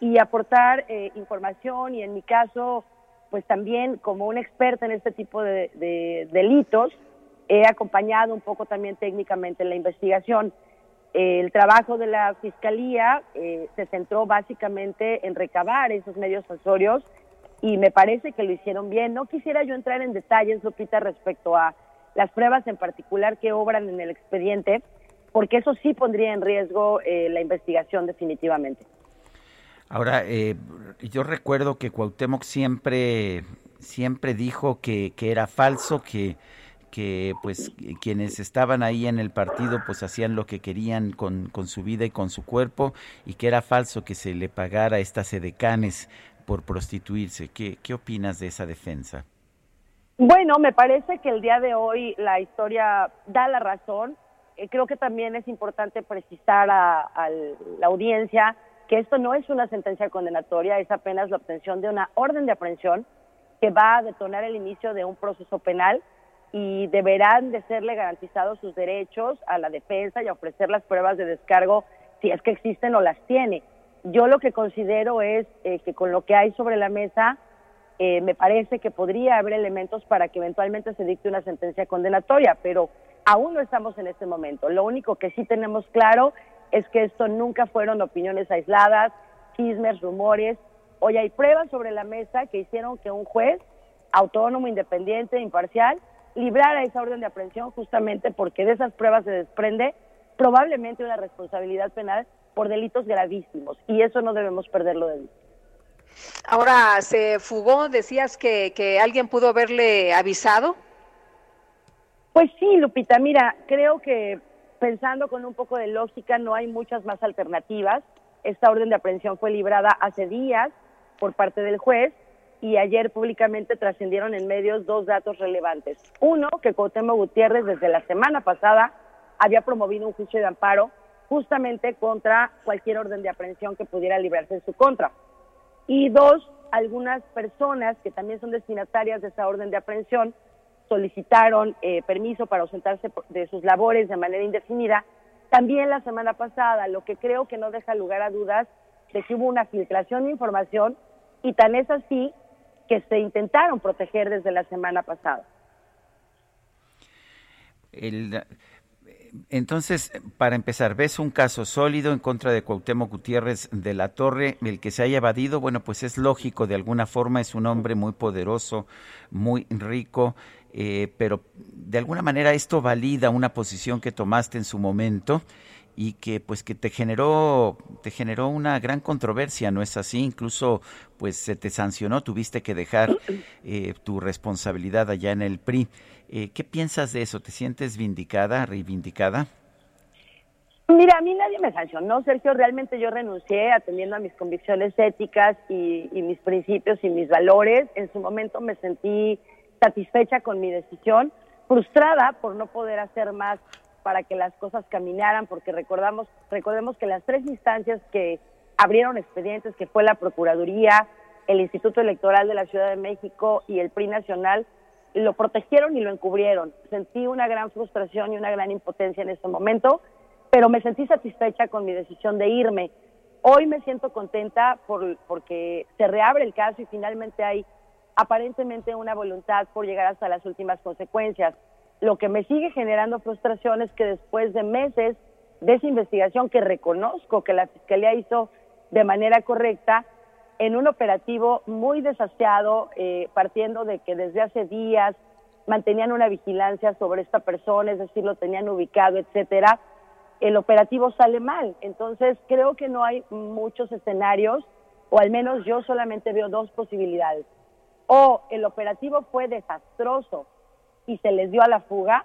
y aportar eh, información y en mi caso, pues también como una experta en este tipo de, delitos, he acompañado un poco también técnicamente la investigación. el trabajo de la Fiscalía eh, se centró básicamente en recabar esos medios asorios y me parece que lo hicieron bien. No quisiera yo entrar en detalles, Lupita, respecto a las pruebas en particular que obran en el expediente, porque eso sí pondría en riesgo eh, la investigación definitivamente. Ahora, eh, yo recuerdo que Cuauhtémoc siempre, siempre dijo que, que era falso, que, que pues quienes estaban ahí en el partido pues hacían lo que querían con, con su vida y con su cuerpo y que era falso que se le pagara a estas edecanes por prostituirse. ¿Qué, qué opinas de esa defensa? Bueno, me parece que el día de hoy la historia da la razón. Eh, creo que también es importante precisar a, la audiencia que esto no es una sentencia condenatoria, es apenas la obtención de una orden de aprehensión que va a detonar el inicio de un proceso penal y deberán de serle garantizados sus derechos a la defensa y a ofrecer las pruebas de descargo si es que existen o las tiene. Yo lo que considero es eh, que con lo que hay sobre la mesa, eh, me parece que podría haber elementos para que eventualmente se dicte una sentencia condenatoria, pero aún no estamos en este momento. Lo único que sí tenemos claro es que esto nunca fueron opiniones aisladas, chismes, rumores. Hoy hay pruebas sobre la mesa que hicieron que un juez autónomo, independiente, imparcial, librara esa orden de aprehensión justamente porque de esas pruebas se desprende probablemente una responsabilidad penal por delitos gravísimos y eso no debemos perderlo de vista. Ahora se fugó, decías que, alguien pudo haberle avisado. Pues sí, Lupita, mira, creo que pensando con un poco de lógica no hay muchas más alternativas. Esta orden de aprehensión fue librada hace días por parte del juez y ayer públicamente trascendieron en medios dos datos relevantes. Uno, que Cuauhtémoc Gutiérrez desde la semana pasada había promovido un juicio de amparo justamente contra cualquier orden de aprehensión que pudiera librarse en su contra. Y dos, algunas personas que también son destinatarias de esa orden de aprehensión solicitaron eh, permiso para ausentarse de sus labores de manera indefinida. También la semana pasada, lo que creo que no deja lugar a dudas de que hubo una filtración de información y tan es así que se intentaron proteger desde la semana pasada. El, entonces, para empezar, ¿ves un caso sólido en contra de Cuauhtémoc Gutiérrez de la Torre, el que se haya evadido? Bueno, pues es lógico, de alguna forma es un hombre muy poderoso, muy rico, eh, pero de alguna manera esto valida una posición que tomaste en su momento y que pues que te generó te generó una gran controversia no es así incluso pues se te sancionó tuviste que dejar eh, tu responsabilidad allá en el PRI eh, ¿Qué piensas de eso? ¿Te sientes vindicada, reivindicada? Mira, a mí nadie me sancionó, Sergio. Realmente yo renuncié atendiendo a mis convicciones éticas y, mis principios y mis valores. En su momento me sentí satisfecha con mi decisión, frustrada por no poder hacer más para que las cosas caminaran, porque recordamos, recordemos que las tres instancias que abrieron expedientes, que fue la Procuraduría, el Instituto Electoral de la Ciudad de México y el PRI Nacional, lo protegieron y lo encubrieron. Sentí una gran frustración y una gran impotencia en ese momento, pero me sentí satisfecha con mi decisión de irme. Hoy me siento contenta por, porque se reabre el caso y finalmente hay aparentemente una voluntad por llegar hasta las últimas consecuencias. Lo que me sigue generando frustración es que después de meses de esa investigación que reconozco que la Fiscalía hizo de manera correcta, en un operativo muy desaseado, eh, partiendo de que desde hace días mantenían una vigilancia sobre esta persona, es decir, lo tenían ubicado, etcétera, el operativo sale mal. Entonces, creo que no hay muchos escenarios, o al menos yo solamente veo dos posibilidades. O el operativo fue desastroso y se les dio a la fuga,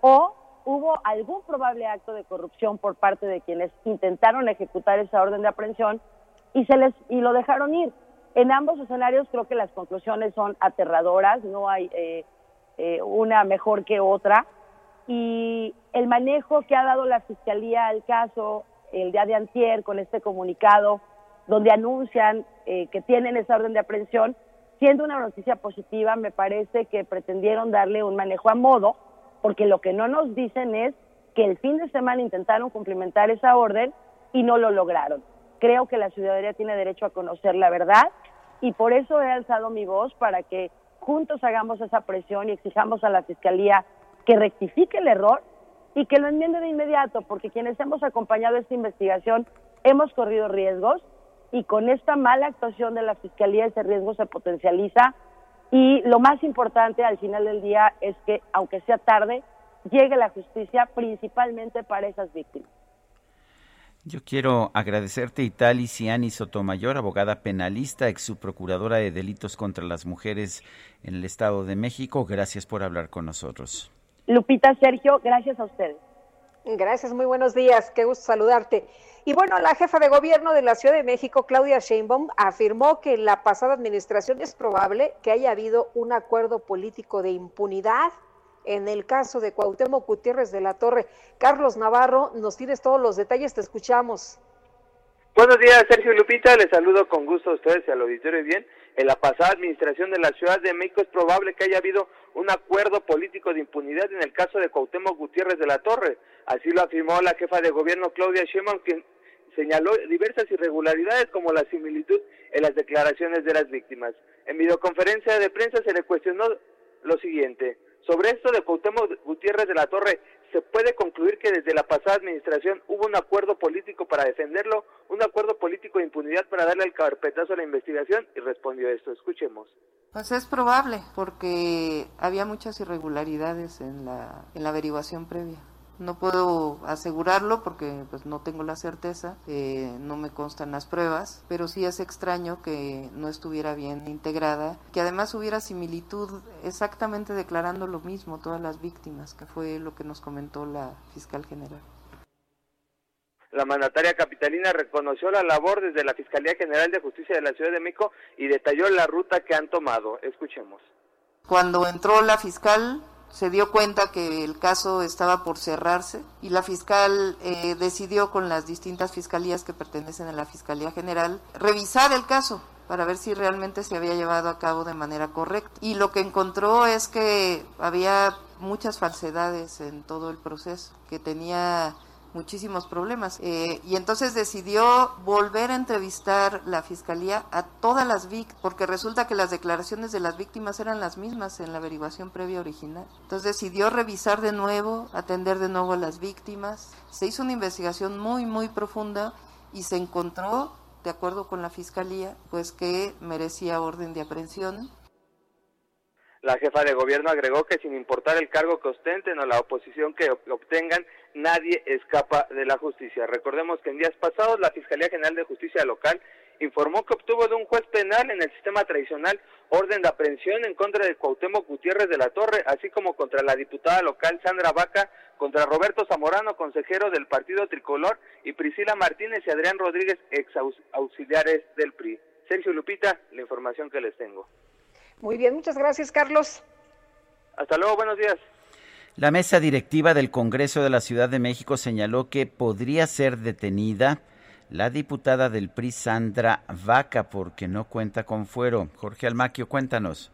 o hubo algún probable acto de corrupción por parte de quienes intentaron ejecutar esa orden de aprehensión y se les y lo dejaron ir. En ambos escenarios creo que las conclusiones son aterradoras, no hay eh, eh, una mejor que otra y el manejo que ha dado la fiscalía al caso el día de antier con este comunicado donde anuncian eh, que tienen esa orden de aprehensión, siendo una noticia positiva, me parece que pretendieron darle un manejo a modo, porque lo que no nos dicen es que el fin de semana intentaron cumplimentar esa orden y no lo lograron. Creo que la ciudadanía tiene derecho a conocer la verdad y por eso he alzado mi voz para que juntos hagamos esa presión y exijamos a la Fiscalía que rectifique el error y que lo enmiende de inmediato, porque quienes hemos acompañado esta investigación hemos corrido riesgos y con esta mala actuación de la Fiscalía ese riesgo se potencializa y lo más importante al final del día es que, aunque sea tarde, llegue la justicia principalmente para esas víctimas. Yo quiero agradecerte, Itali Ciani Sotomayor, abogada penalista, ex subprocuradora de delitos contra las mujeres en el Estado de México. Gracias por hablar con nosotros. Lupita, Sergio, gracias a ustedes. Gracias, muy buenos días, qué gusto saludarte. Y bueno, la jefa de gobierno de la Ciudad de México, Claudia Sheinbaum, afirmó que en la pasada administración es probable que haya habido un acuerdo político de impunidad en el caso de Cuauhtémoc Gutiérrez de la Torre. Carlos Navarro, nos tienes todos los detalles, te escuchamos. Buenos días, Sergio Lupita. Les saludo con gusto a ustedes y al auditorio. Bien, en la pasada administración de la Ciudad de México es probable que haya habido un acuerdo político de impunidad en el caso de Cuauhtémoc Gutiérrez de la Torre. Así lo afirmó la jefa de gobierno Claudia Sheinbaum, quien señaló diversas irregularidades como la similitud en las declaraciones de las víctimas. En videoconferencia de prensa se le cuestionó lo siguiente. Sobre esto de Cuauhtémoc Gutiérrez de la Torre, se puede concluir que desde la pasada administración hubo un acuerdo político para defenderlo, un acuerdo político de impunidad para darle el carpetazo a la investigación y respondió esto. Escuchemos. Pues es probable, porque había muchas irregularidades en la, en la averiguación previa. No puedo asegurarlo porque pues no tengo la certeza, eh, no me constan las pruebas, pero sí es extraño que no estuviera bien integrada, que además hubiera similitud exactamente declarando lo mismo todas las víctimas, que fue lo que nos comentó la fiscal general. La mandataria capitalina reconoció la labor desde la Fiscalía General de Justicia de la Ciudad de México y detalló la ruta que han tomado. Escuchemos. Cuando entró la fiscal, se dio cuenta que el caso estaba por cerrarse y la fiscal eh, decidió con las distintas fiscalías que pertenecen a la Fiscalía General revisar el caso para ver si realmente se había llevado a cabo de manera correcta. Y lo que encontró es que había muchas falsedades en todo el proceso, que tenía muchísimos problemas. Eh, y entonces decidió volver a entrevistar la fiscalía a todas las víctimas, porque resulta que las declaraciones de las víctimas eran las mismas en la averiguación previa original. Entonces decidió revisar de nuevo, atender de nuevo a las víctimas. Se hizo una investigación muy, muy profunda y se encontró, de acuerdo con la fiscalía, pues que merecía orden de aprehensión. La jefa de gobierno agregó que sin importar el cargo que ostenten o la oposición que obtengan, nadie escapa de la justicia. Recordemos que en días pasados la Fiscalía General de Justicia Local informó que obtuvo de un juez penal en el sistema tradicional orden de aprehensión en contra de Cuauhtémoc Gutiérrez de la Torre, así como contra la diputada local Sandra Vaca, contra Roberto Zamorano, consejero del Partido Tricolor, y Priscila Martínez y Adrián Rodríguez, ex auxiliares del PRI. Sergio Lupita, la información que les tengo. Muy bien, muchas gracias, Carlos. Hasta luego, buenos días. La mesa directiva del Congreso de la Ciudad de México señaló que podría ser detenida la diputada del PRI Sandra Vaca porque no cuenta con fuero. Jorge Almaquio, cuéntanos.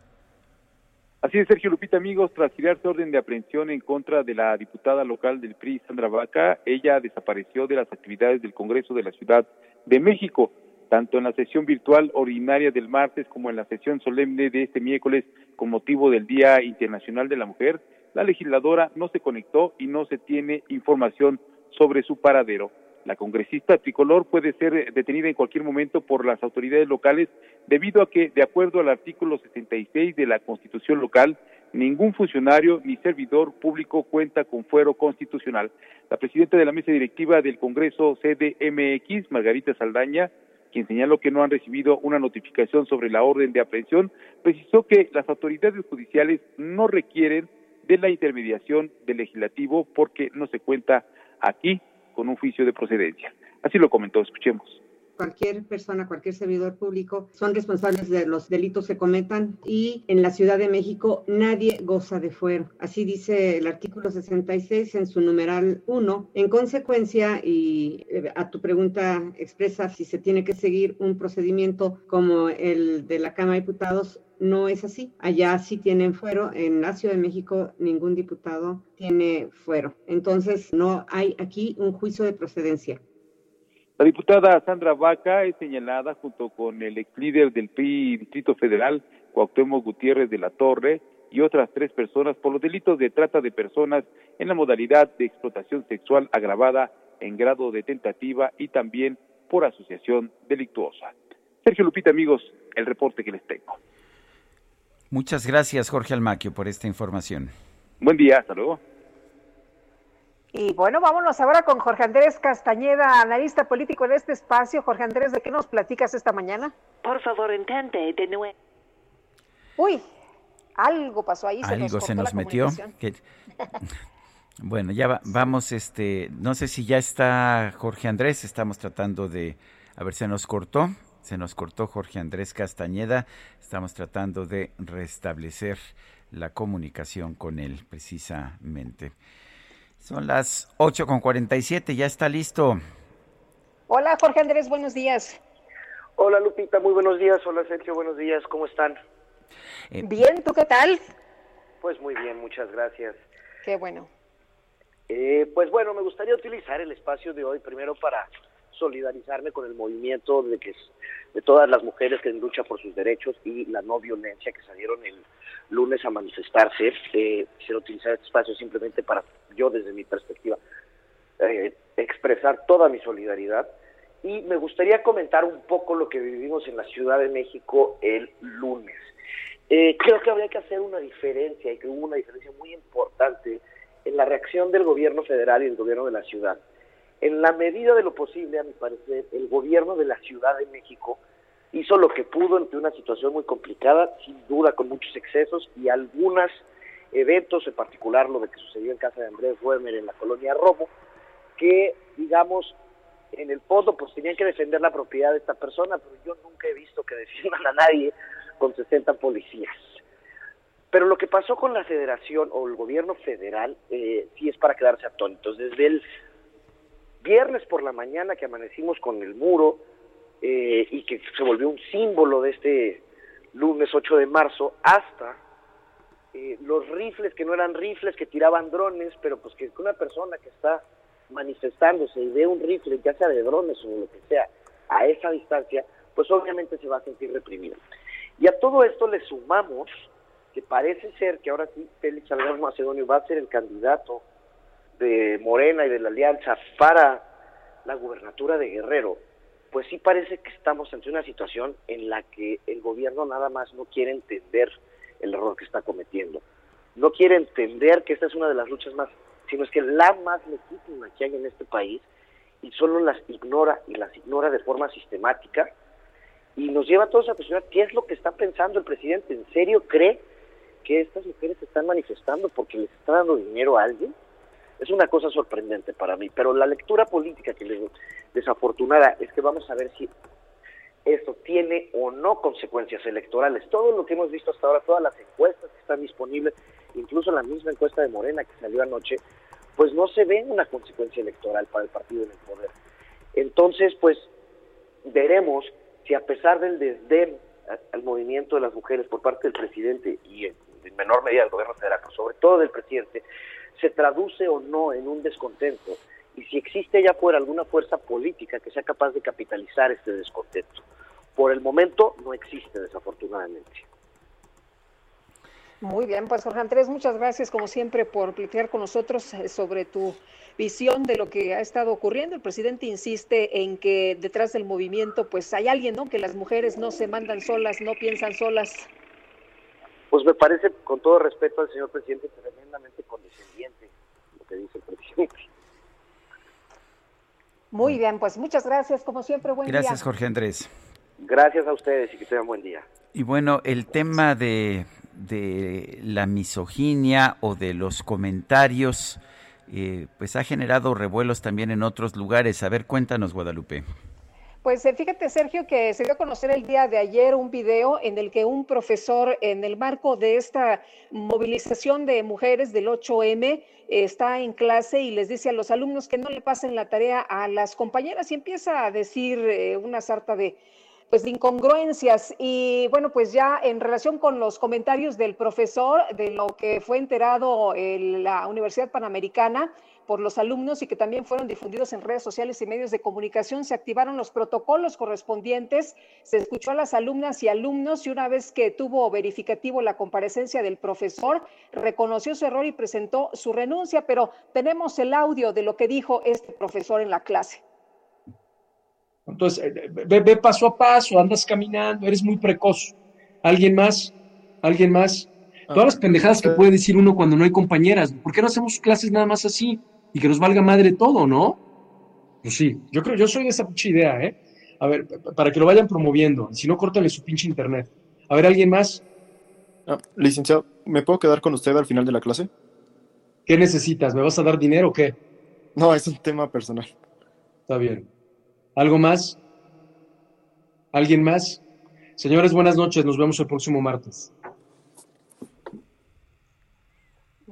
Así es, Sergio Lupita, amigos, tras girarse orden de aprehensión en contra de la diputada local del PRI, Sandra Vaca, ella desapareció de las actividades del Congreso de la Ciudad de México, tanto en la sesión virtual ordinaria del martes como en la sesión solemne de este miércoles con motivo del Día Internacional de la Mujer la legisladora no se conectó y no se tiene información sobre su paradero. La congresista tricolor puede ser detenida en cualquier momento por las autoridades locales debido a que, de acuerdo al artículo 66 de la Constitución local, ningún funcionario ni servidor público cuenta con fuero constitucional. La presidenta de la mesa directiva del Congreso CDMX, Margarita Saldaña, quien señaló que no han recibido una notificación sobre la orden de aprehensión, precisó que las autoridades judiciales no requieren de la intermediación del legislativo porque no se cuenta aquí con un juicio de procedencia. Así lo comentó, escuchemos cualquier persona, cualquier servidor público son responsables de los delitos que cometan y en la Ciudad de México nadie goza de fuero. Así dice el artículo 66 en su numeral 1. En consecuencia, y eh, a tu pregunta expresa si se tiene que seguir un procedimiento como el de la Cámara de Diputados, no es así. Allá sí tienen fuero. En la Ciudad de México ningún diputado tiene fuero. Entonces no hay aquí un juicio de procedencia. La diputada Sandra Vaca es señalada junto con el ex líder del PRI Distrito Federal, Cuauhtémoc Gutiérrez de la Torre, y otras tres personas por los delitos de trata de personas en la modalidad de explotación sexual agravada en grado de tentativa y también por asociación delictuosa. Sergio Lupita, amigos, el reporte que les tengo. Muchas gracias, Jorge Almaquio, por esta información. Buen día, hasta luego. Y bueno, vámonos ahora con Jorge Andrés Castañeda, analista político en este espacio. Jorge Andrés, ¿de qué nos platicas esta mañana? Por favor, intente de nuevo. Uy, Algo pasó ahí. Se Algo se nos metió. (laughs) Bueno, ya vamos, este, no sé si ya está Jorge Andrés, estamos tratando de, a ver, se nos cortó, se nos cortó Jorge Andrés Castañeda, estamos tratando de restablecer la comunicación con él precisamente. Son las 8 con 47, ya está listo. Hola Jorge Andrés, buenos días. Hola Lupita, muy buenos días. Hola Sergio, buenos días. ¿Cómo están? Eh, bien, ¿tú qué tal? Pues muy bien, muchas gracias. Qué bueno. Eh, pues bueno, me gustaría utilizar el espacio de hoy primero para solidarizarme con el movimiento de que de todas las mujeres que luchan por sus derechos y la no violencia que salieron el lunes a manifestarse. Eh, quisiera utilizar este espacio simplemente para yo, desde mi perspectiva, eh, expresar toda mi solidaridad y me gustaría comentar un poco lo que vivimos en la Ciudad de México el lunes. Eh, creo que habría que hacer una diferencia y que hubo una diferencia muy importante en la reacción del gobierno federal y el gobierno de la ciudad. En la medida de lo posible, a mi parecer, el gobierno de la Ciudad de México hizo lo que pudo ante una situación muy complicada, sin duda con muchos excesos y algunos eventos, en particular lo de que sucedió en casa de Andrés Werner en la colonia Robo, que, digamos, en el fondo pues tenían que defender la propiedad de esta persona, pero yo nunca he visto que defiendan a nadie con 60 policías. Pero lo que pasó con la federación o el gobierno federal eh, sí es para quedarse atónitos. Desde el viernes por la mañana que amanecimos con el muro eh, y que se volvió un símbolo de este lunes 8 de marzo hasta eh, los rifles que no eran rifles, que tiraban drones, pero pues que una persona que está manifestándose y ve un rifle, ya sea de drones o lo que sea, a esa distancia, pues obviamente se va a sentir reprimido. Y a todo esto le sumamos que parece ser que ahora sí Félix Salgado Macedonio va a ser el candidato de Morena y de la Alianza para la gubernatura de Guerrero, pues sí parece que estamos ante una situación en la que el gobierno nada más no quiere entender el error que está cometiendo. No quiere entender que esta es una de las luchas más sino es que la más legítima que hay en este país y solo las ignora y las ignora de forma sistemática y nos lleva a todos a cuestionar qué es lo que está pensando el presidente. ¿En serio cree que estas mujeres se están manifestando porque les está dando dinero a alguien? Es una cosa sorprendente para mí, pero la lectura política que les desafortunada es que vamos a ver si esto tiene o no consecuencias electorales. Todo lo que hemos visto hasta ahora, todas las encuestas que están disponibles, incluso la misma encuesta de Morena que salió anoche, pues no se ve una consecuencia electoral para el partido en el poder. Entonces, pues veremos si a pesar del desdén al movimiento de las mujeres por parte del presidente y en, menor medida del gobierno federal, pero sobre todo del presidente, se traduce o no en un descontento y si existe allá afuera alguna fuerza política que sea capaz de capitalizar este descontento. Por el momento no existe, desafortunadamente. Muy bien, pues Jorge Andrés, muchas gracias como siempre por platicar con nosotros eh, sobre tu visión de lo que ha estado ocurriendo. El presidente insiste en que detrás del movimiento pues hay alguien, ¿no? Que las mujeres no se mandan solas, no piensan solas. Pues me parece, con todo respeto al señor presidente, tremendamente condescendiente lo que dice el presidente. Muy bien, pues muchas gracias, como siempre, buen día. Gracias, Jorge Andrés. Gracias a ustedes y que tengan buen día. Y bueno, el tema de de la misoginia o de los comentarios, eh, pues ha generado revuelos también en otros lugares. A ver, cuéntanos, Guadalupe. Pues eh, fíjate, Sergio, que se dio a conocer el día de ayer un video en el que un profesor, en el marco de esta movilización de mujeres del 8M, está en clase y les dice a los alumnos que no le pasen la tarea a las compañeras y empieza a decir eh, una sarta de pues de incongruencias. Y bueno, pues ya en relación con los comentarios del profesor de lo que fue enterado en la Universidad Panamericana por los alumnos y que también fueron difundidos en redes sociales y medios de comunicación, se activaron los protocolos correspondientes, se escuchó a las alumnas y alumnos y una vez que tuvo verificativo la comparecencia del profesor, reconoció su error y presentó su renuncia, pero tenemos el audio de lo que dijo este profesor en la clase. Entonces, eh, ve, paso a paso, andas caminando, eres muy precoz. ¿Alguien más? ¿Alguien más? Todas las pendejadas que puede decir uno cuando no hay compañeras. ¿Por qué no hacemos clases nada más así? Y que nos valga madre todo, ¿no? Pues sí, yo creo, yo soy de esa pinche idea, ¿eh? A ver, para que lo vayan promoviendo. Si no, córtale su pinche internet. A ver, ¿alguien más? Ah, licenciado, ¿me puedo quedar con usted al final de la clase? ¿Qué necesitas? ¿Me vas a dar dinero o qué? No, es un tema personal. Está bien. ¿Algo más? ¿Alguien más? Señores, buenas noches. Nos vemos el próximo martes.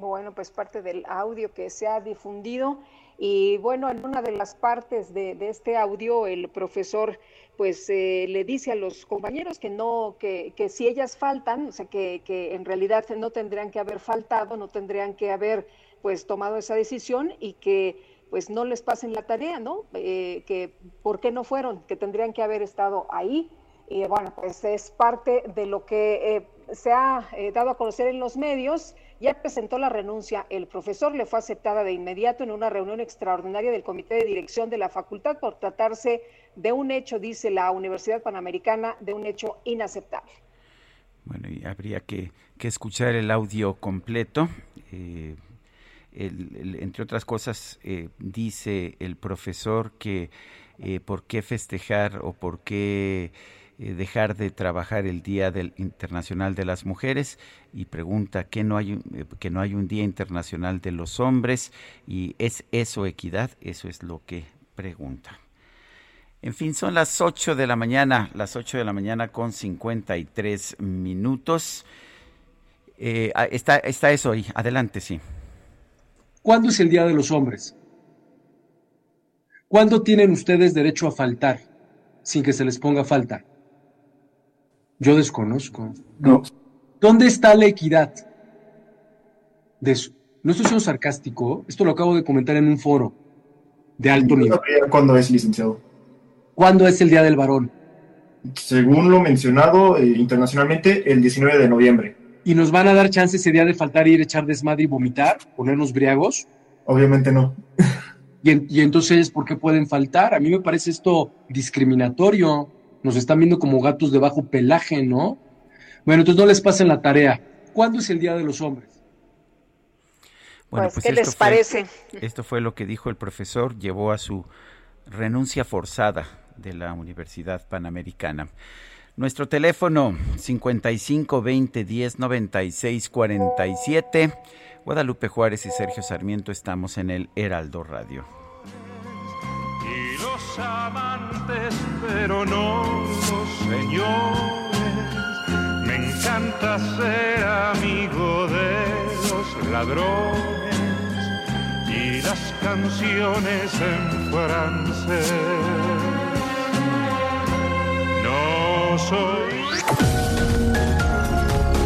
Bueno, pues parte del audio que se ha difundido. Y bueno, en una de las partes de, este audio, el profesor pues eh, le dice a los compañeros que no, que, que si ellas faltan, o sea, que, que, en realidad no tendrían que haber faltado, no tendrían que haber pues tomado esa decisión y que pues no les pasen la tarea, ¿no? Eh, que por qué no fueron, que tendrían que haber estado ahí. Y bueno, pues es parte de lo que eh, se ha dado a conocer en los medios ya presentó la renuncia. El profesor le fue aceptada de inmediato en una reunión extraordinaria del comité de dirección de la facultad por tratarse de un hecho, dice la Universidad Panamericana, de un hecho inaceptable. Bueno, y habría que, escuchar el audio completo. Eh, entre otras cosas, eh, dice el profesor que eh, por qué festejar o por qué dejar de trabajar el Día del Internacional de las Mujeres y pregunta que no hay eh, que no hay un Día Internacional de los Hombres y es eso equidad, eso es lo que pregunta. En fin, son las 8 de la mañana, las 8 de la mañana con 53 minutos. Eh, ah, está, está eso ahí, adelante, sí. ¿Cuándo es el Día de los Hombres? ¿Cuándo tienen ustedes derecho a faltar sin que se les ponga falta? Yo desconozco. No. ¿Dónde está la equidad? De. No estoy siendo sarcástico, esto lo acabo de comentar en un foro de alto nivel. ¿Cuándo es, licenciado? ¿Cuándo es el Día del Varón? Según lo mencionado eh, internacionalmente, el 19 de noviembre. ¿Y nos van a dar chance ese día de faltar, ir, echar desmadre y vomitar? ¿Ponernos briagos? Obviamente no. ¿Y, y entonces por qué pueden faltar? A mí me parece esto discriminatorio nos están viendo como gatos de bajo pelaje, ¿no? Bueno, entonces no les pasen la tarea. ¿Cuándo es el Día de los Hombres? Bueno, pues, pues ¿qué les parece? Esto fue lo que dijo el profesor, llevó a su renuncia forzada de la Universidad Panamericana. Nuestro teléfono 55 20 10 96 47. Guadalupe Juárez y Sergio Sarmiento estamos en el Heraldo Radio amantes, pero no los señores. Me encanta ser amigo de los ladrones y las canciones en francés. No soy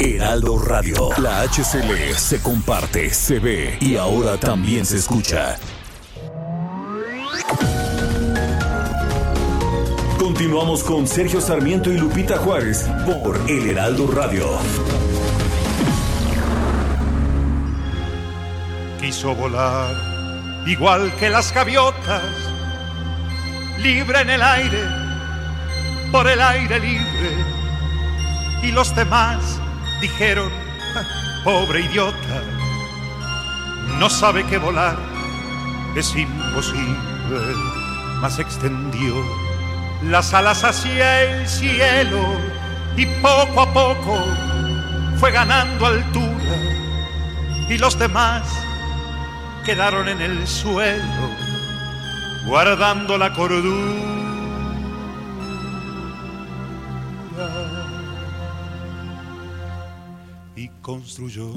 Heraldo Radio. La HCL se comparte, se ve y ahora también se escucha. Continuamos con Sergio Sarmiento y Lupita Juárez por El Heraldo Radio. Quiso volar igual que las gaviotas, libre en el aire, por el aire libre, y los demás dijeron, pobre idiota, no sabe que volar es imposible, mas extendió las alas hacia el cielo y poco a poco fue ganando altura y los demás quedaron en el suelo guardando la cordura. Construyó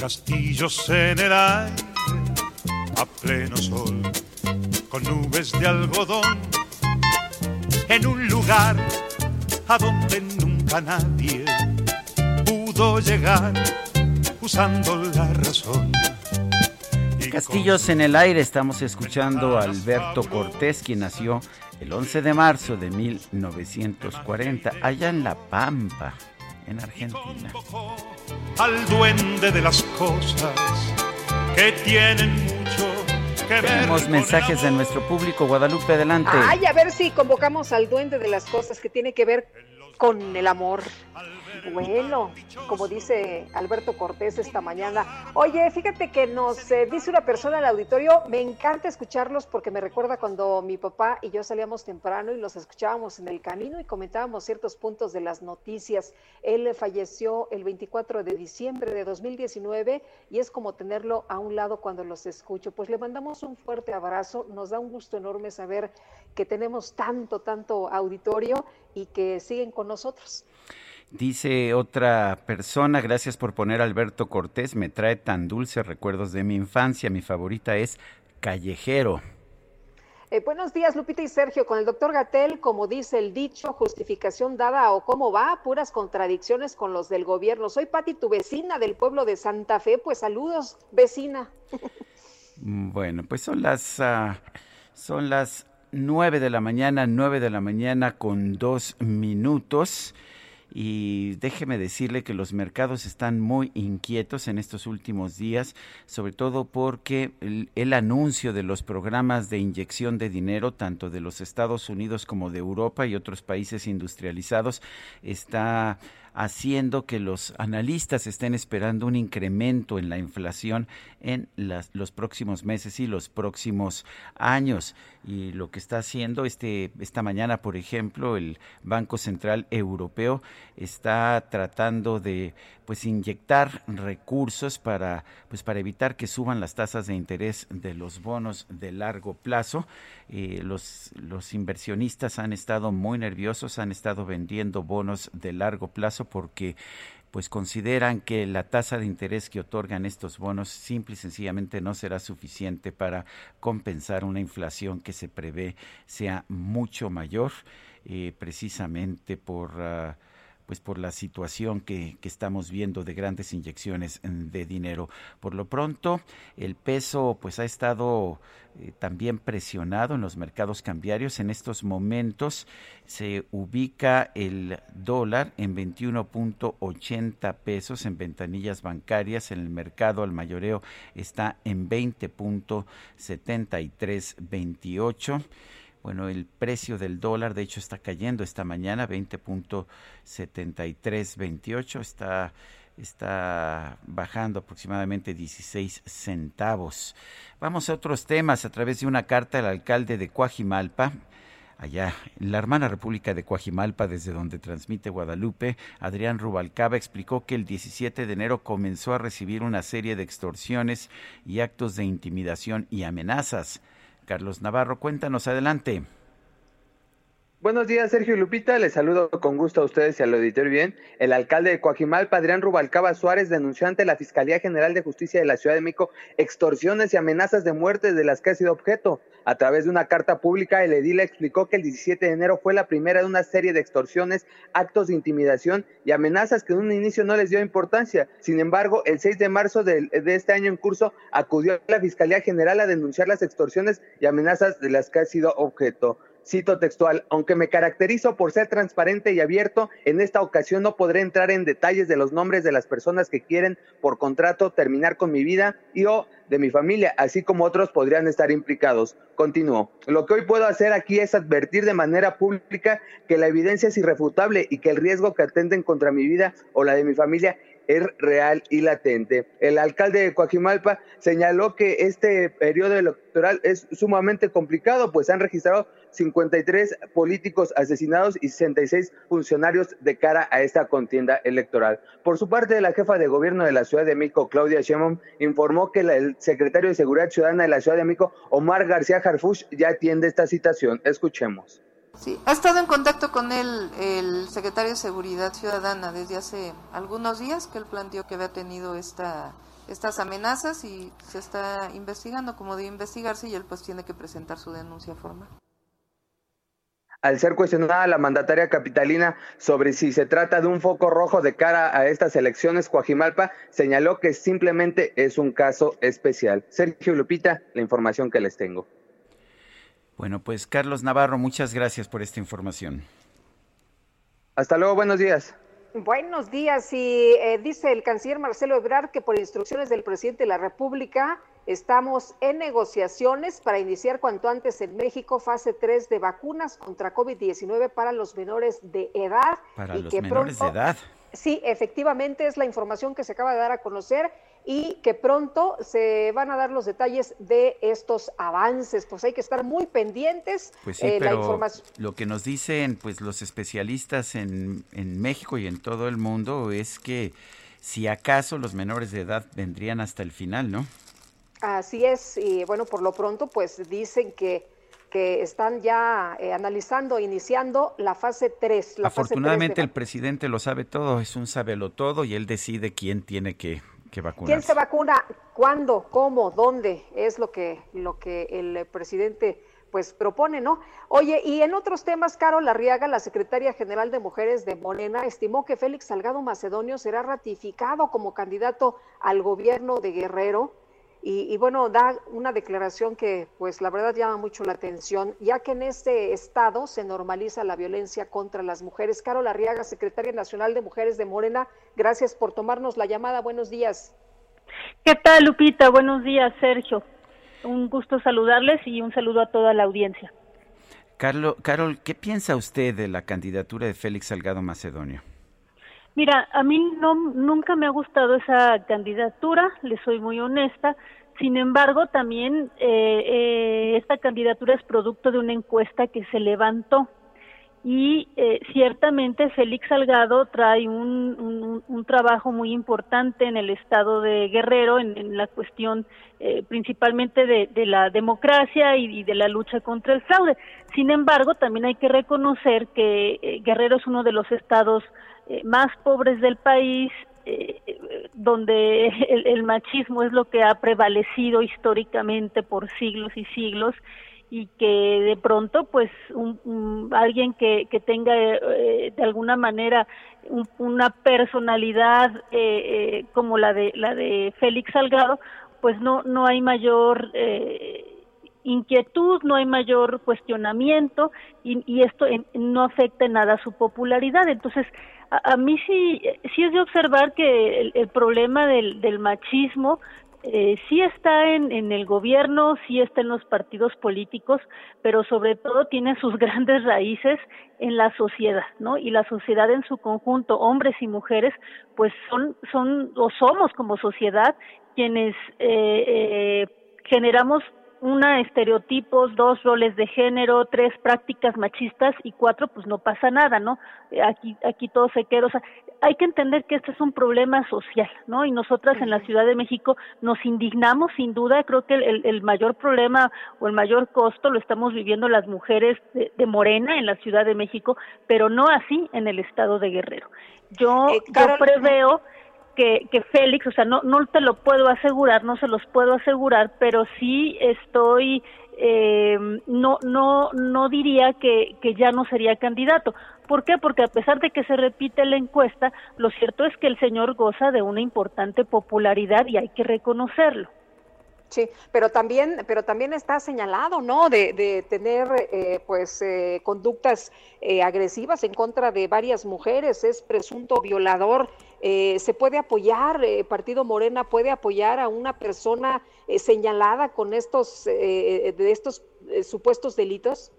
castillos en el aire a pleno sol, con nubes de algodón, en un lugar a donde nunca nadie pudo llegar usando la razón. Castillos en el aire, estamos escuchando a Alberto Cortés, quien nació el 11 de marzo de 1940, allá en La Pampa, en Argentina. Al duende de las cosas que tienen mucho que ver. Tenemos mensajes de nuestro público. Guadalupe, adelante. Ay, a ver si convocamos al duende de las cosas que tiene que ver con el amor. Bueno, como dice Alberto Cortés esta mañana. Oye, fíjate que nos eh, dice una persona al auditorio, me encanta escucharlos porque me recuerda cuando mi papá y yo salíamos temprano y los escuchábamos en el camino y comentábamos ciertos puntos de las noticias. Él falleció el 24 de diciembre de 2019 y es como tenerlo a un lado cuando los escucho. Pues le mandamos un fuerte abrazo, nos da un gusto enorme saber que tenemos tanto, tanto auditorio y que siguen con nosotros. Dice otra persona, gracias por poner Alberto Cortés, me trae tan dulces recuerdos de mi infancia, mi favorita es Callejero. Eh, buenos días, Lupita y Sergio. Con el doctor Gatel, como dice el dicho, justificación dada o cómo va, puras contradicciones con los del gobierno. Soy Pati, tu vecina del pueblo de Santa Fe. Pues saludos, vecina. Bueno, pues son las, uh, son las nueve de la mañana, nueve de la mañana con dos minutos. Y déjeme decirle que los mercados están muy inquietos en estos últimos días, sobre todo porque el, anuncio de los programas de inyección de dinero, tanto de los Estados Unidos como de Europa y otros países industrializados, está haciendo que los analistas estén esperando un incremento en la inflación en los próximos meses y los próximos años. Y lo que está haciendo este, esta mañana, por ejemplo, el Banco Central Europeo está tratando de pues inyectar recursos para pues para evitar que suban las tasas de interés de los bonos de largo plazo. Eh, los, los inversionistas han estado muy nerviosos, han estado vendiendo bonos de largo plazo porque pues consideran que la tasa de interés que otorgan estos bonos simple y sencillamente no será suficiente para compensar una inflación que se prevé sea mucho mayor, eh, precisamente por... Uh, pues por la situación que, que, estamos viendo de grandes inyecciones de dinero. Por lo pronto, el peso pues ha estado eh, también presionado en los mercados cambiarios. En estos momentos se ubica el dólar en 21.80 pesos en ventanillas bancarias. En el mercado al mayoreo está en 20.7328. Bueno, el precio del dólar, de hecho, está cayendo esta mañana, 20.7328, está, está bajando aproximadamente 16 centavos. Vamos a otros temas a través de una carta del alcalde de Coajimalpa, allá en la hermana República de Coajimalpa, desde donde transmite Guadalupe, Adrián Rubalcaba explicó que el 17 de enero comenzó a recibir una serie de extorsiones y actos de intimidación y amenazas. Carlos Navarro, cuéntanos adelante. Buenos días, Sergio Lupita. Les saludo con gusto a ustedes y al auditorio bien. El alcalde de Coajimalpa, Adrián Rubalcaba Suárez, denunció ante la Fiscalía General de Justicia de la Ciudad de México extorsiones y amenazas de muerte de las que ha sido objeto. A través de una carta pública, el edil explicó que el 17 de enero fue la primera de una serie de extorsiones, actos de intimidación y amenazas que en un inicio no les dio importancia. Sin embargo, el 6 de marzo de, de este año en curso acudió a la Fiscalía General a denunciar las extorsiones y amenazas de las que ha sido objeto. Cito textual, aunque me caracterizo por ser transparente y abierto, en esta ocasión no podré entrar en detalles de los nombres de las personas que quieren por contrato terminar con mi vida y o de mi familia, así como otros podrían estar implicados. Continúo. Lo que hoy puedo hacer aquí es advertir de manera pública que la evidencia es irrefutable y que el riesgo que atenden contra mi vida o la de mi familia es real y latente. El alcalde de Coajimalpa señaló que este periodo electoral es sumamente complicado, pues han registrado 53 políticos asesinados y 66 funcionarios de cara a esta contienda electoral. Por su parte, la jefa de gobierno de la Ciudad de México, Claudia Sheinbaum, informó que el secretario de Seguridad Ciudadana de la Ciudad de México, Omar García Harfush, ya atiende esta citación. Escuchemos. Sí, ha estado en contacto con él el secretario de Seguridad Ciudadana desde hace algunos días que él planteó que había tenido esta, estas amenazas y se está investigando como debe investigarse y él pues tiene que presentar su denuncia formal. Al ser cuestionada la mandataria capitalina sobre si se trata de un foco rojo de cara a estas elecciones, Coajimalpa señaló que simplemente es un caso especial. Sergio Lupita, la información que les tengo. Bueno, pues Carlos Navarro, muchas gracias por esta información. Hasta luego, buenos días. Buenos días. Y eh, dice el canciller Marcelo Ebrard que por instrucciones del presidente de la República Estamos en negociaciones para iniciar cuanto antes en México fase 3 de vacunas contra COVID-19 para los menores de edad. Para los menores de edad. Sí, efectivamente es la información que se acaba de dar a conocer y que pronto se van a dar los detalles de estos avances. Pues hay que estar muy pendientes. Pues sí, eh, pero lo que nos dicen pues los especialistas en, en México y en todo el mundo es que si acaso los menores de edad vendrían hasta el final, ¿no? Así es, y bueno, por lo pronto pues dicen que que están ya eh, analizando, iniciando la fase 3. Afortunadamente el presidente lo sabe todo, es un sabelo todo y él decide quién tiene que, que vacunar. ¿Quién se vacuna? ¿Cuándo? ¿Cómo? ¿Dónde? Es lo que, lo que el presidente pues propone, ¿no? Oye, y en otros temas, Carol Arriaga, la secretaria general de Mujeres de Morena, estimó que Félix Salgado Macedonio será ratificado como candidato al gobierno de Guerrero y, bueno, da una declaración que pues la verdad llama mucho la atención, ya que en este estado se normaliza la violencia contra las mujeres. Carol Arriaga, secretaria nacional de Mujeres de Morena, gracias por tomarnos la llamada. Buenos días. ¿Qué tal, Lupita? Buenos días, Sergio. Un gusto saludarles y un saludo a toda la audiencia. Carlo, Carol, ¿qué piensa usted de la candidatura de Félix Salgado Macedonio? Mira, a mí no, nunca me ha gustado esa candidatura, le soy muy honesta. Sin embargo, también eh, eh, esta candidatura es producto de una encuesta que se levantó y eh, ciertamente Félix Salgado trae un, un, trabajo muy importante en el estado de Guerrero, en, la cuestión principalmente de, la democracia y, y, de la lucha contra el fraude. Sin embargo, también hay que reconocer que Guerrero es uno de los estados eh, más pobres del país, eh, donde el, machismo es lo que ha prevalecido históricamente por siglos y siglos y que de pronto pues alguien que, que tenga eh, de alguna manera una personalidad como la de la de Félix Salgado pues no no hay mayor inquietud, no hay mayor cuestionamiento y, y esto no afecta en nada su popularidad. Entonces, a, mí sí, sí es de observar que el, problema del, del machismo eh, sí está en, en, el gobierno, sí está en los partidos políticos, pero sobre todo tiene sus (laughs) grandes raíces en la sociedad, ¿no? Y la sociedad en su conjunto, hombres y mujeres, pues son, son o somos como sociedad quienes eh, eh, generamos una, estereotipos, dos, roles de género, tres, prácticas machistas y cuatro, pues no pasa nada, ¿no? Aquí, aquí todo se queda, o sea, hay que entender que este es un problema social, ¿no? Y nosotras en la Ciudad de México nos indignamos sin duda, creo que el, el mayor problema o el mayor costo lo estamos viviendo las mujeres de, Morena en la Ciudad de México, pero no así en el estado de Guerrero. Yo, eh, yo preveo que, que Félix, o sea, no, no te lo puedo asegurar, no se los puedo asegurar, pero sí estoy, eh, no, no, no diría que, que ya no sería candidato. ¿Por qué? Porque a pesar de que se repite la encuesta, lo cierto es que el señor goza de una importante popularidad y hay que reconocerlo. Sí, pero también, pero también está señalado, ¿no? De, de tener, eh, pues, eh, conductas eh, agresivas en contra de varias mujeres, es presunto violador. ¿Se puede apoyar, Partido Morena puede apoyar a una persona señalada con estos, de estos supuestos delitos?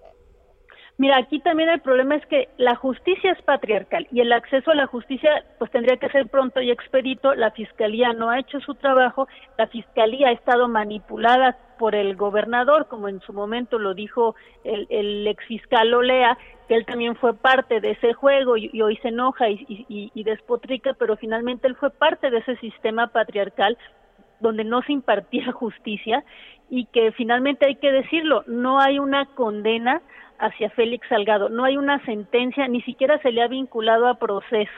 Mira, aquí también el problema es que la justicia es patriarcal y el acceso a la justicia pues tendría que ser pronto y expedito. La fiscalía no ha hecho su trabajo, la fiscalía ha estado manipulada por el gobernador, como en su momento lo dijo el, el ex fiscal Olea, que él también fue parte de ese juego y, hoy se enoja y, y, y despotrica, pero finalmente él fue parte de ese sistema patriarcal donde no se impartía (laughs) justicia y que finalmente hay que decirlo, no hay una condena hacia Félix Salgado. No hay una sentencia, ni siquiera se le ha vinculado a proceso.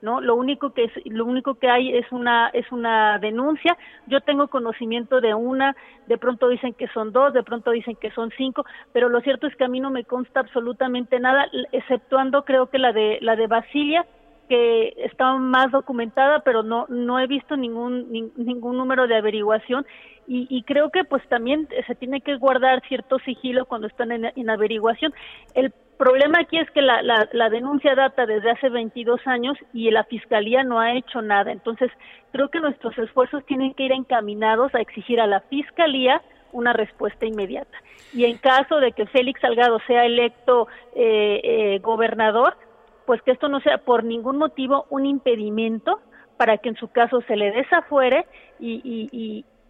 ¿no? Lo único que es, lo único que hay es una es una denuncia. Yo tengo conocimiento de una, de pronto dicen que son dos, de pronto dicen que son cinco, pero lo cierto es que a mí no me consta absolutamente nada, exceptuando creo que la de la de Basilia que está más documentada, pero no no he visto ningún ningún número de averiguación y, y, creo que pues también se tiene que guardar cierto sigilo cuando están en, en averiguación. El problema aquí es que la, la, la, denuncia data desde hace 22 años y la Fiscalía no ha hecho nada. Entonces, creo que nuestros esfuerzos tienen que ir encaminados a exigir a la Fiscalía una respuesta inmediata. Y en caso de que Félix Salgado sea electo eh, eh, gobernador, pues que esto no sea por ningún motivo un impedimento para que en su caso se le desafuere y,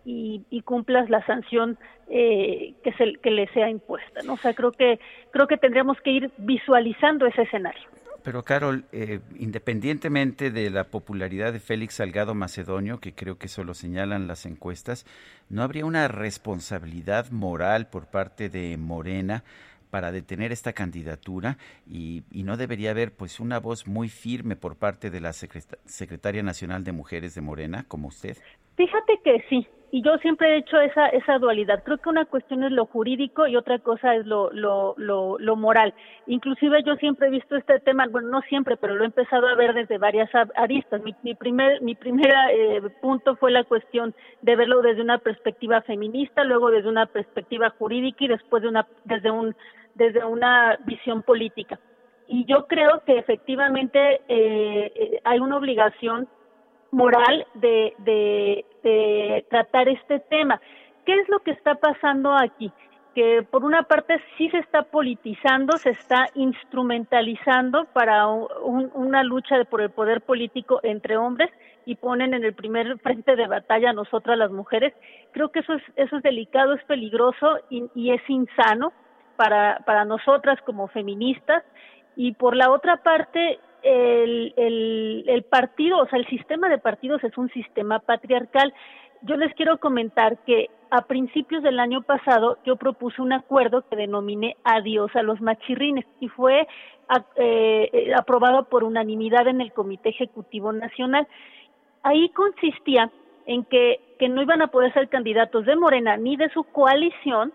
y, cumplas la sanción eh, que, se, que le sea impuesta. ¿no? O sea, creo que, creo que tendríamos que ir visualizando ese escenario. Pero Carol, eh, independientemente de la popularidad de Félix Salgado Macedonio, que creo que eso lo señalan las encuestas, ¿no habría una responsabilidad moral por parte de Morena para detener esta candidatura y, y, no debería haber pues una voz muy firme por parte de la secretaria nacional de mujeres de Morena como usted? Fíjate que sí, y yo siempre he hecho esa esa dualidad. Creo que una cuestión es lo jurídico y otra cosa es lo lo lo, lo moral. Inclusive yo siempre he visto este tema, bueno, no siempre, pero lo he empezado a ver desde varias aristas. Mi, mi primer mi primera eh, punto fue la cuestión de verlo desde una perspectiva feminista, luego desde una perspectiva jurídica y después de una desde un desde una visión política. Y yo creo que efectivamente eh, eh hay una obligación moral de, de, de tratar este tema. ¿Qué es lo que está pasando aquí? que por una parte sí se está politizando, se está instrumentalizando para un, una lucha por el poder político entre hombres y ponen en el primer frente de batalla a nosotras las mujeres. Creo que eso es, eso es delicado, es peligroso y, y es insano para, para nosotras como feministas. Y por la otra parte, el, el, el partido, o sea, el sistema de partidos es un sistema patriarcal. Yo les quiero comentar que a principios del año pasado yo propuse un acuerdo que denominé Adiós a los machirrines y fue eh, aprobado por unanimidad en el Comité Ejecutivo Nacional. Ahí consistía en que, que no iban a poder ser candidatos de Morena ni de su coalición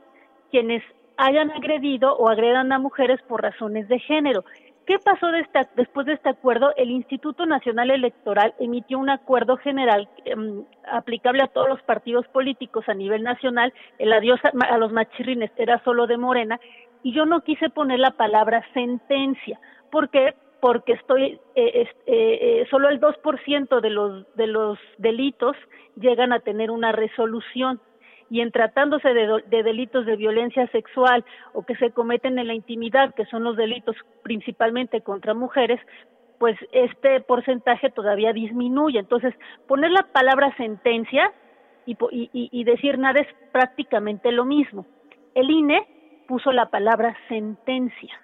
quienes hayan agredido o agredan a mujeres por razones de género. ¿Qué pasó de después de este acuerdo? El Instituto Nacional Electoral emitió un acuerdo general um, aplicable a todos los partidos políticos a nivel nacional. El adiós a, a, los machirrines era solo de Morena y yo no quise poner la palabra sentencia. ¿Por qué? Porque estoy, eh, eh, eh, solo el 2% de los, de los delitos llegan a tener una resolución y en tratándose de, de, delitos de violencia sexual o que se cometen en la intimidad, que son los delitos principalmente contra mujeres, pues este porcentaje todavía disminuye. Entonces, poner la palabra sentencia y, y, y decir nada es prácticamente lo mismo. El INE puso la palabra sentencia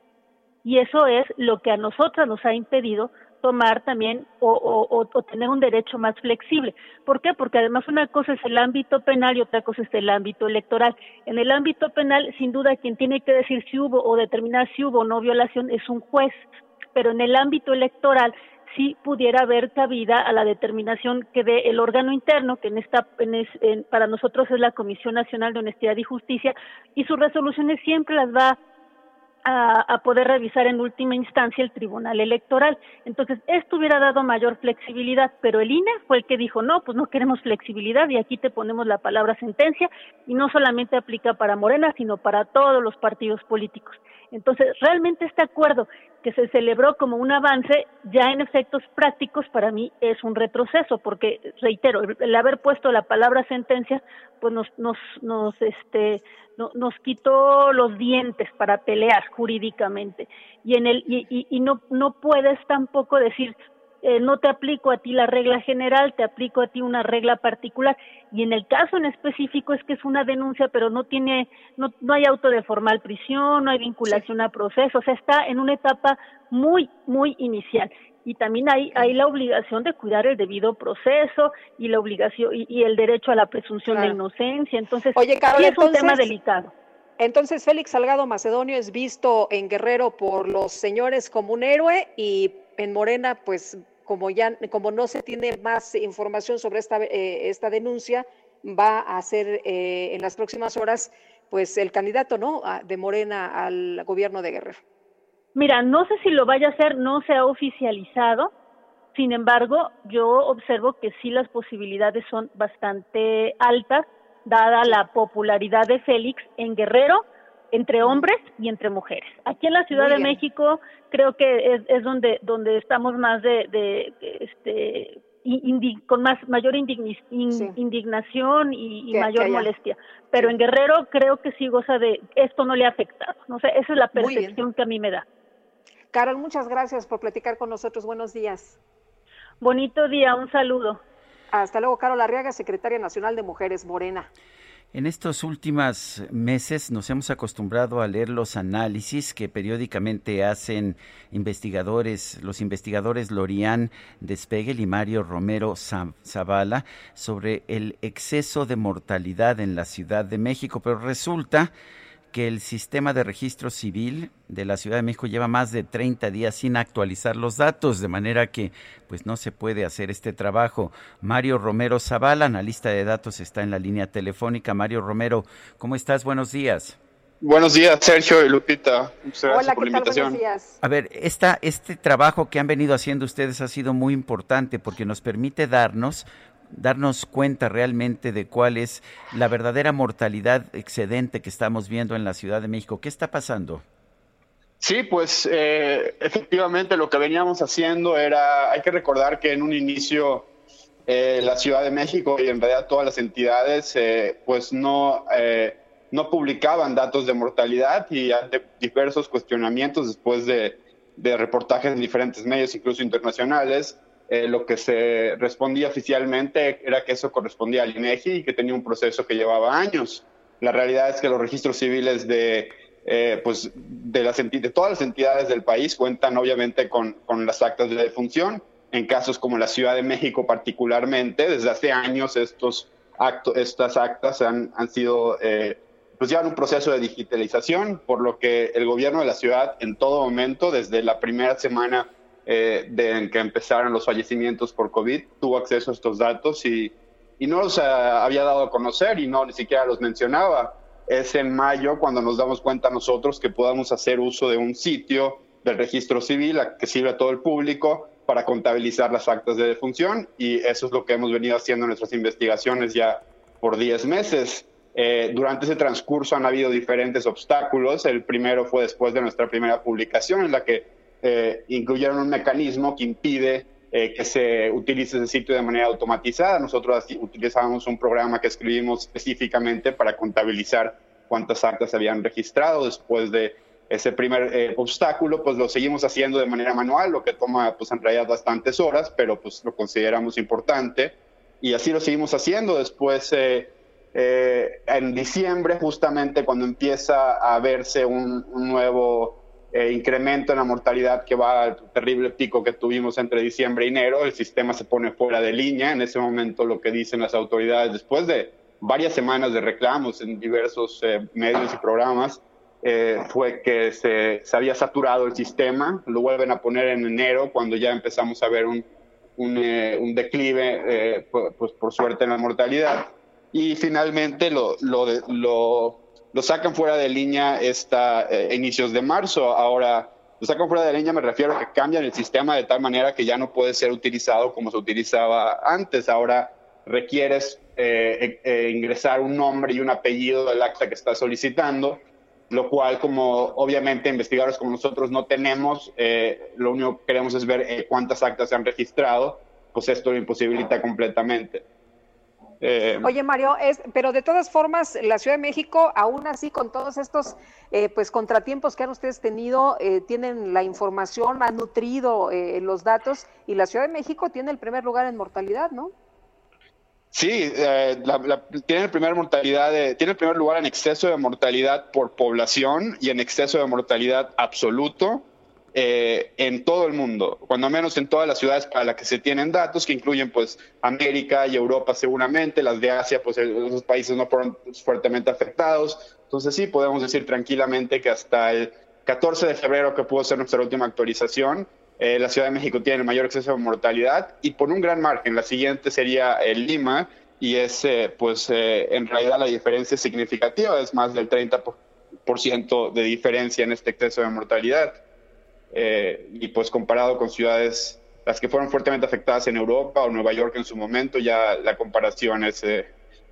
y eso es lo que a nosotras nos ha impedido tomar también o, o, tener un derecho más flexible. ¿Por qué? Porque además una cosa es el ámbito penal y otra cosa es el ámbito electoral. En el ámbito penal, sin duda, quien tiene que decir si hubo o determinar si hubo o no violación es un juez, pero en el ámbito electoral sí pudiera haber cabida a la determinación que dé el órgano interno, que en esta, en es, en, para nosotros es la Comisión Nacional de Honestidad y Justicia, y sus resoluciones siempre las va a, a, poder revisar en última instancia el Tribunal Electoral. Entonces, esto hubiera dado mayor flexibilidad, pero el INE fue el que dijo, no, pues no queremos flexibilidad y aquí te ponemos la palabra sentencia y no solamente aplica para Morena, sino para todos los partidos políticos. Entonces, realmente este acuerdo que se celebró como un avance, ya en efectos prácticos para mí es un retroceso, porque reitero, el haber puesto la palabra sentencia, pues nos, nos, nos, este, no, nos quitó los dientes para pelear jurídicamente. Y en el, y, y, no, no puedes tampoco decir, eh, no te aplico a ti la regla general, te aplico a ti una regla particular. Y en el caso en específico es que es una denuncia, pero no tiene, no, no hay auto de formal prisión, no hay vinculación sí. a proceso, o sea, está en una etapa muy, muy inicial. Y también hay, hay la obligación de cuidar el debido proceso y la obligación y, y el derecho a la presunción claro. de inocencia. Entonces, Oye, Carol, sí es entonces, un tema delicado. Entonces, Félix Salgado Macedonio es visto en Guerrero por los señores como un héroe y en Morena, pues como ya como no se tiene más información sobre esta eh, esta denuncia, va a ser eh, en las próximas horas pues el candidato, ¿no? de Morena al gobierno de Guerrero. Mira, no sé si lo vaya a hacer, no se ha oficializado. Sin embargo, yo observo que sí las posibilidades son bastante altas, dada la popularidad de Félix en Guerrero entre hombres y entre mujeres. Aquí en la Ciudad de México creo que es, es donde donde estamos más de, de este con más mayor indignación y, mayor molestia. Pero en Guerrero creo que sí goza de esto no le ha afectado. No sé, esa es la percepción que a mí me da. Carol, muchas gracias por platicar con nosotros. Buenos días. Bonito día, un saludo. Hasta luego, Carol Arriaga, secretaria nacional de Mujeres Morena. En estos últimos meses nos hemos acostumbrado a leer los análisis que periódicamente hacen investigadores, los investigadores Lorian Despegel y Mario Romero Zavala sobre el exceso de mortalidad en la Ciudad de México, pero resulta que el sistema de registro civil de la Ciudad de México lleva más de 30 días sin actualizar los datos, de manera que pues no se puede hacer este trabajo. Mario Romero Zavala, analista de datos, está en la línea telefónica. Mario Romero, ¿cómo estás? Buenos días. Buenos días, Sergio y Lupita. Muchas gracias por la invitación. Buenos días. A ver, esta, este trabajo que han venido haciendo ustedes ha sido muy importante porque nos permite darnos darnos cuenta realmente de cuál es la verdadera mortalidad excedente que estamos viendo en la Ciudad de México. ¿Qué está pasando? Sí, pues eh, efectivamente lo que veníamos haciendo era, hay que recordar que en un inicio eh, la Ciudad de México y en realidad todas las entidades eh, pues no, no publicaban datos de mortalidad y ante diversos cuestionamientos después de, de reportajes en diferentes medios, incluso internacionales, eh, lo que se respondía oficialmente era que eso correspondía al INEGI y que tenía un proceso que llevaba años. La realidad es que los registros civiles de, eh, pues de, las de todas las entidades del país cuentan obviamente con, con las actas de defunción. En casos como la Ciudad de México particularmente, desde hace años estos actos, estas actas han, han sido, eh, pues un proceso de digitalización, por lo que el gobierno de la ciudad en todo momento, desde la primera semana eh, de que empezaron los fallecimientos por COVID, tuvo acceso a estos datos y, y no los había dado a conocer y no ni siquiera los mencionaba. Es en mayo cuando nos damos cuenta nosotros que podamos hacer uso de un sitio del registro civil que sirve a todo el público para contabilizar las actas de defunción y eso es lo que hemos venido haciendo en nuestras investigaciones ya por 10 meses. Eh, durante ese transcurso han habido diferentes obstáculos. El primero fue después de nuestra primera publicación en la que eh, incluyeron un mecanismo que impide eh, que se utilice ese sitio de manera automatizada. Nosotros utilizábamos un programa que escribimos específicamente para contabilizar cuántas actas se habían registrado después de ese primer eh, obstáculo, pues lo seguimos haciendo de manera manual, lo que toma pues en realidad bastantes horas, pero pues lo consideramos importante y así lo seguimos haciendo. Después, en diciembre, justamente cuando empieza a verse un nuevo eh, incremento en la mortalidad que va al terrible pico que tuvimos entre diciembre y enero, el sistema se pone fuera de línea. En ese momento lo que dicen las autoridades, después de varias semanas de reclamos en diversos eh, medios y programas, eh, fue que se, se, había saturado el sistema, lo vuelven a poner en enero cuando ya empezamos a ver un, un, un declive, pues por suerte en la mortalidad. Y finalmente lo, lo, lo lo sacan fuera de línea esta, eh, inicios de marzo. Ahora, lo sacan fuera de línea me refiero a que cambian el sistema de tal manera que ya no puede ser utilizado como se utilizaba antes. Ahora requieres eh, eh, ingresar un nombre y un apellido del acta que estás solicitando, lo cual como obviamente investigadores como nosotros no tenemos, lo único que queremos es ver cuántas actas se han registrado, pues esto lo imposibilita completamente. Eh, Oye, Mario, es, pero de todas formas, la Ciudad de México, aún así, con todos estos eh, pues contratiempos que han ustedes tenido, eh, tienen la información, han nutrido los datos y la Ciudad de México tiene el primer lugar en mortalidad, ¿no? Sí, tiene el primer mortalidad, tiene el primer lugar en exceso de mortalidad por población y en exceso de mortalidad absoluto. Eh, en todo el mundo, cuando menos en todas las ciudades para las que se tienen datos, que incluyen pues América y Europa seguramente, las de Asia, pues esos países no fueron fuertemente afectados. Entonces sí, podemos decir tranquilamente que hasta el 14 de febrero, que pudo ser nuestra última actualización, eh, la Ciudad de México tiene el mayor exceso de mortalidad y por un gran margen. La siguiente sería el Lima y es pues en realidad la diferencia es significativa, es más del 30% de diferencia en este exceso de mortalidad. Eh, y pues comparado con ciudades, las que fueron fuertemente afectadas en Europa o Nueva York en su momento, ya la comparación es, eh,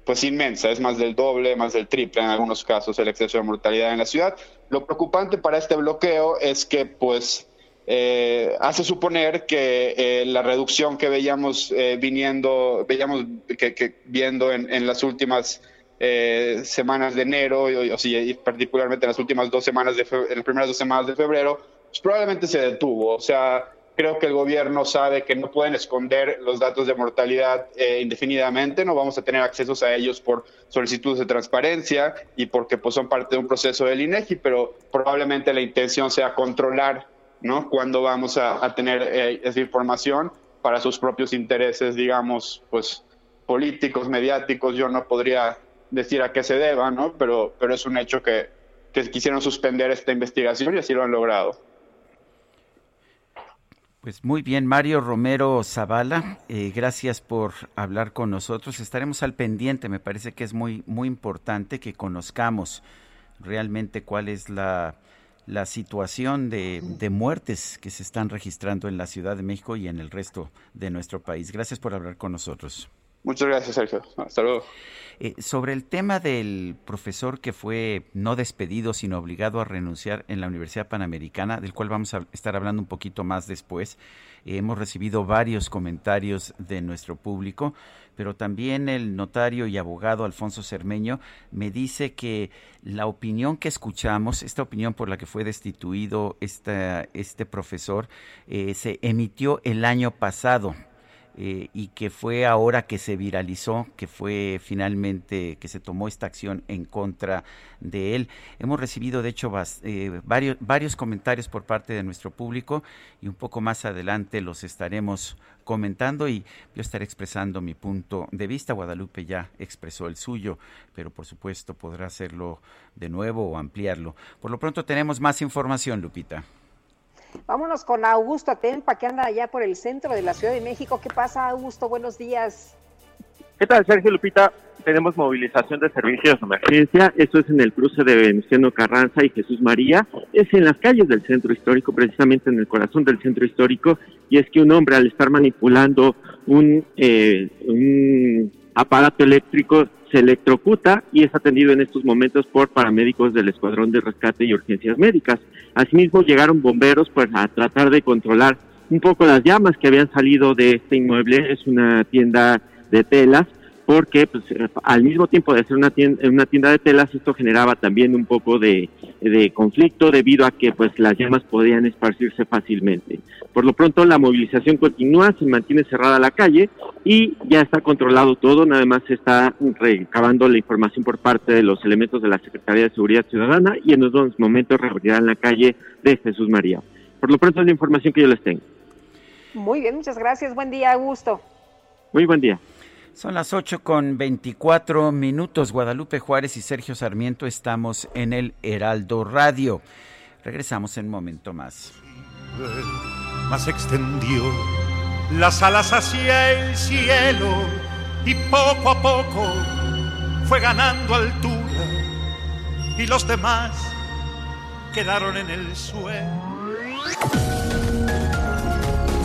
pues inmensa, es más del doble, más del triple en algunos casos el exceso de mortalidad en la ciudad. Lo preocupante para este bloqueo es que pues eh, hace suponer que eh, la reducción que veíamos eh, viniendo, veíamos que, viendo en, las últimas semanas de enero y, particularmente en las últimas dos semanas de en las primeras dos semanas de febrero, probablemente se detuvo. O sea, creo que el gobierno sabe que no pueden esconder los datos de mortalidad indefinidamente, no vamos a tener accesos a ellos por solicitudes de transparencia y porque pues, son parte de un proceso del INEGI, pero probablemente la intención sea controlar ¿no? Cuándo vamos a, tener eh, esa información para sus propios intereses, digamos, pues políticos, mediáticos, yo no podría decir a qué se deba, ¿no? Pero, pero es un hecho que, que quisieron suspender esta investigación y así lo han logrado. Pues muy bien, Mario Romero Zavala, eh, gracias por hablar con nosotros. Estaremos al pendiente, me parece que es muy, muy importante que conozcamos realmente cuál es la, la situación de, de, muertes que se están registrando en la Ciudad de México y en el resto de nuestro país. Gracias por hablar con nosotros. Muchas gracias, Sergio. Hasta luego. Eh, sobre el tema del profesor que fue no despedido, sino obligado a renunciar en la Universidad Panamericana, del cual vamos a estar hablando un poquito más después, eh, hemos recibido varios comentarios de nuestro público pero también el notario y abogado Alfonso Cermeño me dice que la opinión que escuchamos, esta opinión por la que fue destituido este profesor, eh, se emitió el año pasado. Eh, y que fue ahora que se viralizó, que fue finalmente que se tomó esta acción en contra de él. Hemos recibido, de hecho, eh, varios, varios comentarios por parte de nuestro público y un poco más adelante los estaremos comentando y yo estaré expresando mi punto de vista. Guadalupe ya expresó el suyo, pero por supuesto podrá hacerlo de nuevo o ampliarlo. Por lo pronto tenemos más información, Lupita. Vámonos con Augusto Atempa, que anda allá por el centro de la Ciudad de México. ¿Qué pasa, Augusto? Buenos días. ¿Qué tal, Sergio Lupita? Tenemos movilización de servicios de emergencia. Esto es en el cruce de Venustiano Carranza y Jesús María. Es en las calles del centro histórico, precisamente en el corazón del centro histórico. Y es que un hombre, al estar manipulando un, eh, un aparato eléctrico, se electrocuta y es atendido en estos momentos por paramédicos del Escuadrón de Rescate y Urgencias Médicas. Asimismo, llegaron bomberos pues, a tratar de controlar un poco las llamas que habían salido de este inmueble. Es una tienda de telas porque pues, al mismo tiempo de ser una tienda, una tienda de telas, esto generaba también un poco de, conflicto debido a que pues las llamas podían esparcirse fácilmente. Por lo pronto la movilización continúa, se mantiene cerrada la calle y ya está controlado todo, nada más se está recabando la información por parte de los elementos de la Secretaría de Seguridad Ciudadana y en unos momentos reabrirán la calle de Jesús María. Por lo pronto es la información que yo les tengo. Muy bien, muchas gracias. Buen día, Augusto. Muy buen día. Son las 8 con 24 minutos. Guadalupe Juárez y Sergio Sarmiento estamos en el Heraldo Radio. Regresamos en un momento más. Más extendió las alas hacia el cielo y poco a poco fue ganando altura y los demás quedaron en el suelo.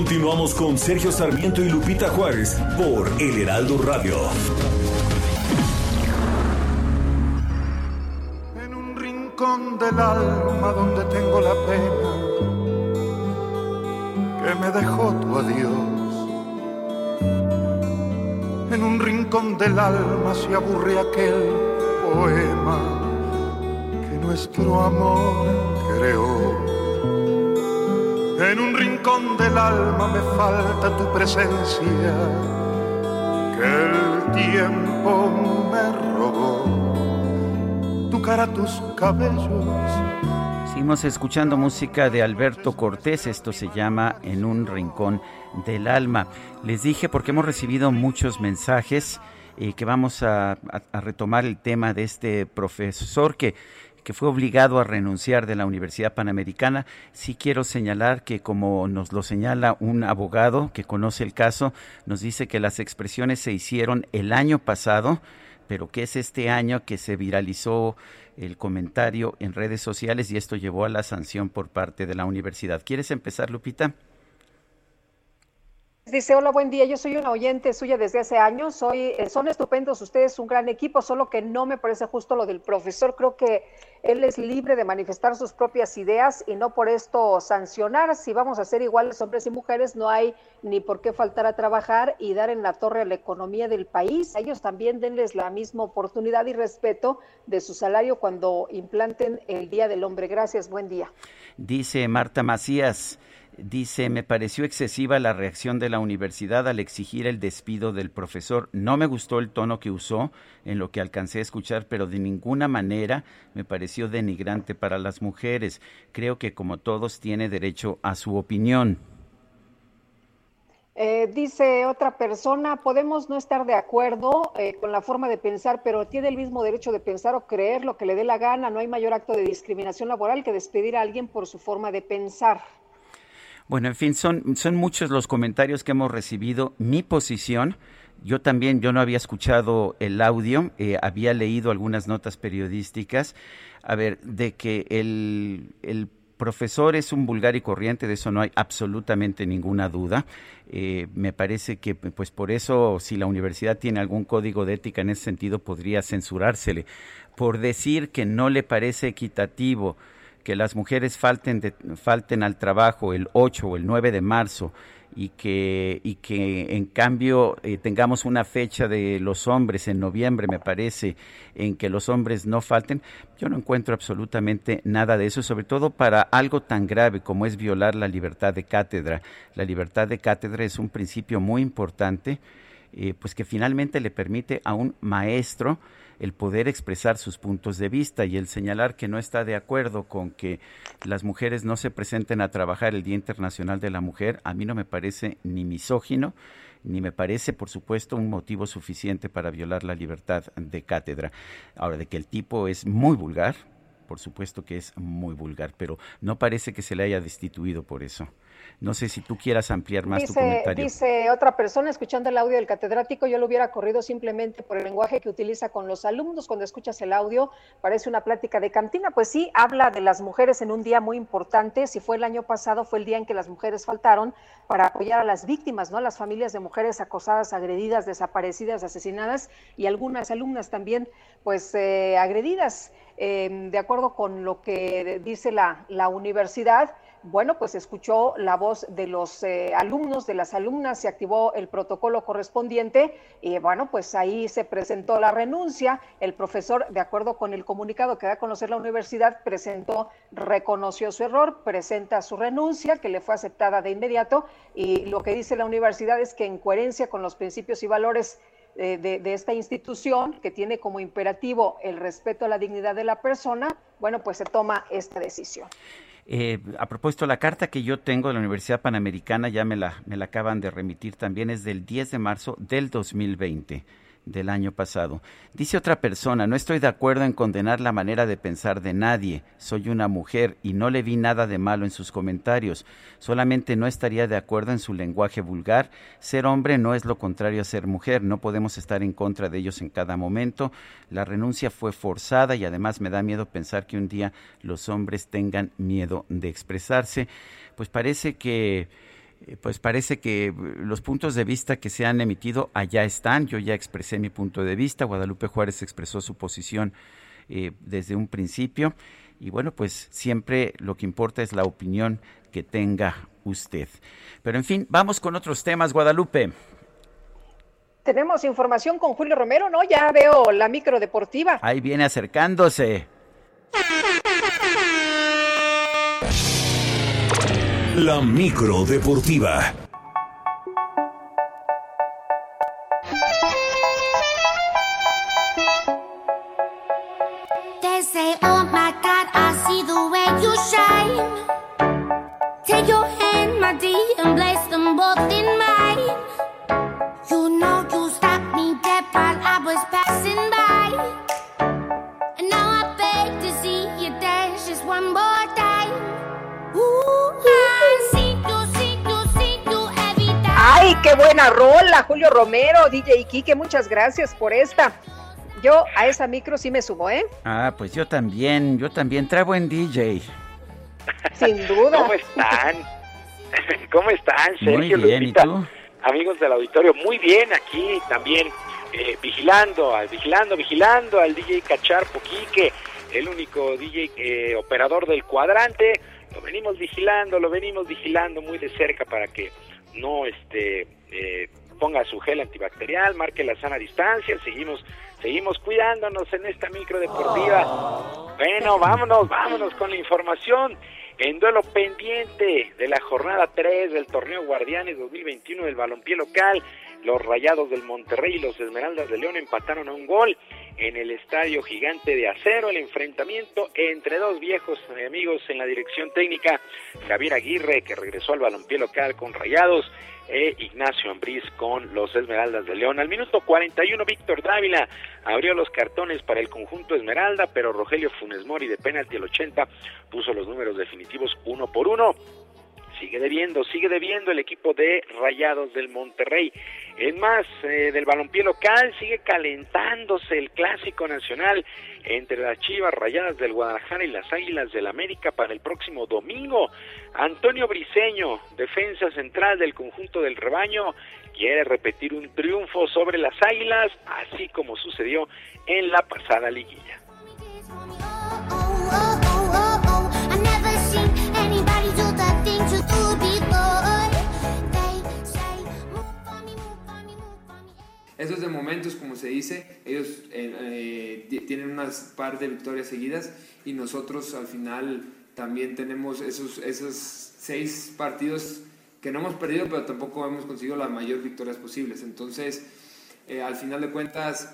Continuamos con Sergio Sarmiento y Lupita Juárez por El Heraldo Radio. En un rincón del alma donde tengo la pena que me dejó tu adiós. En un rincón del alma se aburre aquel poema que nuestro amor creó en un rincón del alma me falta tu presencia, que el tiempo me robó. Tu cara, tus cabellos. Seguimos escuchando música de Alberto Cortés, esto se llama En un rincón del alma. Les dije porque hemos recibido muchos mensajes y que vamos a, retomar el tema de este profesor que que fue obligado a renunciar de la Universidad Panamericana. Sí quiero señalar que como nos lo señala un abogado que conoce el caso, nos dice que las expresiones se hicieron el año pasado, pero que es este año que se viralizó el comentario en redes sociales y esto llevó a la sanción por parte de la universidad. ¿Quieres empezar, Lupita? Dice, hola, buen día, yo soy una oyente suya desde hace años, soy, eh, son estupendos ustedes, un gran equipo, solo que no me parece justo lo del profesor, creo que él es libre de manifestar sus propias ideas y no por esto sancionar, si vamos a ser iguales hombres y mujeres, no hay ni por qué faltar a trabajar y dar en la torre a la economía del país, a ellos también denles la misma oportunidad y respeto de su salario cuando implanten el Día del Hombre. Gracias, buen día. Dice Marta Macías. Dice, me pareció excesiva la reacción de la universidad al exigir el despido del profesor. No me gustó el tono que usó en lo que alcancé a escuchar, pero de ninguna manera me pareció denigrante para las mujeres. Creo que como todos tiene derecho a su opinión. Eh, dice otra persona, podemos no estar de acuerdo eh, con la forma de pensar, pero tiene el mismo derecho de pensar o creer lo que le dé la gana. No hay mayor acto de discriminación laboral que despedir a alguien por su forma de pensar. Bueno, en fin, son, son muchos los comentarios que hemos recibido. Mi posición, yo también, yo no había escuchado el audio, eh, había leído algunas notas periodísticas, a ver, de que el, el profesor es un vulgar y corriente, de eso no hay absolutamente ninguna duda. Eh, me parece que, pues por eso, si la universidad tiene algún código de ética en ese sentido, podría censurársele. Por decir que no le parece equitativo que las mujeres falten, falten al trabajo el 8 o el 9 de marzo y que, y que en cambio eh, tengamos una fecha de los hombres en noviembre, me parece, en que los hombres no falten, yo no encuentro absolutamente nada de eso, sobre todo para algo tan grave como es violar la libertad de cátedra. La libertad de cátedra es un principio muy importante, eh, pues que finalmente le permite a un maestro el poder expresar sus puntos de vista y el señalar que no está de acuerdo con que las mujeres no se presenten a trabajar el Día Internacional de la Mujer, a mí no me parece ni misógino, ni me parece, por supuesto, un motivo suficiente para violar la libertad de cátedra. Ahora, de que el tipo es muy vulgar, por supuesto que es muy vulgar, pero no parece que se le haya destituido por eso. No sé si tú quieras ampliar más tu comentario. Dice otra persona, escuchando el audio del catedrático, yo lo hubiera corrido simplemente por el lenguaje que utiliza con los alumnos. Cuando escuchas el audio, parece una plática de cantina. Pues sí, habla de las mujeres en un día muy importante. Si fue el año pasado, fue el día en que las mujeres faltaron para apoyar a las víctimas, ¿no? A las familias de mujeres acosadas, agredidas, desaparecidas, asesinadas y algunas alumnas también, pues, eh, agredidas. Em, de acuerdo con lo que dice la, la universidad, bueno, pues escuchó la voz de los eh, alumnos, de las alumnas, se activó el protocolo correspondiente y bueno, pues ahí se presentó la renuncia. El profesor, de acuerdo con el comunicado que da a conocer la universidad, presentó, reconoció su error, presenta su renuncia, que le fue aceptada de inmediato y lo que dice la universidad es que en coherencia con los principios y valores eh, de, esta institución que tiene como imperativo el respeto a la dignidad de la persona, bueno, pues se toma esta decisión. Eh, a propósito, la carta que yo tengo de la Universidad Panamericana, ya me la, me la acaban de remitir también, es del 10 de marzo del 2020 del año pasado. Dice otra persona, no estoy de acuerdo en condenar la manera de pensar de nadie. Soy una mujer y no le vi nada de malo en sus comentarios. Solamente no estaría de acuerdo en su lenguaje vulgar. Ser hombre no es lo contrario a ser mujer. No podemos estar en contra de ellos en cada momento. La renuncia fue forzada y además me da miedo pensar que un día los hombres tengan miedo de expresarse. Pues parece que pues parece que eh, los puntos de vista que se han emitido allá están. Yo ya expresé mi punto de vista. Guadalupe Juárez expresó su posición eh, desde un principio. Y bueno, pues siempre lo que importa es la opinión que tenga usted. Pero en fin, vamos con otros temas, Guadalupe. Tenemos información con Julio Romero, ¿no? Ya veo la micro deportiva. Ahí viene acercándose. La micro deportiva. Qué buena rola, Julio Romero, DJ Kike, muchas gracias por esta. Yo a esa micro sí me sumo, ¿eh? Ah, pues yo también, yo también. Trae buen DJ. Sin duda. ¿Cómo están? (laughs) ¿Cómo están, Sergio Muy bien, ¿y Lupita? tú? Amigos del auditorio, muy bien aquí también, eh, vigilando, al- vigilando, vigilando al DJ Cacharpo Quique, el único DJ eh, operador del cuadrante. Lo venimos vigilando, lo venimos vigilando muy de cerca para que no este eh, ponga su gel antibacterial, marque la sana distancia, seguimos seguimos cuidándonos en esta micro deportiva. Bueno, vámonos, vámonos con la información. En duelo pendiente de la jornada 3 del torneo Guardianes 2021 del balompié local, los Rayados del Monterrey y los Esmeraldas de León empataron a un gol en el Estadio Gigante de Acero. El enfrentamiento entre dos viejos amigos en la dirección técnica, Javier Aguirre, que regresó al balompié local con Rayados, e Ignacio Ambriz con los Esmeraldas de León. Al minuto 41, Víctor Dávila abrió los cartones para el conjunto Esmeralda, pero Rogelio Funes Mori de penalti al 80 puso los números definitivos uno por uno. Sigue debiendo, sigue debiendo el equipo de Rayados del Monterrey. Es más, eh, del balompié local sigue calentándose el clásico nacional entre las Chivas Rayadas del Guadalajara y las Águilas del América para el próximo domingo. Antonio Briseño, defensa central del conjunto del rebaño, quiere repetir un triunfo sobre las Águilas, así como sucedió en la pasada liguilla. Esos de momentos, como se dice, ellos eh, eh, ti- tienen unas par de victorias seguidas y nosotros al final también tenemos esos, esos seis partidos que no hemos perdido, pero tampoco hemos conseguido las mayores victorias posibles. Entonces, eh, al final de cuentas,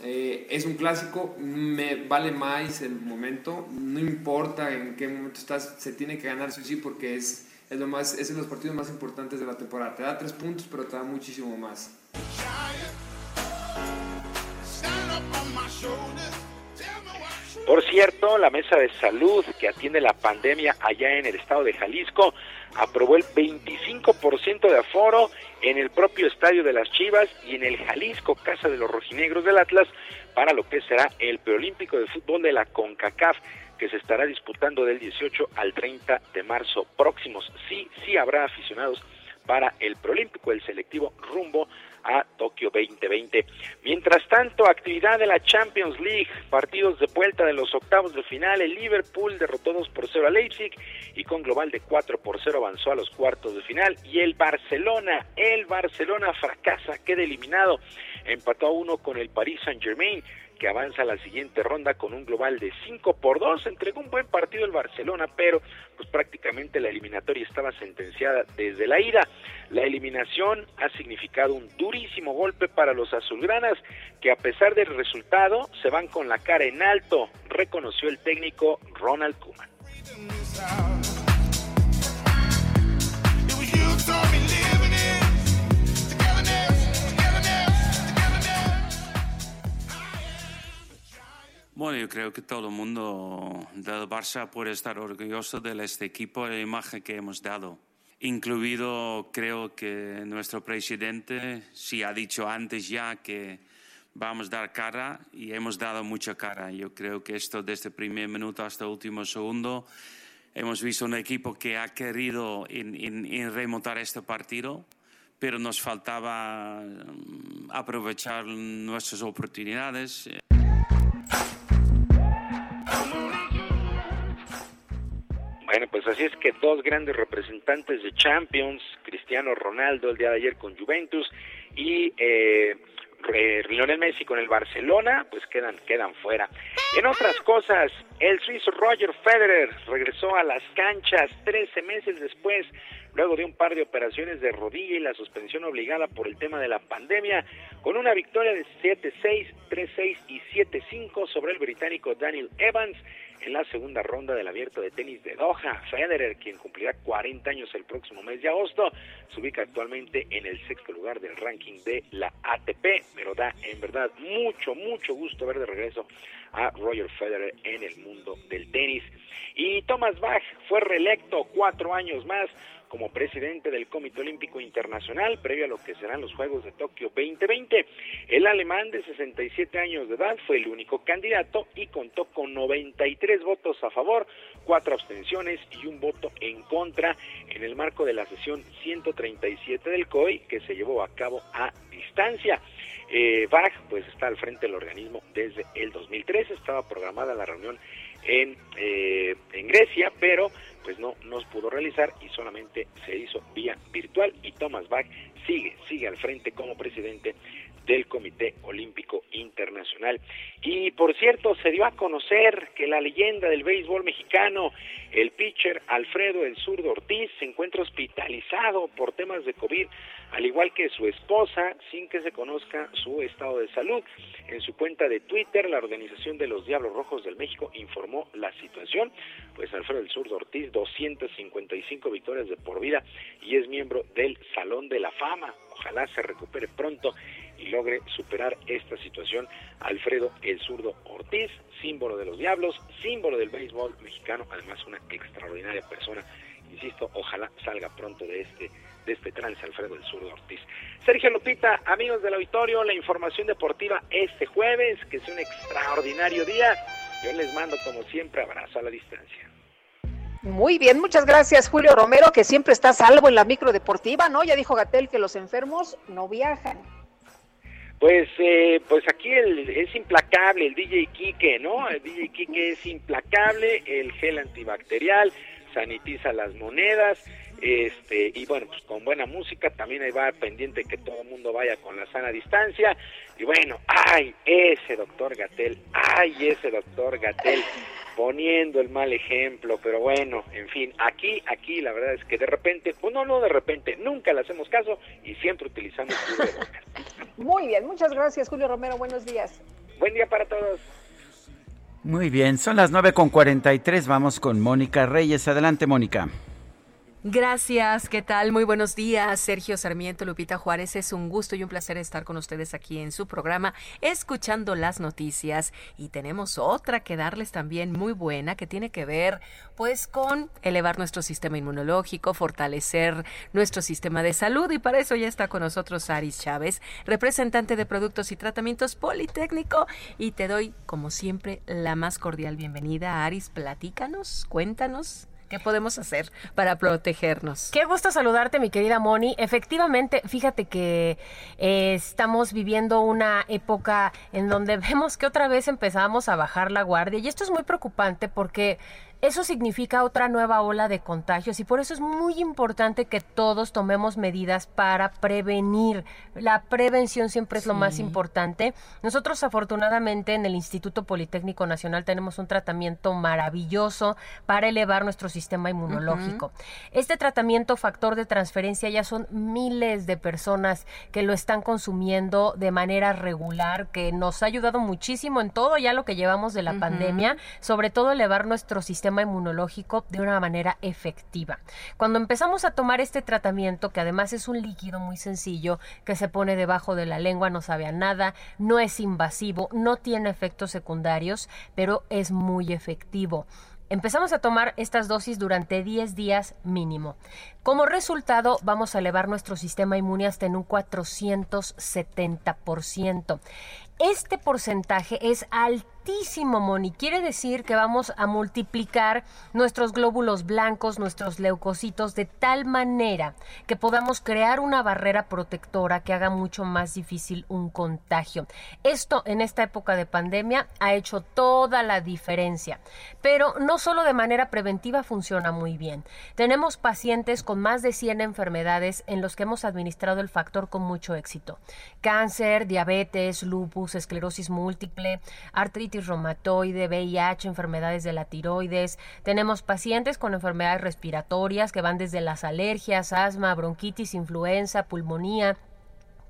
es un clásico, me vale más el momento, no importa en qué momento estás, se tiene que ganar sí sí porque es, es, lo más, es de los partidos más importantes de la temporada. Te da tres puntos, pero te da muchísimo más. Por cierto, la Mesa de Salud que atiende la pandemia allá en el estado de Jalisco aprobó el 25% de aforo en el propio estadio de las Chivas y en el Jalisco Casa de los Rojinegros del Atlas para lo que será el preolímpico de fútbol de la CONCACAF que se estará disputando del 18 al 30 de marzo próximos. Sí, sí habrá aficionados para el preolímpico, el selectivo rumbo a Tokio 2020. Mientras tanto, actividad de la Champions League, partidos de vuelta de los octavos de final, el Liverpool derrotó 2 por 0 a Leipzig y con global de 4 por 0 avanzó a los cuartos de final. Y el Barcelona, el Barcelona fracasa, queda eliminado, empató a 1 con el Paris Saint-Germain que avanza a la siguiente ronda con un global de 5 por 2. Entregó un buen partido el Barcelona, pero pues prácticamente la eliminatoria estaba sentenciada desde la ida. La eliminación ha significado un durísimo golpe para los azulgranas, que a pesar del resultado se van con la cara en alto, reconoció el técnico Ronald Koeman. Bueno, yo creo que todo el mundo del Barça puede estar orgulloso de este equipo y la imagen que hemos dado. Incluido, creo que nuestro presidente sí ha dicho antes ya que vamos a dar cara y hemos dado mucha cara. Yo creo que esto desde el primer minuto hasta el último segundo hemos visto un equipo que ha querido remontar este partido, pero nos faltaba mm, aprovechar nuestras oportunidades. Bueno, pues así es que dos grandes representantes de Champions, Cristiano Ronaldo el día de ayer con Juventus y eh, Lionel Messi con el Barcelona, pues quedan, quedan fuera. En otras cosas, el suizo Roger Federer regresó a las canchas 13 meses después, luego de un par de operaciones de rodilla y la suspensión obligada por el tema de la pandemia, con una victoria de 7-6, 3-6 y 7-5 sobre el británico Daniel Evans en la segunda ronda del abierto de tenis de Doha. Federer, quien cumplirá 40 años el próximo mes de agosto, se ubica actualmente en el sexto lugar del ranking de la ATP, pero da en verdad mucho, mucho gusto ver de regreso a Roger Federer en el mundo del tenis. Y Thomas Bach fue reelecto cuatro años más como presidente del Comité Olímpico Internacional previo a lo que serán los Juegos de Tokio 2020. El alemán de 67 años de edad fue el único candidato y contó con 93 votos a favor, cuatro abstenciones y un voto en contra en el marco de la sesión 137 del COI que se llevó a cabo a distancia. Eh, Bach pues está al frente del organismo desde el 2013, estaba programada la reunión en, eh, en Grecia, pero pues no nos pudo realizar y solamente se hizo vía virtual y Thomas Bach sigue, sigue al frente como presidente del Comité Olímpico Internacional. Y por cierto, se dio a conocer que la leyenda del béisbol mexicano, el pitcher Alfredo El Zurdo Ortiz, se encuentra hospitalizado por temas de COVID, al igual que su esposa, sin que se conozca su estado de salud. En su cuenta de Twitter, la Organización de los Diablos Rojos del México informó la situación, pues Alfredo El Zurdo Ortiz, 255 victorias de por vida y es miembro del Salón de la Fama. Ojalá se recupere pronto y logre superar esta situación. Alfredo el zurdo Ortiz, símbolo de los Diablos, símbolo del béisbol mexicano, además una extraordinaria persona. Insisto, ojalá salga pronto de este de este trance Alfredo el zurdo Ortiz. Sergio Lupita, amigos del auditorio, la información deportiva este jueves, que es un extraordinario día. Yo les mando como siempre abrazo a la distancia. Muy bien, muchas gracias Julio Romero, que siempre está salvo en la micro deportiva, ¿no? Ya dijo Gatel que los enfermos no viajan. Pues, eh, pues aquí el, es implacable el DJ Kike, ¿no? El DJ Kike es implacable, el gel antibacterial, sanitiza las monedas, este, y bueno, pues con buena música, también ahí va pendiente que todo el mundo vaya con la sana distancia, y bueno, ay, ese doctor Gatel, ay, ese doctor Gatel, poniendo el mal ejemplo, pero bueno, en fin, aquí, aquí la verdad es que de repente, pues no, no de repente, nunca le hacemos caso y siempre utilizamos Muy bien, muchas gracias Julio Romero, buenos días. Buen día para todos. Muy bien, son las 9 con 43, vamos con Mónica Reyes. Adelante, Mónica. Gracias, ¿qué tal? Muy buenos días, Sergio Sarmiento, Lupita Juárez. Es un gusto y un placer estar con ustedes aquí en su programa, escuchando las noticias. Y tenemos otra que darles también muy buena, que tiene que ver pues con elevar nuestro sistema inmunológico, fortalecer nuestro sistema de salud. Y para eso ya está con nosotros Aris Chávez, representante de Productos y Tratamientos Politécnico. Y te doy, como siempre, la más cordial bienvenida. Aris, platícanos, cuéntanos. ¿Qué podemos hacer para protegernos? Qué gusto saludarte, mi querida Moni. Efectivamente, fíjate que eh, estamos viviendo una época en donde (laughs) vemos que otra vez empezamos a bajar la guardia y esto es muy preocupante porque eso significa otra nueva ola de contagios y por eso es muy importante que todos tomemos medidas para prevenir. La prevención siempre es lo más importante. Nosotros afortunadamente en el Instituto Politécnico Nacional tenemos un tratamiento maravilloso para elevar nuestro sistema inmunológico. Este tratamiento factor de transferencia ya son miles de personas que lo están consumiendo de manera regular, que nos ha ayudado muchísimo en todo ya lo que llevamos de la pandemia, sobre todo elevar nuestro sistema inmunológico de una manera efectiva. Cuando empezamos a tomar este tratamiento, que además es un líquido muy sencillo, que se pone debajo de la lengua, no sabe a nada, no es invasivo, no tiene efectos secundarios, pero es muy efectivo. Empezamos a tomar estas dosis durante 10 días mínimo. Como resultado, vamos a elevar nuestro sistema inmune hasta en un 470%. Este porcentaje es altísimo Moni. Quiere decir que vamos a multiplicar nuestros glóbulos blancos, nuestros leucocitos, de tal manera que podamos crear una barrera protectora que haga mucho más difícil un contagio. Esto en esta época de pandemia ha hecho toda la diferencia, pero no solo de manera preventiva funciona muy bien. Tenemos pacientes con más de 100 enfermedades en los que hemos administrado el factor con mucho éxito. Cáncer, diabetes, lupus, esclerosis múltiple, artritis reumatoide, VIH, enfermedades de la tiroides. Tenemos pacientes con enfermedades respiratorias que van desde las alergias, asma, bronquitis, influenza, pulmonía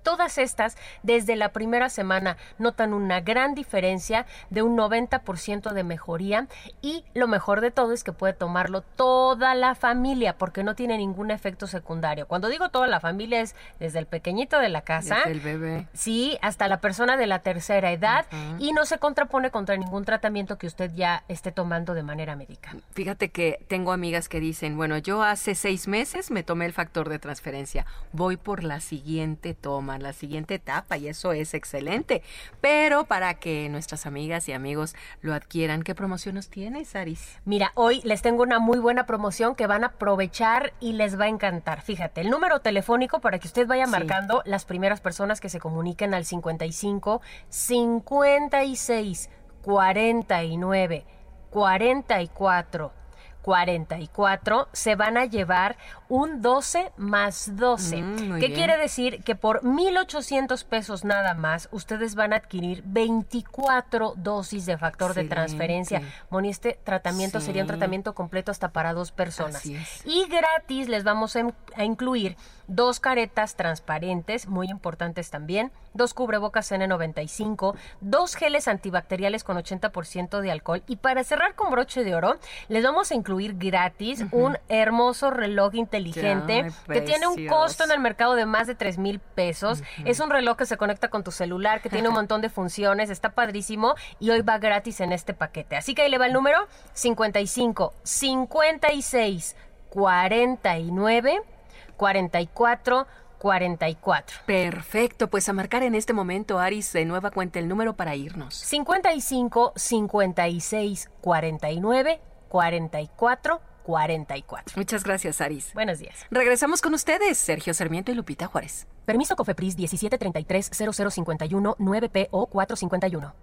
Todas estas, desde la primera semana, notan una gran diferencia de un 90% de mejoría y lo mejor de todo es que puede tomarlo toda la familia porque no tiene ningún efecto secundario. Cuando digo toda la familia es desde el pequeñito de la casa, Desde el bebé. sí, hasta la persona de la tercera edad y no se contrapone contra ningún tratamiento que usted ya esté tomando de manera médica. Fíjate que tengo amigas que dicen, bueno, yo hace seis meses me tomé el factor de transferencia, voy por la siguiente toma, la siguiente etapa y eso es excelente. Pero para que nuestras amigas y amigos lo adquieran, ¿qué promociones tienes, Aris? Mira, hoy les tengo una muy buena promoción que van a aprovechar y les va a encantar. Fíjate, el número telefónico para que usted vaya Sí. marcando las primeras personas que se comuniquen al 55 56 49 44 44 se van a llevar un 12 más 12. Mm, ¿Qué bien. quiere decir? Que por 1.800 pesos nada más, ustedes van a adquirir 24 dosis de factor de transferencia. Moni, este tratamiento sería un tratamiento completo hasta para dos personas. Y gratis les vamos a incluir dos caretas transparentes, muy importantes también, dos cubrebocas N95, dos geles antibacteriales con 80% de alcohol. Y para cerrar con broche de oro, les vamos a incluir gratis un hermoso reloj inteligente Ay, que tiene un costo en el mercado de más de 3 mil pesos. Es un reloj que se conecta con tu celular, que tiene un (laughs) montón de funciones, está padrísimo y hoy va gratis en este paquete. Así que ahí le va el número 55 56 49 44 44. Perfecto, pues a marcar en este momento, Aris, de nueva cuenta el número para irnos. 55 56 49 44 44. Muchas gracias, Aris. Buenos días. Regresamos con ustedes, Sergio Sarmiento y Lupita Juárez. Permiso Cofepris 1733 0051 9PO 451.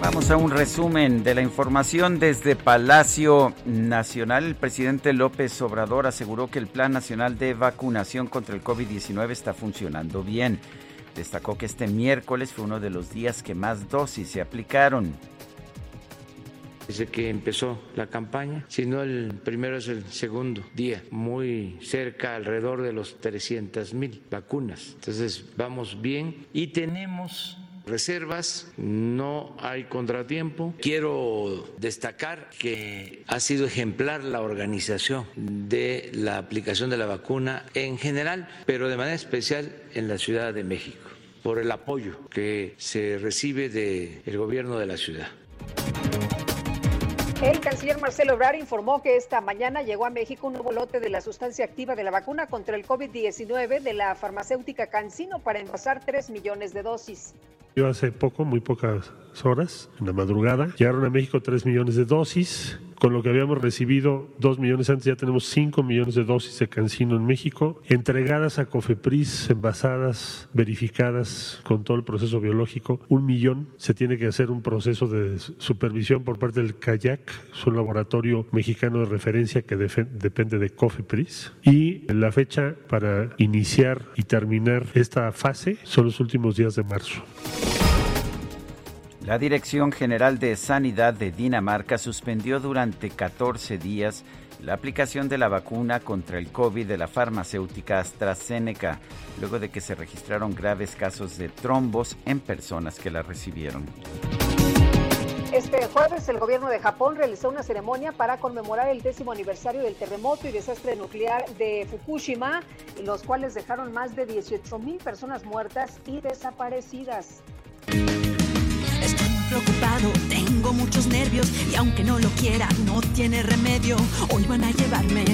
Vamos a un resumen de la información desde Palacio Nacional. El presidente López Obrador aseguró que el Plan Nacional de Vacunación contra el COVID-19 está funcionando bien. Destacó que este miércoles fue uno de los días que más dosis se aplicaron. Desde que empezó la campaña, sino el primero es el segundo día, muy cerca, alrededor de los 300 mil vacunas. Entonces vamos bien y tenemos reservas, no hay contratiempo. Quiero destacar que ha sido ejemplar la organización de la aplicación de la vacuna en general, pero de manera especial en la Ciudad de México, por el apoyo que se recibe del gobierno de la ciudad. El canciller Marcelo Ebrard informó que esta mañana llegó a México un nuevo lote de la sustancia activa de la vacuna contra el COVID-19 de la farmacéutica Cancino para envasar 3 millones de dosis. Yo hace poco, muy pocas horas, en la madrugada, llegaron a México 3 millones de dosis. Con lo que habíamos recibido 2 millones antes, ya tenemos 5 millones de dosis de Cancino en México, entregadas a Cofepris, envasadas, verificadas con todo el proceso biológico. Un millón. Se tiene que hacer un proceso de supervisión por parte del CAYAC, es un laboratorio mexicano de referencia que depende de Cofepris. Y la fecha para iniciar y terminar esta fase son los últimos días de marzo. La Dirección General de Sanidad de Dinamarca suspendió durante 14 días la aplicación de la vacuna contra el COVID de la farmacéutica AstraZeneca, luego de que se registraron graves casos de trombos en personas que la recibieron. Este jueves el gobierno de Japón realizó una ceremonia para conmemorar el décimo aniversario del terremoto y desastre nuclear de Fukushima, los cuales dejaron más de 18 mil personas muertas y desaparecidas. Preocupado, tengo muchos nervios y aunque no lo quiera, no tiene remedio. Hoy van a llevarme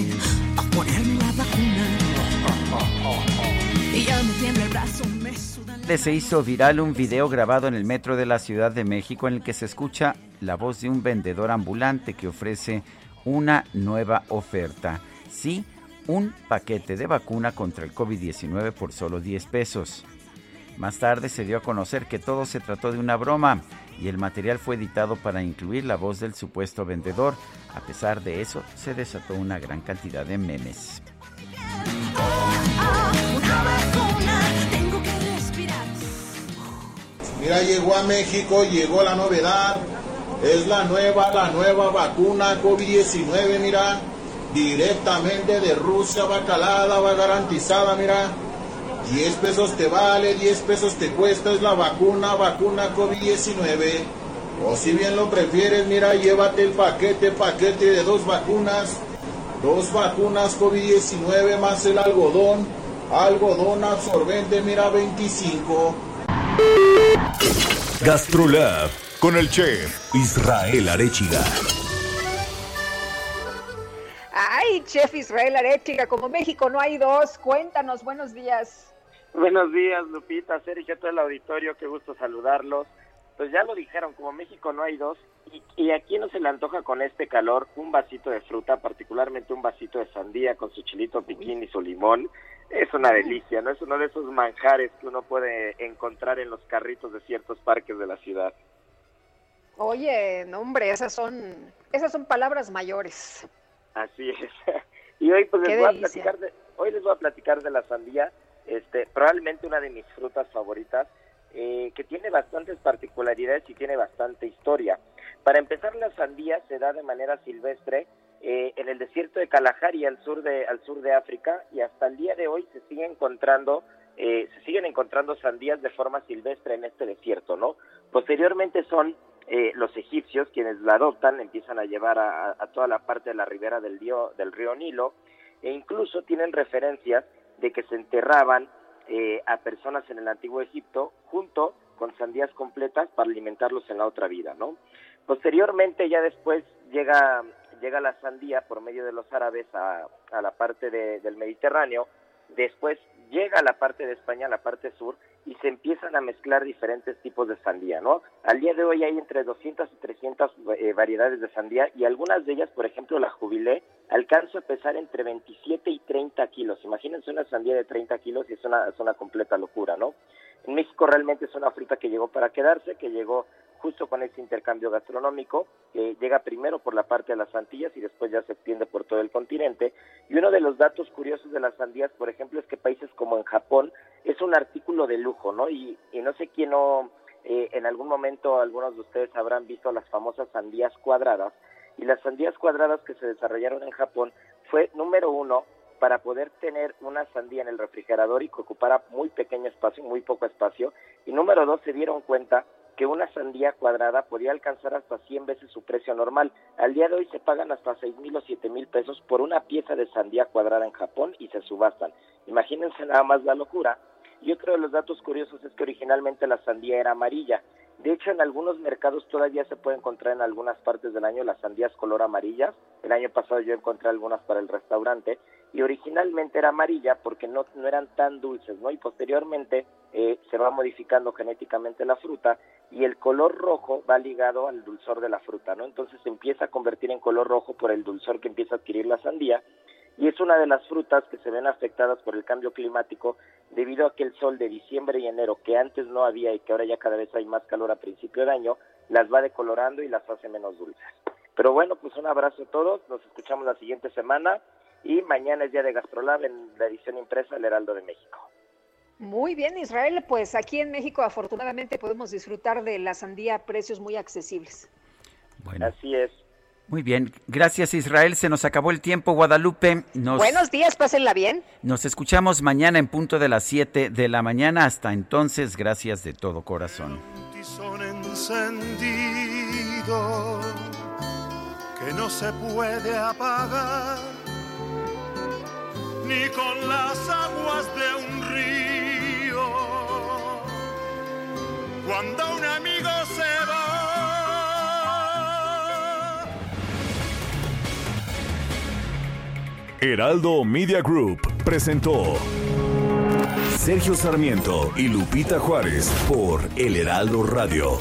a ponerme la vacuna. Y ya me tiembla el brazo, me sudan las Se hizo viral un video grabado en el metro de la Ciudad de México en el que se escucha la voz de un vendedor ambulante que ofrece una nueva oferta. Sí, un paquete de vacuna contra el COVID-19 por solo 10 pesos. Más tarde se dio a conocer que todo se trató de una broma y el material fue editado para incluir la voz del supuesto vendedor. A pesar de eso, se desató una gran cantidad de memes. Mira, llegó a México, llegó la novedad. Es la nueva, la nueva vacuna COVID-19, mira. directamente de Rusia, va calada, va garantizada, mira. 10 pesos te vale, 10 pesos te cuesta, es la vacuna, vacuna COVID-19. O si bien lo prefieres, mira, llévate el paquete, paquete de dos vacunas. Dos vacunas COVID-19 más el algodón. Algodón absorbente, mira, 25. Gastrolab con el chef Israel Arechiga. Chef Israel Arechiga, como México no hay dos, cuéntanos, buenos días. Buenos días, Lupita, Sergio, todo el auditorio, qué gusto saludarlos. Pues ya lo dijeron, como México no hay dos, y, y aquí no se le antoja con este calor un vasito de fruta, particularmente un vasito de sandía con su chilito piquín y su limón. Es una delicia, ¿no? Es uno de esos manjares que uno puede encontrar en los carritos de ciertos parques de la ciudad. Oye, no hombre, esas son, esas son palabras mayores. Así es. (laughs) Y hoy pues Qué les voy a platicar de, hoy les voy a platicar de la sandía, este, probablemente una de mis frutas favoritas, eh, que tiene bastantes particularidades y tiene bastante historia. Para empezar, la sandía se da de manera silvestre eh, en el desierto de Kalahari, al sur de, al sur de África, y hasta el día de hoy se sigue encontrando, eh, se siguen encontrando sandías de forma silvestre en este desierto, ¿no? Posteriormente son eh, los egipcios quienes la adoptan, empiezan a llevar a, a toda la parte de la ribera del río, del río Nilo, e incluso tienen referencias de que se enterraban eh, a personas en el antiguo Egipto junto con sandías completas para alimentarlos en la otra vida, ¿no? Posteriormente, ya después llega llega la sandía por medio de los árabes a, a la parte de- del Mediterráneo, después llega a la parte de España, a la parte sur, y se empiezan a mezclar diferentes tipos de sandía, ¿no? Al día de hoy hay entre 200 y 300 eh, variedades de sandía y algunas de ellas, por ejemplo, la jubilé, alcanza a pesar entre 27 y 30 kilos. Imagínense una sandía de 30 kilos y es una, es una completa locura, ¿no? En México realmente es una fruta que llegó para quedarse, que llegó justo con ese intercambio gastronómico, que llega primero por la parte de las Antillas y después ya se extiende por todo el continente. Y uno de los datos curiosos de las sandías, por ejemplo, es que países como en Japón es un artículo de lujo, ¿no? Y, y no sé quién no, eh, en algún momento algunos de ustedes habrán visto las famosas sandías cuadradas. Y las sandías cuadradas que se desarrollaron en Japón fue, número uno, para poder tener una sandía en el refrigerador y que ocupara muy pequeño espacio, muy poco espacio. Y número dos, se dieron cuenta que una sandía cuadrada podía alcanzar hasta 100 veces su precio normal. Al día de hoy se pagan hasta 6 mil o 7 mil pesos por una pieza de sandía cuadrada en Japón y se subastan. Imagínense nada más la locura. Y otro de los datos curiosos es que originalmente la sandía era amarilla. De hecho, en algunos mercados todavía se puede encontrar en algunas partes del año las sandías color amarillas. El año pasado yo encontré algunas para el restaurante y originalmente era amarilla porque no, no eran tan dulces, ¿no? Y posteriormente eh, se va modificando genéticamente la fruta y el color rojo va ligado al dulzor de la fruta, ¿no? Entonces se empieza a convertir en color rojo por el dulzor que empieza a adquirir la sandía y es una de las frutas que se ven afectadas por el cambio climático debido a que el sol de diciembre y enero, que antes no había y que ahora ya cada vez hay más calor a principio de año, las va decolorando y las hace menos dulces. Pero bueno, pues un abrazo a todos, nos escuchamos la siguiente semana y mañana es día de Gastrolab en la edición impresa del Heraldo de México. Muy bien, Israel, pues aquí en México afortunadamente podemos disfrutar de la sandía a precios muy accesibles. Bueno, Así es. muy bien. Gracias Israel. Se nos acabó el tiempo, Guadalupe. Nos, Buenos días, pásenla bien. nos escuchamos mañana en punto de las 7 de la mañana. Hasta entonces, gracias de todo corazón. tizón encendido que no se puede apagar ni con las aguas de un río. Cuando un amigo se va, Heraldo Media Group presentó Sergio Sarmiento y Lupita Juárez por El Heraldo Radio.